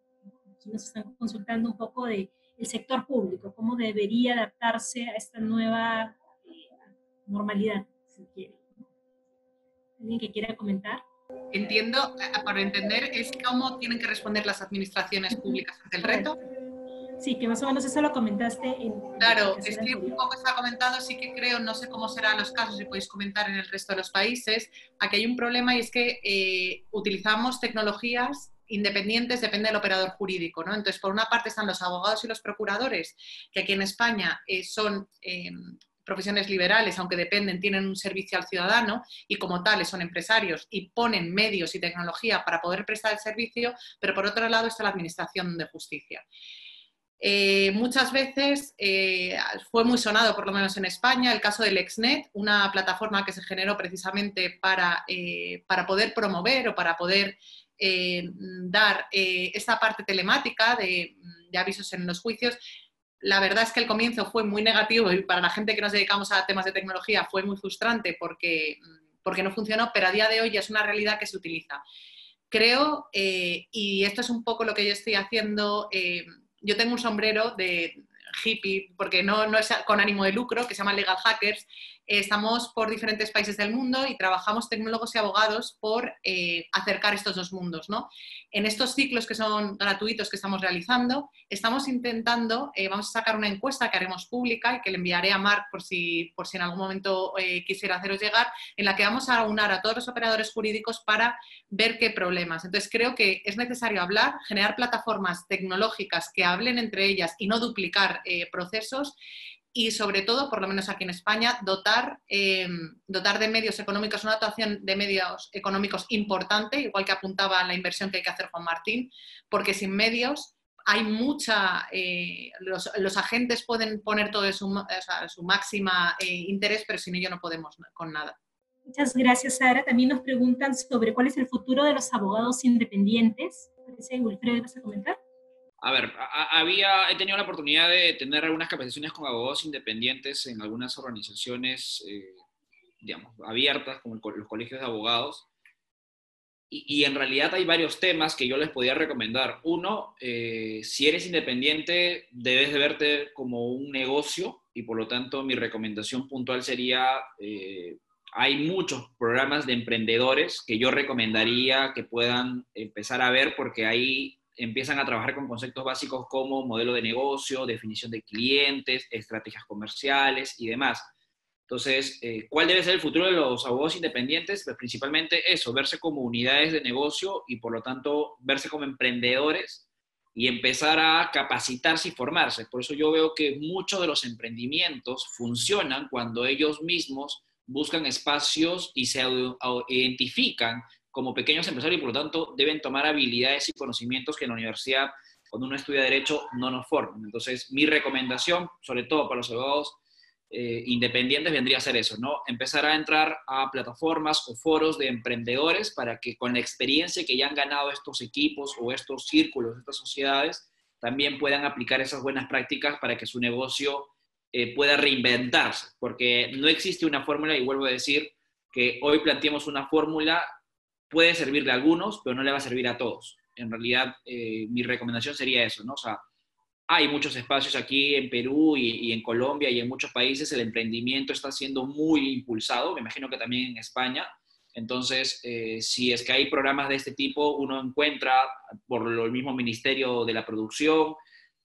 A: Aquí nos están consultando un poco del el sector público, cómo debería adaptarse a esta nueva eh, normalidad, si quiere. ¿Alguien que quiera comentar?
F: Entiendo, eh, para entender, es cómo tienen que responder las administraciones públicas ante el reto.
A: Sí, que más o menos eso lo comentaste en...
F: Claro, es que un poco está comentado, sí que creo, no sé cómo serán los casos, si podéis comentar en el resto de los países, aquí hay un problema y es que eh, utilizamos tecnologías independientes, depende del operador jurídico, ¿no? Entonces, por una parte están los abogados y los procuradores, que aquí en España eh, son... Em, profesiones liberales, aunque dependen, tienen un servicio al ciudadano y como tales son empresarios y ponen medios y tecnología para poder prestar el servicio, pero por otro lado está la Administración de Justicia. Eh, muchas veces eh, fue muy sonado, por lo menos en España, el caso del Exnet, una plataforma que se generó precisamente para, eh, para poder promover o para poder dar esta parte telemática de, de, avisos en los juicios. La verdad es que el comienzo fue muy negativo y para la gente que nos dedicamos a temas de tecnología fue muy frustrante porque, porque no funcionó, pero a día de hoy ya es una realidad que se utiliza. Creo, y esto es un poco lo que yo estoy haciendo yo tengo un sombrero de hippie, porque no, no es con ánimo de lucro, que se llama Legal Hackers, estamos por diferentes países del mundo y trabajamos tecnólogos y abogados por eh, acercar estos dos mundos. ¿no? En estos ciclos que son gratuitos que estamos realizando, estamos intentando, eh, vamos a sacar una encuesta que haremos pública y que le enviaré a Marc por si, por si en algún momento eh, quisiera haceros llegar, en la que vamos a aunar a todos los operadores jurídicos para ver qué problemas. Entonces creo que es necesario hablar, generar plataformas tecnológicas que hablen entre ellas y no duplicar procesos y sobre todo, por lo menos aquí en España, dotar, em, dotar de medios económicos, una dotación de medios económicos importante, igual que apuntaba la inversión que hay que hacer Juan Martín, porque sin medios hay mucha, eh, los, agentes pueden poner todo su, su máxima eh, interés, pero sin ello no podemos con nada.
A: Muchas gracias, Sara. También nos preguntan sobre cuál es el futuro de los abogados independientes. Parece, Wilfredo, ¿vas a comentar?
C: A ver, había, he tenido la oportunidad de tener algunas capacitaciones con abogados independientes en algunas organizaciones, eh, digamos, abiertas, como los colegios de abogados. Y, en realidad hay varios temas que yo les podía recomendar. Uno, eh, si eres independiente, debes de verte como un negocio y por lo tanto mi recomendación puntual sería, eh, hay muchos programas de emprendedores que yo recomendaría que puedan empezar a ver porque hay empiezan a trabajar con conceptos básicos como modelo de negocio, definición de clientes, estrategias comerciales y demás. Entonces, eh, ¿cuál debe ser el futuro de los abogados independientes? Pues principalmente eso, verse como unidades de negocio y por lo tanto verse como emprendedores y empezar a capacitarse y formarse. Por eso yo veo que muchos de los emprendimientos funcionan cuando ellos mismos buscan espacios y se identifican como pequeños empresarios y por lo tanto deben tomar habilidades y conocimientos que en la universidad, cuando uno estudia derecho, no nos forman. Entonces, mi recomendación, sobre todo para los abogados eh, independientes, vendría a ser eso, ¿no? Empezar a entrar a plataformas o foros de emprendedores para que con la experiencia que ya han ganado estos equipos o estos círculos, estas sociedades, también puedan aplicar esas buenas prácticas para que su negocio eh, pueda reinventarse, porque no existe una fórmula, y vuelvo a decir que hoy planteamos una fórmula, puede servirle a algunos, pero no le va a servir a todos. En realidad, eh, mi recomendación sería eso, ¿no? O sea, hay muchos espacios aquí en Perú y, en Colombia y en muchos países, el emprendimiento está siendo muy impulsado, me imagino que también en España. Entonces, eh, si es que hay programas de este tipo, uno encuentra por el mismo Ministerio de la Producción,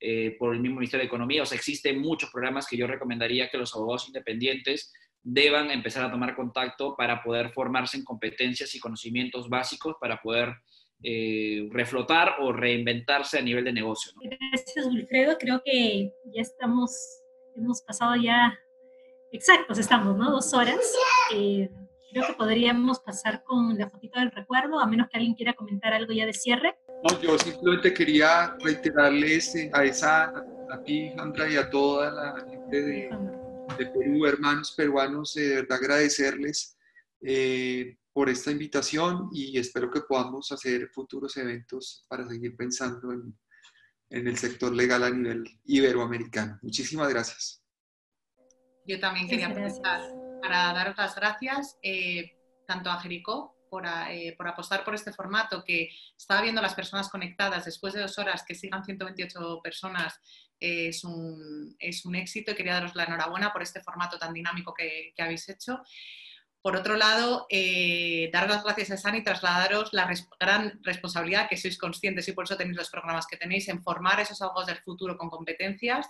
C: eh, por el mismo Ministerio de Economía. O sea, existen muchos programas que yo recomendaría que los abogados independientes deban empezar a tomar contacto para poder formarse en competencias y conocimientos básicos para poder eh, reflotar o reinventarse a nivel de negocio.
A: Gracias, Wilfredo. Creo que ya estamos, hemos pasado ya, exactos estamos, ¿no? Dos horas. Eh, creo que podríamos pasar con la fotito del recuerdo, a menos que alguien quiera comentar algo ya de cierre.
E: No, yo simplemente quería reiterarles eh, a esa, a, ti, Sandra, y a toda la gente de, de Perú, hermanos peruanos, eh, de verdad agradecerles eh, por esta invitación y espero que podamos hacer futuros eventos para seguir pensando en, en el sector legal a nivel iberoamericano. Muchísimas gracias.
F: Yo también quería aprovechar para daros las gracias tanto a Jericó eh, por, apostar por este formato, que estaba viendo las personas conectadas después de dos horas, que sigan 128 personas, es, un, es, un, éxito y quería daros la enhorabuena por este formato tan dinámico que, habéis hecho. Por otro lado, eh, dar las gracias a Sani y trasladaros la gran responsabilidad que sois conscientes y por eso tenéis los programas que tenéis en formar esos abogados del futuro con competencias.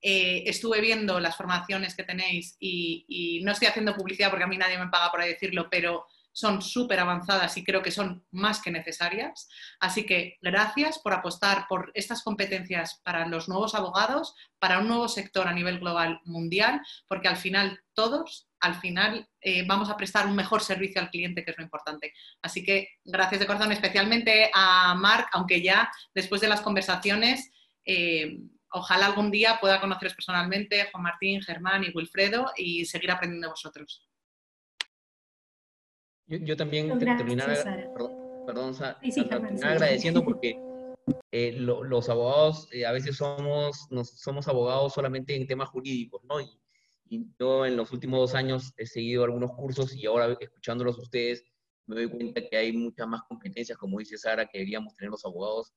F: Eh, estuve viendo las formaciones que tenéis y, y, no estoy haciendo publicidad porque a mí nadie me paga por decirlo, pero son súper avanzadas y creo que son más que necesarias. Así que gracias por apostar por estas competencias para los nuevos abogados, para un nuevo sector a nivel global mundial, porque al final todos, al final eh, vamos a prestar un mejor servicio al cliente, que es lo importante. Así que gracias de corazón, especialmente a Marc, aunque ya después de las conversaciones... Eh, ojalá algún día pueda conoceros personalmente, Juan Martín, Germán y Wilfredo, y seguir aprendiendo de vosotros.
D: Yo, también terminar, perdón, agradeciendo porque eh, los abogados eh, a veces somos, somos abogados solamente en temas jurídicos, ¿no? Y, yo en los últimos dos años he seguido algunos cursos y ahora escuchándolos a ustedes me doy cuenta que hay muchas más competencias, como dice Sara, que deberíamos tener los abogados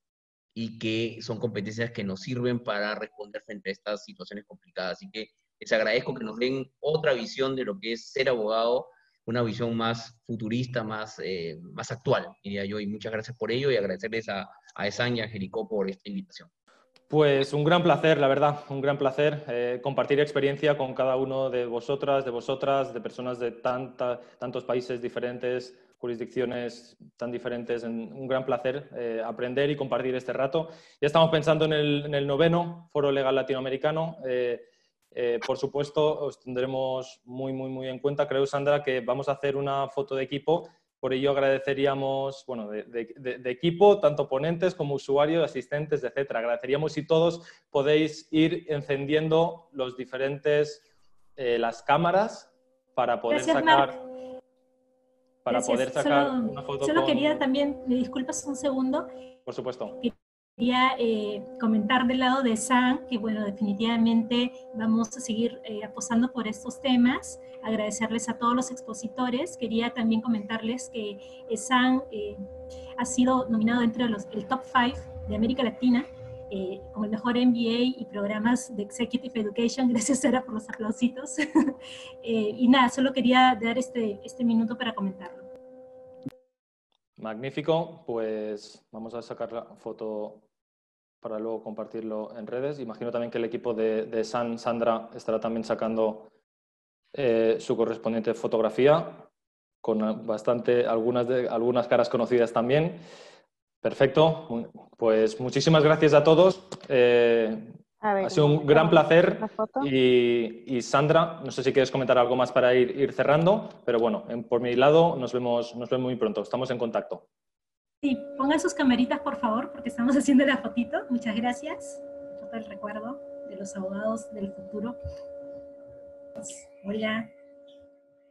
D: y que son competencias que nos sirven para responder frente a estas situaciones complicadas. Así que les agradezco que nos den otra visión de lo que es ser abogado una visión más futurista, más, eh, más actual, diría yo. Y muchas gracias por ello y agradecerles a, a Esan y a Jericó por esta invitación.
B: Pues un gran placer, la verdad, un gran placer eh, compartir experiencia con cada uno de vosotras, de vosotras, de personas de tanta, tantos países diferentes, jurisdicciones tan diferentes. Un gran placer eh, aprender y compartir este rato. Ya estamos pensando en el, en el noveno Foro Legal Latinoamericano. Por supuesto, os tendremos muy, muy, muy en cuenta. Creo, Sandra, que vamos a hacer una foto de equipo. Por ello agradeceríamos, bueno, de, equipo, tanto ponentes como usuarios, asistentes, etcétera. Agradeceríamos si todos podéis ir encendiendo los diferentes, eh, las cámaras para poder sacar... Para poder sacar una foto
A: Solo quería también, me disculpas un segundo.
B: Por supuesto
A: quería eh, comentar del lado de SAN que, bueno, definitivamente vamos a seguir eh, apostando por estos temas. Agradecerles a todos los expositores. Quería también comentarles que eh, SAN eh, ha sido nominado dentro del top 5 de América Latina como el mejor MBA y programas de Executive Education. Gracias, Sara, por los aplausitos. y nada, solo quería dar este, este minuto para comentarlo.
B: Magnífico, pues vamos a sacar la foto para luego compartirlo en redes. Imagino también que el equipo de, San Sandra estará también sacando eh, su correspondiente fotografía con bastante, algunas, de, algunas caras conocidas también. Perfecto. Pues muchísimas gracias a todos. Eh, ha sido un gran placer. Y, Sandra, no sé si quieres comentar algo más para ir, cerrando, pero bueno, por mi lado nos vemos, nos vemos muy pronto. Estamos en contacto.
A: Sí, pongan sus cameritas, por favor, porque estamos haciendo la fotito. Muchas gracias. Foto del recuerdo de los abogados del futuro. Hola.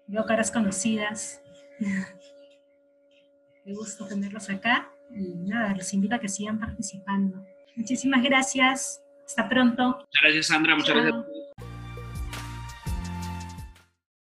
A: Veo caras conocidas. Me gusto tenerlos acá. Y nada, los invito a que sigan participando. Muchísimas gracias. Hasta pronto.
C: Muchas gracias, Sandra. Muchas gracias